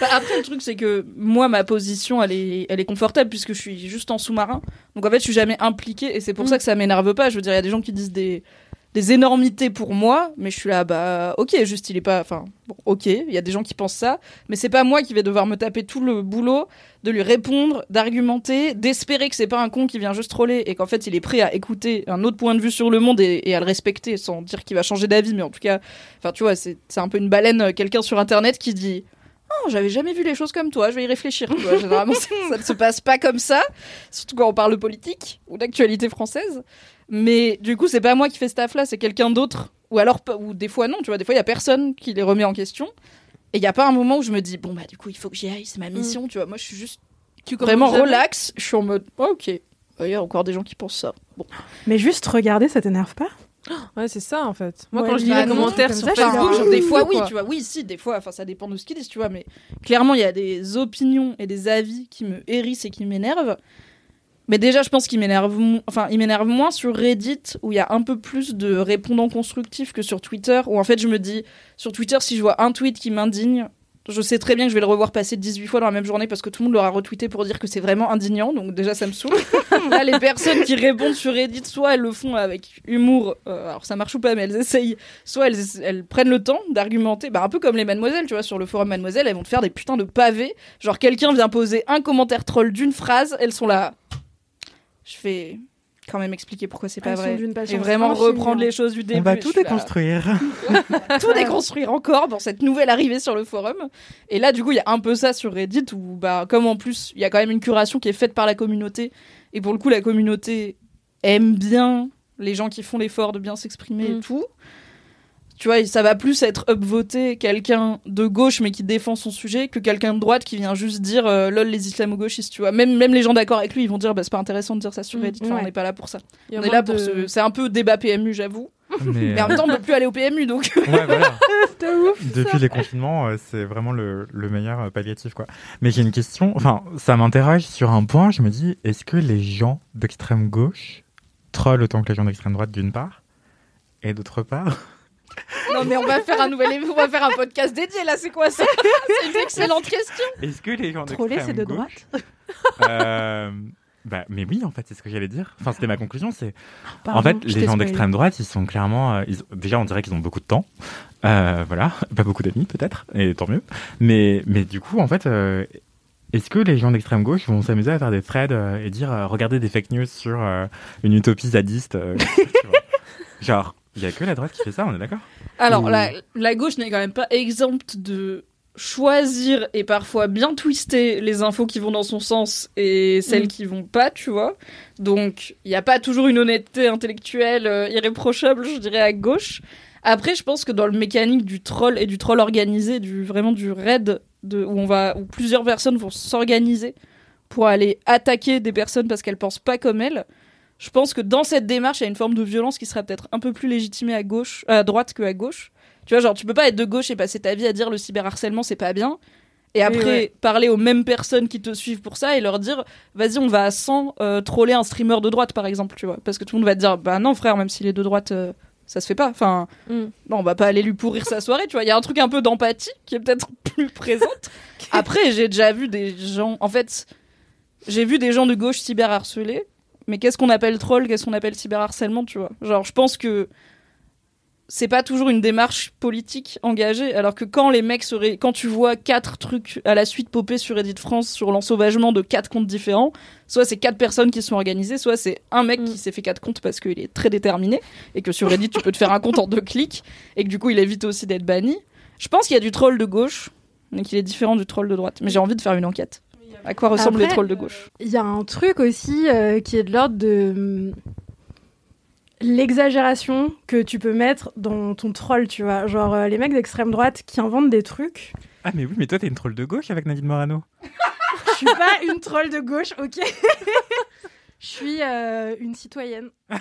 S2: Bah, après, le truc, c'est que moi, ma position, elle est, elle est confortable puisque je suis juste en sous-marin. Donc, en fait, je suis jamais impliquée et c'est pour
S3: Mm.
S2: ça que ça m'énerve pas. Je veux dire, il y a des gens qui disent des, des énormités pour moi, mais je suis là, bah, ok, juste, il est pas. Enfin, bon, ok, il y a des gens qui pensent ça, mais c'est pas moi qui vais devoir me taper tout le boulot de lui répondre, d'argumenter, d'espérer que c'est pas un con qui vient juste troller et qu'en fait, il est prêt à écouter un autre point de vue sur le monde et, à le respecter sans dire qu'il va changer d'avis, mais en tout cas, enfin, tu vois, c'est un peu une baleine, euh, quelqu'un sur internet qui dit. Oh, j'avais jamais vu les choses comme toi, je vais y réfléchir. Tu vois, généralement, ça, ça ne se passe pas comme ça, surtout quand on parle de politique ou d'actualité française. Mais du coup, c'est pas moi qui fais ce taf-là, c'est quelqu'un d'autre. Ou alors, ou des fois non, tu vois, des fois il y a personne qui les remet en question. Et il y a pas un moment où je me dis, bon, bah du coup, il faut que j'y aille, c'est ma mission, tu vois. Moi, je suis juste
S3: Tu
S2: vraiment relax, je suis en mode, oh, ok. Il y a encore des gens qui pensent ça. Bon.
S5: Mais juste regarder, ça t'énerve pas?
S3: Ouais, c'est ça en fait. Moi,
S5: Ouais,
S3: quand je lis les commentaires
S5: comme
S3: sur
S5: ça,
S3: Facebook,
S2: Enfin, des fois, oui, tu vois, oui, si, des fois, enfin, ça dépend de ce qu'ils disent, tu vois, mais clairement, il y a des opinions et des avis qui me hérissent et qui m'énervent. Mais déjà, je pense mo- enfin, ils m'énervent moins sur Reddit, où il y a un peu plus de répondants constructifs que sur Twitter, où en fait, je me dis, sur Twitter, si je vois un tweet qui m'indigne, je sais très bien que je vais le revoir passer 18 fois dans la même journée parce que tout le monde l'aura retweeté pour dire que c'est vraiment indignant, donc déjà, ça me saoule. Là, les personnes qui répondent sur Reddit, soit elles le font avec humour, euh, alors ça marche ou pas, mais elles essayent soit elles, elles prennent le temps d'argumenter, bah, un peu comme les mademoiselles, tu vois, sur le forum mademoiselle, elles vont te faire des putains de pavés. Genre, quelqu'un vient poser un commentaire troll d'une phrase, elles sont là. Je fais quand même expliquer pourquoi c'est pas
S5: sont
S2: vrai. Et vraiment reprendre
S5: hein.
S2: les choses du début.
S4: On va tout
S2: là,
S4: déconstruire.
S2: tout déconstruire encore pour cette nouvelle arrivée sur le forum. Et là, du coup, il y a un peu ça sur Reddit où, bah, comme en plus, il y a quand même une curation qui est faite par la communauté. Et pour le coup, la communauté aime bien les gens qui font l'effort de bien s'exprimer et
S5: Mm.
S2: tout. Tu vois, ça va plus être upvoter quelqu'un de gauche mais qui défend son sujet que quelqu'un de droite qui vient juste dire euh, lol les islamo-gauchistes, tu vois. Même, même les gens d'accord avec lui, ils vont dire bah c'est pas intéressant de dire ça sur
S5: Mm,
S2: Reddit,
S5: ouais.
S2: on n'est pas là pour ça. On est là pour ce... C'est un peu débat PMU, j'avoue.
S4: Mais,
S2: Mais en même temps, on peut plus aller au PMU, donc...
S4: ouais, voilà.
S5: Ouf.
S4: Depuis les confinements, euh, c'est vraiment le, le meilleur euh, palliatif, quoi. Mais j'ai une question, enfin, ça m'interroge sur un point. Je me dis, est-ce que les gens d'extrême gauche trollent autant que les gens d'extrême droite, d'une part, et d'autre part
S2: Non mais on va faire un nouvel on va faire un podcast dédié là, c'est quoi ça? C'est une excellente question.
S4: Est-ce que les gens
S5: Troller, c'est de
S4: d'extrême
S5: droite
S4: euh, bah, mais oui, en fait, c'est ce que j'allais dire. Enfin, c'était ma conclusion. C'est en fait les gens d'extrême droite, ils sont clairement, euh, ils- déjà, on dirait qu'ils ont beaucoup de temps. Euh, voilà, pas beaucoup d'amis peut-être, et tant mieux. Mais mais du coup, en fait. euh, est-ce que les gens d'extrême gauche vont s'amuser à faire des threads euh, et dire euh, regardez des fake news sur euh, une utopie zadiste euh. Genre, il y a que la droite qui fait ça, on est d'accord?
S2: Alors la, la gauche n'est quand même pas exempte de choisir et parfois bien twister les infos qui vont dans son sens et celles
S5: Mm.
S2: qui vont pas, tu vois. Donc il n'y a pas toujours une honnêteté intellectuelle euh, irréprochable, je dirais, à gauche. Après, je pense que dans le mécanique du troll et du troll organisé, du vraiment du raid, de, où on va, où plusieurs personnes vont s'organiser pour aller attaquer des personnes parce qu'elles pensent pas comme elles. Je pense que dans cette démarche, il y a une forme de violence qui serait peut-être un peu plus légitimée à gauche, à droite que à gauche. Tu vois, genre, tu peux pas être de gauche et passer ta vie à dire le cyberharcèlement, c'est pas bien. Et après,
S5: ouais.
S2: parler aux mêmes personnes qui te suivent pour ça et leur dire, vas-y, on va à 100 euh, troller un streamer de droite, par exemple, tu vois. Parce que tout le monde va te dire, bah non, frère, même s'il est de droite, euh, ça se fait pas. Enfin,
S5: Mm.
S2: non, on va pas aller lui pourrir sa soirée, tu vois. Il y a un truc un peu d'empathie qui est peut-être plus présente. Après, j'ai déjà vu des gens, en fait, j'ai vu des gens de gauche cyberharcelés. Mais qu'est-ce qu'on appelle troll, qu'est-ce qu'on appelle cyberharcèlement, tu vois? Genre, je pense que c'est pas toujours une démarche politique engagée, alors que quand les mecs seraient, quand tu vois quatre trucs à la suite popper sur Reddit France sur l'ensauvagement de quatre comptes différents, soit c'est quatre personnes qui sont organisées, soit c'est un mec
S5: Mm.
S2: qui s'est fait quatre comptes parce qu'il est très déterminé et que sur Reddit tu peux te faire un compte en deux clics et que du coup il évite aussi d'être banni. Je pense qu'il y a du troll de gauche, mais qu'il est différent du troll de droite. Mais j'ai envie de faire une enquête. À quoi ressemblent les trolls de gauche
S5: Il y a un truc aussi euh, qui est de l'ordre de hum, l'exagération que tu peux mettre dans ton troll, tu vois. Genre euh, les mecs d'extrême droite qui inventent des trucs.
S4: Ah, mais oui, mais toi, t'es une troll de gauche avec Nadine Morano.
S5: Je suis pas une troll de gauche, ok Je suis euh, une citoyenne qui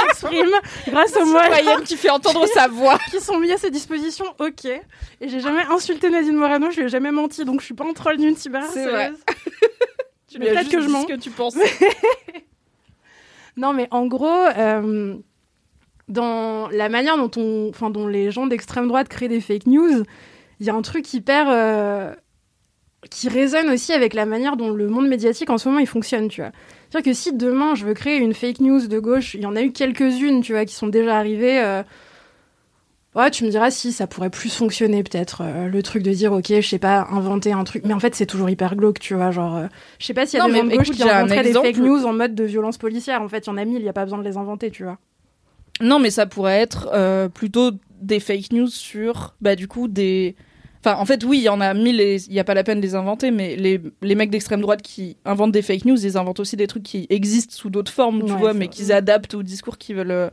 S5: s'exprime grâce aux
S2: Citoyenne qui fait entendre sa voix.
S5: qui sont mis à ses dispositions, ok. Et j'ai jamais insulté Nadine Morano, je lui ai jamais menti, donc je suis pas un troll ni une
S2: C'est vrai.
S5: cyberharceleuse.
S2: Tu lui as
S5: peut-être
S2: juste
S5: que je
S2: dit
S5: mens.
S2: ce que tu penses.
S5: Non, mais en gros, euh, dans la manière dont, on, dont les gens d'extrême droite créent des fake news, il y a un truc hyper. euh, qui résonne aussi avec la manière dont le monde médiatique en ce moment il fonctionne, tu vois. C'est-à-dire que si demain je veux créer une fake news de gauche, il y en a eu quelques-unes, tu vois, qui sont déjà arrivées. euh, Ouais, tu me diras si ça pourrait plus fonctionner peut-être euh, le truc de dire ok, je sais pas inventer un truc, mais en fait c'est toujours hyper glauque, tu vois, genre euh, je sais pas s'il y a
S2: Non,
S5: des gens
S2: mais
S5: de gauche
S2: écoute,
S5: qui
S2: j'ai un
S5: inventeraient des
S2: exemple.
S5: fake news en mode de violence policière. En fait, il y en a mille, il y a pas besoin de les inventer, tu vois.
S2: Non, mais ça pourrait être euh, plutôt des fake news sur, bah, du coup, des. Enfin, en fait, oui, il y en a mille et il n'y a pas la peine de les inventer, mais les, les mecs d'extrême droite qui inventent des fake news, ils inventent aussi des trucs qui existent sous d'autres formes, tu
S5: Ouais,
S2: vois, mais qu'ils adaptent au discours qu'ils veulent, euh,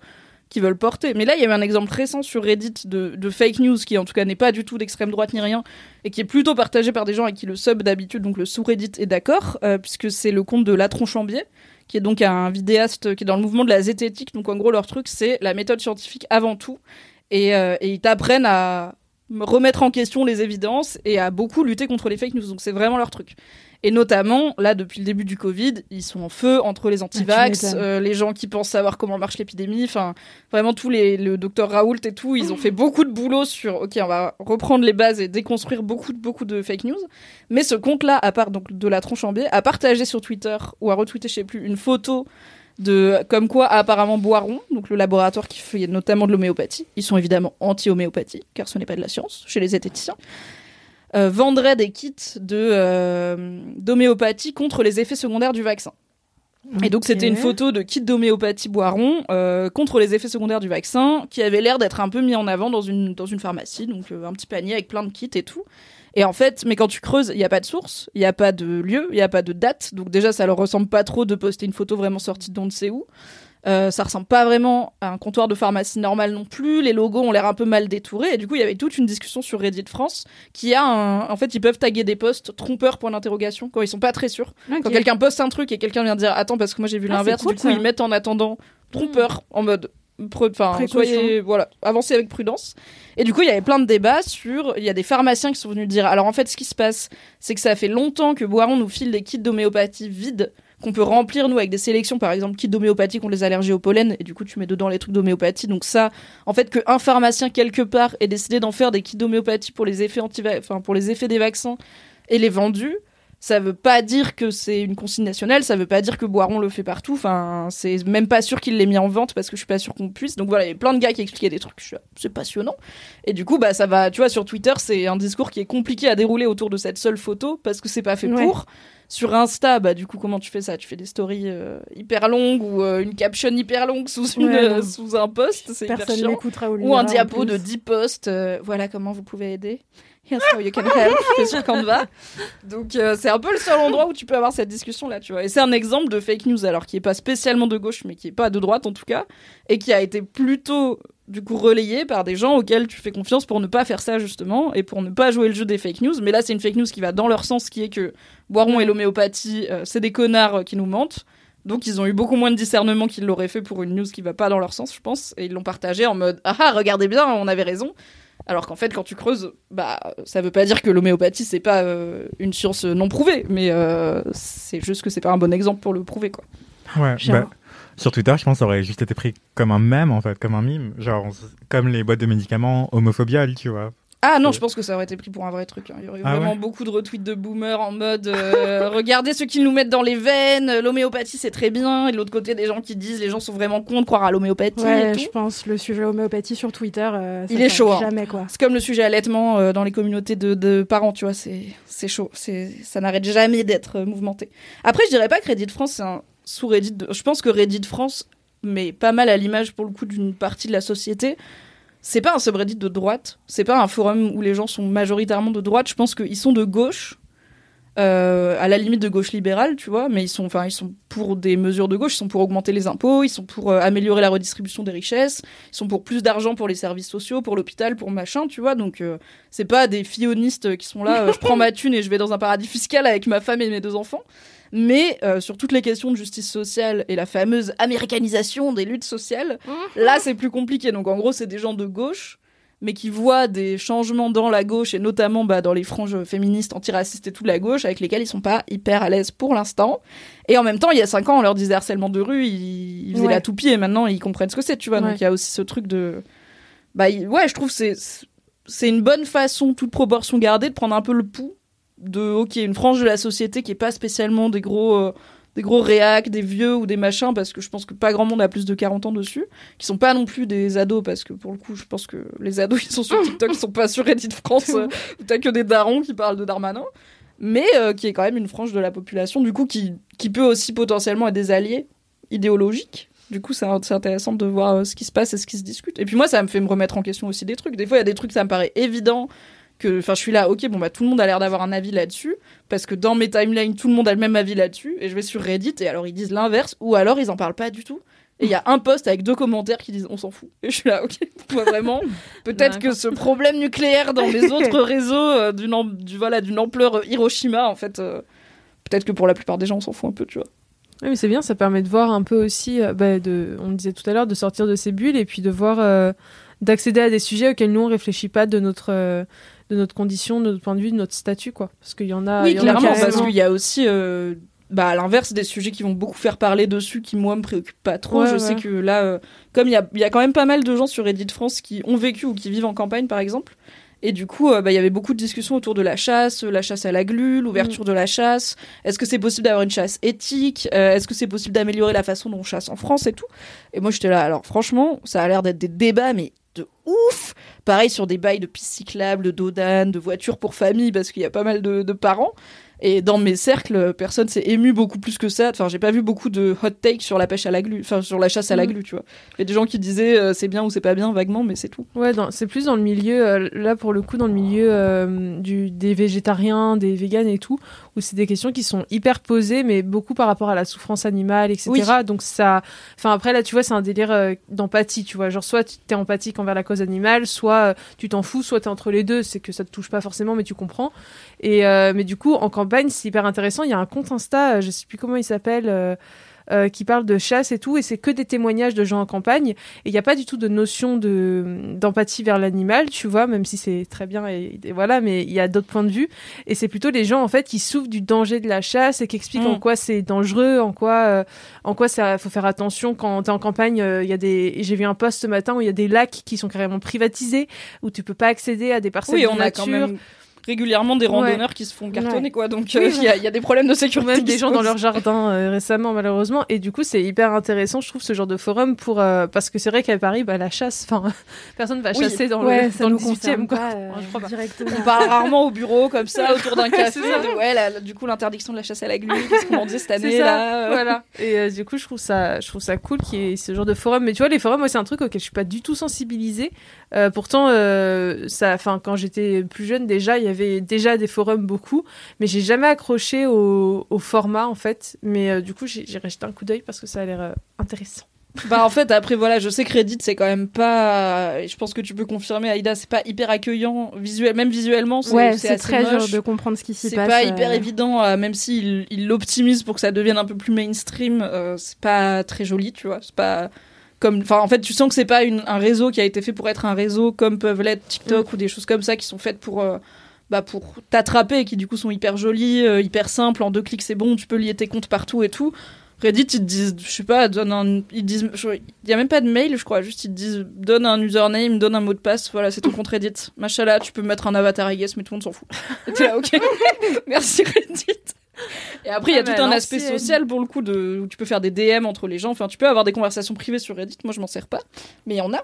S2: qu'ils veulent porter. Mais là, il y avait un exemple récent sur Reddit de, de fake news qui, en tout cas, n'est pas du tout d'extrême droite ni rien, et qui est plutôt partagé par des gens avec qui le sub d'habitude, donc le sous-Reddit, est d'accord, euh, puisque c'est le compte de La Tronchambier, qui est donc un vidéaste qui est dans le mouvement de la zététique. Donc en gros, leur truc, c'est la méthode scientifique avant tout. Et, euh, et ils t'apprennent à remettre en question les évidences et à beaucoup lutter contre les fake news. Donc c'est vraiment leur truc. Et notamment, là, depuis le début du Covid, ils sont en feu entre les antivax,
S5: m'étonnes.
S2: euh, les gens qui pensent savoir comment marche l'épidémie, enfin, vraiment tous les, le docteur Raoult et tout, ils ont fait beaucoup de boulot sur, ok, on va reprendre les bases et déconstruire beaucoup, de- beaucoup de fake news. Mais ce compte-là, à part donc de la tronche en biais, a partagé sur Twitter ou a retweeté, je sais plus, une photo de comme quoi apparemment Boiron, donc le laboratoire qui fait notamment de l'homéopathie, ils sont évidemment anti-homéopathie car ce n'est pas de la science chez les zététiciens, euh, vendrait des kits de euh, d'homéopathie contre les effets secondaires du vaccin. Et donc c'était une photo de kit d'homéopathie Boiron euh, contre les effets secondaires du vaccin qui avait l'air d'être un peu mis en avant dans une dans une pharmacie, donc euh, un petit panier avec plein de kits et tout. Et en fait, mais quand tu creuses, il n'y a pas de source, il n'y a pas de lieu, il n'y a pas de date. Donc déjà, ça leur ressemble pas trop de poster une photo vraiment sortie d'on ne sait où. Euh, ça ressemble pas vraiment à un comptoir de pharmacie normal non plus. Les logos ont l'air un peu mal détourés. Et du coup, il y avait toute une discussion sur Reddit France qui a un... En fait, ils peuvent taguer des posts trompeurs point d'interrogation quand ils sont pas très sûrs. Quand quelqu'un poste un truc et quelqu'un vient dire attends parce que moi j'ai vu
S5: Ah,
S2: l'inverse,
S5: cool,
S2: du coup
S5: ça.
S2: ils mettent en attendant trompeur en mode enfin soyez voilà avancez avec prudence. Et du coup il y avait plein de débats sur il y a des pharmaciens qui sont venus dire alors en fait ce qui se passe c'est que ça fait longtemps que Boiron nous file des kits d'homéopathie vides qu'on peut remplir nous avec des sélections par exemple kits d'homéopathie contre les allergies au pollen. Et du coup tu mets dedans les trucs d'homéopathie. Donc ça en fait qu'un pharmacien quelque part ait décidé d'en faire des kits d'homéopathie pour les effets anti enfin pour les effets des vaccins et les vendus ça veut pas dire que c'est une consigne nationale, ça veut pas dire que Boiron le fait partout. Enfin, c'est même pas sûr qu'il l'ait mis en vente parce que je suis pas sûr qu'on puisse. Donc voilà, il y a plein de gars qui expliquaient des trucs, c'est passionnant. Et du coup, bah ça va, tu vois, sur Twitter, c'est un discours qui est compliqué à dérouler autour de cette seule photo parce que c'est pas fait
S5: Ouais.
S2: pour. Sur Insta, bah du coup, comment tu fais ça? Tu fais des stories euh, hyper longues ou euh, une caption hyper longue sous une
S5: Ouais,
S2: euh, sous un post, c'est hyper chiant
S5: ou
S2: ou un diapo de 10 posts. euh, voilà comment vous pouvez aider. Here's how you can help. C'est sur Canva. Donc euh, c'est un peu le seul endroit où tu peux avoir cette discussion là, tu vois. Et c'est un exemple de fake news alors qui est pas spécialement de gauche, mais qui est pas de droite en tout cas, et qui a été plutôt du coup relayé par des gens auxquels tu fais confiance pour ne pas faire ça justement et pour ne pas jouer le jeu des fake news. Mais là c'est une fake news qui va dans leur sens, qui est que Boiron et l'homéopathie, euh, c'est des connards euh, qui nous mentent. Donc ils ont eu beaucoup moins de discernement qu'ils l'auraient fait pour une news qui va pas dans leur sens, je pense, et ils l'ont partagé en mode ah ah regardez bien, on avait raison. Alors qu'en fait quand tu creuses, bah ça veut pas dire que l'homéopathie c'est pas euh, une science non prouvée, mais euh, c'est juste que c'est pas un bon exemple pour le prouver quoi.
S4: Ouais, bah, sur Twitter, je pense que ça aurait juste été pris comme un mème, en fait, comme un mime. Genre, comme les boîtes de médicaments homophobiales, tu vois.
S2: Ah non, je pense que ça aurait été pris pour un vrai truc. hein. Il y aurait eu
S4: Ah
S2: vraiment
S4: ouais
S2: beaucoup de retweets de boomers en mode euh, regardez ce qu'ils nous mettent dans les veines, l'homéopathie c'est très bien, et de l'autre côté des gens qui disent les gens sont vraiment cons de croire à l'homéopathie et
S5: Ouais,
S2: tout.
S5: je pense le sujet homéopathie sur Twitter. euh, ça
S2: Il est chaud, hein.
S5: Jamais quoi.
S2: C'est comme le sujet allaitement euh, dans les communautés de, de parents, tu vois, c'est c'est chaud, c'est ça n'arrête jamais d'être euh, mouvementé. Après, je dirais pas que Reddit France c'est un sous-Reddit. de- Je pense que Reddit France, mais pas mal à l'image pour le coup d'une partie de la société. C'est pas un subreddit de droite, c'est pas un forum où les gens sont majoritairement de droite. Je pense qu'ils sont de gauche, euh, à la limite de gauche libérale, tu vois, mais ils sont, ils sont pour des mesures de gauche, ils sont pour augmenter les impôts, ils sont pour euh, améliorer la redistribution des richesses, ils sont pour plus d'argent pour les services sociaux, pour l'hôpital, pour machin, tu vois. Donc, euh, c'est pas des fillonistes qui sont là, euh, je prends ma thune et je vais dans un paradis fiscal avec ma femme et mes deux enfants. Mais euh, sur toutes les questions de justice sociale et la fameuse américanisation des luttes sociales, là c'est plus compliqué. Donc en gros, c'est des gens de gauche, mais qui voient des changements dans la gauche et notamment bah, dans les franges féministes, antiracistes et tout de la gauche, avec lesquels ils sont pas hyper à l'aise pour l'instant. Et en même temps, il y a cinq ans, on leur disait harcèlement de rue, ils, ils faisaient
S5: Ouais.
S2: la toupie et maintenant ils comprennent ce que c'est, tu vois.
S5: Ouais.
S2: Donc il y a aussi ce truc de. Bah ouais, je trouve que c'est c'est une bonne façon, toute proportion gardée, de prendre un peu le pouls de ok une frange de la société qui est pas spécialement des gros euh, des gros réacs, des vieux ou des machins parce que je pense que pas grand monde a plus de 40 ans dessus, qui sont pas non plus des ados parce que pour le coup je pense que les ados qui sont sur TikTok ils sont pas sur Reddit France euh, où t'as que des darons qui parlent de Darmanin, mais euh, qui est quand même une frange de la population du coup qui qui peut aussi potentiellement être des alliés idéologiques. Du coup, c'est c'est intéressant de voir euh, ce qui se passe et ce qui se discute. Et puis moi, ça me fait me remettre en question aussi des trucs. Des fois, il y a des trucs, ça me paraît évident que, enfin, je suis là, ok, bon bah tout le monde a l'air d'avoir un avis là-dessus, parce que dans mes timelines, tout le monde a le même avis là-dessus. Et je vais sur Reddit et alors ils disent l'inverse, ou alors ils en parlent pas du tout. Et il y a un post avec deux commentaires qui disent on s'en fout. Et je suis là, ok, vraiment, peut-être que ce problème nucléaire dans les autres réseaux euh, d'une du, voilà, d'une ampleur euh, Hiroshima, en fait, euh, peut-être que pour la plupart des gens on s'en fout un peu, tu vois.
S3: Oui, mais c'est bien, ça permet de voir un peu aussi, bah, de, on le disait tout à l'heure, de sortir de ces bulles et puis de voir, d'accéder à des sujets auxquels nous on réfléchit pas de notre, de notre condition, de notre point de vue, de notre statut, quoi. Parce qu'il y en a.
S2: Oui,
S3: il y en a
S2: clairement, parce qu'il y a aussi, euh, bah, à l'inverse, des sujets qui vont beaucoup faire parler dessus, qui moi me préoccupent pas trop.
S3: Ouais,
S2: je
S3: ouais.
S2: sais que là, euh, comme il y a, y a quand même pas mal de gens sur Reddit France qui ont vécu ou qui vivent en campagne, par exemple. Et du coup, euh, bah, il y avait beaucoup de discussions autour de la chasse, la chasse à la glu, l'ouverture
S3: Mm.
S2: de la chasse. Est-ce que c'est possible d'avoir une chasse éthique? Euh, Est-ce que c'est possible d'améliorer la façon dont on chasse en France et tout? Et moi, j'étais là. Alors, franchement, ça a l'air d'être des débats, mais de ouf Pareil sur des bails de pistes cyclables, de dodanes, de voitures pour famille, parce qu'il y a pas mal de, de parents. Et dans mes cercles, personne s'est ému beaucoup plus que ça. Enfin, j'ai pas vu beaucoup de hot takes sur la pêche à la glu, enfin sur la chasse à la
S3: Mhm.
S2: glu, tu vois. Il y a des gens qui disaient euh, c'est bien ou c'est pas bien vaguement, mais c'est tout.
S3: Ouais, c'est plus dans le milieu, euh, là pour le coup, dans le milieu euh, du, des végétariens, des véganes et tout, où c'est des questions qui sont hyper posées, mais beaucoup par rapport à la souffrance animale, etc.
S2: Oui.
S3: Donc ça. Enfin, après, là, tu vois, c'est un délire d'empathie, tu vois. Genre, soit tu es empathique envers la cause animale, soit tu t'en fous, soit tu es entre les deux. C'est que ça te touche pas forcément, mais tu comprends. Et, mais du coup, en campagne, c'est hyper intéressant. Il y a un compte Insta, euh, je sais plus comment il s'appelle. euh, euh, qui parle de chasse et tout, et c'est que des témoignages de gens en campagne. Et il n'y a pas du tout de notion de d'empathie vers l'animal, tu vois, même si c'est très bien et, et voilà, mais il y a d'autres points de vue. Et c'est plutôt les gens en fait qui souffrent du danger de la chasse et qui expliquent
S2: Mm.
S3: en quoi c'est dangereux, en quoi euh, en quoi ça faut faire attention quand t'es en campagne. euh, Il y a des, j'ai vu un post ce matin où il y a des lacs qui sont carrément privatisés où tu peux pas accéder à des parcelles
S2: Oui,
S3: de
S2: on a
S3: nature.
S2: quand même régulièrement des
S3: Ouais.
S2: randonneurs qui se font cartonner,
S5: Ouais.
S2: quoi. Donc
S3: Oui,
S2: euh, il y, a- il y a des problèmes de sécurité.
S3: même des gens dans leur jardin euh, récemment malheureusement et du coup c'est hyper intéressant je trouve ce genre de forum pour euh, parce que c'est vrai qu'à Paris bah, la chasse enfin personne va
S2: Oui.
S3: chasser dans le dans le
S5: nous
S3: 18e
S5: concerne
S3: quoi
S5: pas,
S3: je crois pas.
S2: On parle rarement au bureau comme ça autour d'un café. De, ouais, là, du coup l'interdiction de la chasse à la glu, qu'est-ce qu'on en disait cette année là
S3: voilà. Et du coup, je trouve ça, je trouve ça cool qu'il y ait ce genre de forum. Mais tu vois, les forums, moi, c'est un truc auquel je suis pas du tout sensibilisée. Pourtant, ça, enfin, quand j'étais plus jeune, déjà, il y avait déjà des forums beaucoup, mais j'ai jamais accroché au, au format en fait. Mais euh, du coup, j'ai j'ai jeté un coup d'œil parce que ça a l'air euh, intéressant.
S2: Bah en fait après voilà je sais que Reddit c'est quand même pas je pense que tu peux confirmer Aïda c'est pas hyper accueillant visuel même visuellement c'est
S5: Ouais,
S2: c'est
S5: c'est très
S2: moche.
S5: dur de comprendre ce qui s'y
S2: c'est
S5: passe.
S2: pas hyper
S5: euh,
S2: évident euh, même s'il il l'optimise pour que ça devienne un peu plus mainstream euh, c'est pas très joli tu vois c'est pas comme enfin en fait tu sens que c'est pas une, un réseau qui a été fait pour être un réseau comme peuvent l'être TikTok ou des choses comme ça qui sont faites pour bah pour t'attraper qui du coup sont hyper jolies euh, hyper simples en deux clics c'est bon tu peux lier tes comptes partout et tout Reddit, ils te disent, je sais pas, donne un, ils disent, il y a même pas de mail, je crois, juste ils te disent, donne un username, donne un mot de passe, voilà, c'est ton compte Reddit. Machallah, tu peux mettre un avatar, I guess, mais tout le monde s'en fout. T'es là, ok. Merci Reddit. Et après, il y a
S3: Ah,
S2: tout un aspect social pour le coup de, où tu peux faire des DM entre les gens. Enfin, tu peux avoir des conversations privées sur Reddit. Moi, je m'en sers pas, mais il y en a.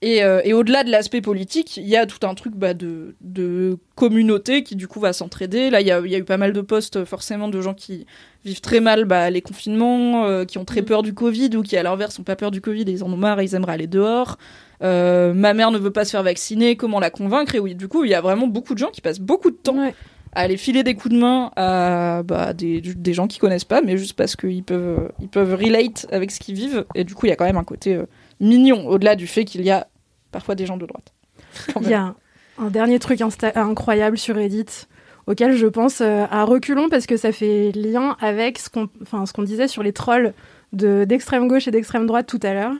S2: Et, euh, et au-delà de l'aspect politique, il y a tout un truc bah, de, de communauté qui du coup va s'entraider. Là, il y a, il y a eu pas mal de posts forcément de gens qui vivent très mal bah, les confinements, euh, qui ont très
S3: Mm.
S2: peur du Covid ou qui à l'inverse ont pas peur du Covid et ils en ont marre et ils aimeraient aller dehors. Euh, ma mère ne veut pas se faire vacciner, comment la convaincre? Et oui, du coup, il y a vraiment beaucoup de gens qui passent beaucoup de temps
S5: Ouais.
S2: À aller filer des coups de main à bah, des, des gens qui connaissent pas, mais juste parce qu'ils peuvent, ils peuvent relate avec ce qu'ils vivent. Et du coup, il y a quand même un côté euh, mignon, au-delà du fait qu'il y a parfois des gens de droite.
S5: Il y a un, un dernier truc incroyable sur Reddit auquel je pense euh, à reculons parce que ça fait lien avec ce qu'on enfin, ce qu'on disait sur les trolls de- d'extrême gauche et d'extrême droite tout à l'heure,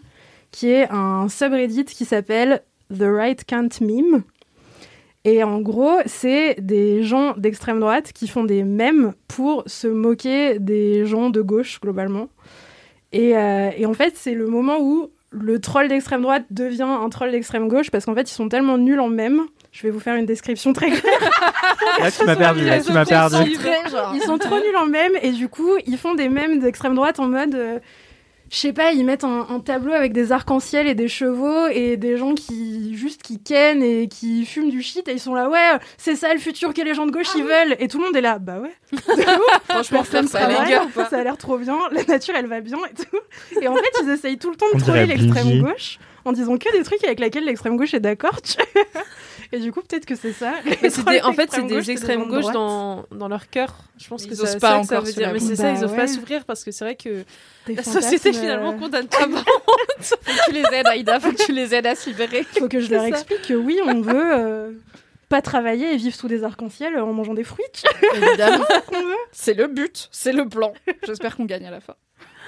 S5: qui est un subreddit qui s'appelle The Right Can't Meme. Et en gros, c'est des gens d'extrême droite qui font des mèmes pour se moquer des gens de gauche, globalement. Et, euh, et en fait, c'est le moment où le troll d'extrême droite devient un troll d'extrême gauche parce qu'en fait, ils sont tellement nuls en mèmes. Je vais vous faire une description très claire.
S4: Là, tu m'as perdu, là, tu m'as perdu.
S5: Ils sont trop nuls en mèmes et du coup, ils font des mèmes d'extrême droite en mode. euh, je sais pas, ils mettent un, un tableau avec des arcs-en-ciel et des chevaux et des gens qui juste qui kennent et qui fument du shit et ils sont là ouais c'est ça le futur que les gens de gauche ils veulent. Et tout le monde est là bah ouais.
S2: Franchement, ça,
S5: ça a l'air trop bien. La nature elle va bien et tout. Et en fait ils essayent tout le temps
S4: On
S5: de troller l'extrême gauche en disant que des trucs avec lesquels l'extrême gauche est d'accord tu vois. Et du coup peut-être que c'est ça
S3: Mais des- en fait, c'est des extrêmes
S5: gens de
S3: gauche
S5: droite.
S3: dans, dans leur cœur. Je pense
S2: Ils
S3: que
S2: osent pas
S3: ça que ça
S2: encore
S3: veut
S2: se
S3: dire. Mais c'est ça,
S5: Bah
S3: ils osent pas
S5: ouais.
S3: s'ouvrir parce que c'est vrai que
S5: Des
S3: la société
S5: euh,
S3: finalement condamne pas.
S2: Faut que tu les aides, Aïda, faut que tu les aides à se libérer.
S5: faut que je leur
S3: ça.
S5: explique que oui, on veut euh, pas travailler et vivre sous des arcs-en-ciel en mangeant des fruits.
S2: Évidemment.
S5: qu'on veut.
S2: C'est le but, c'est le plan. J'espère qu'on gagne à la fin.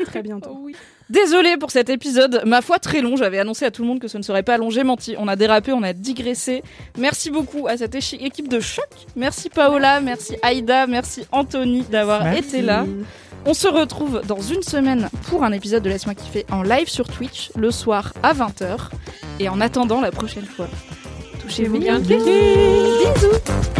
S5: Très bientôt.
S2: Désolée pour cet épisode, ma foi très long. J'avais annoncé à tout le monde que ce ne serait pas long. J'ai menti. On a dérapé, on a digressé. Merci beaucoup à cette échi- équipe de choc. Merci Paola, merci Aïda, merci Anthony d'avoir été là. On se retrouve dans une semaine pour un épisode de Laisse-moi kiffer en live sur Twitch le soir à 20h. Et en attendant la prochaine fois, touchez-vous bien. Bisous.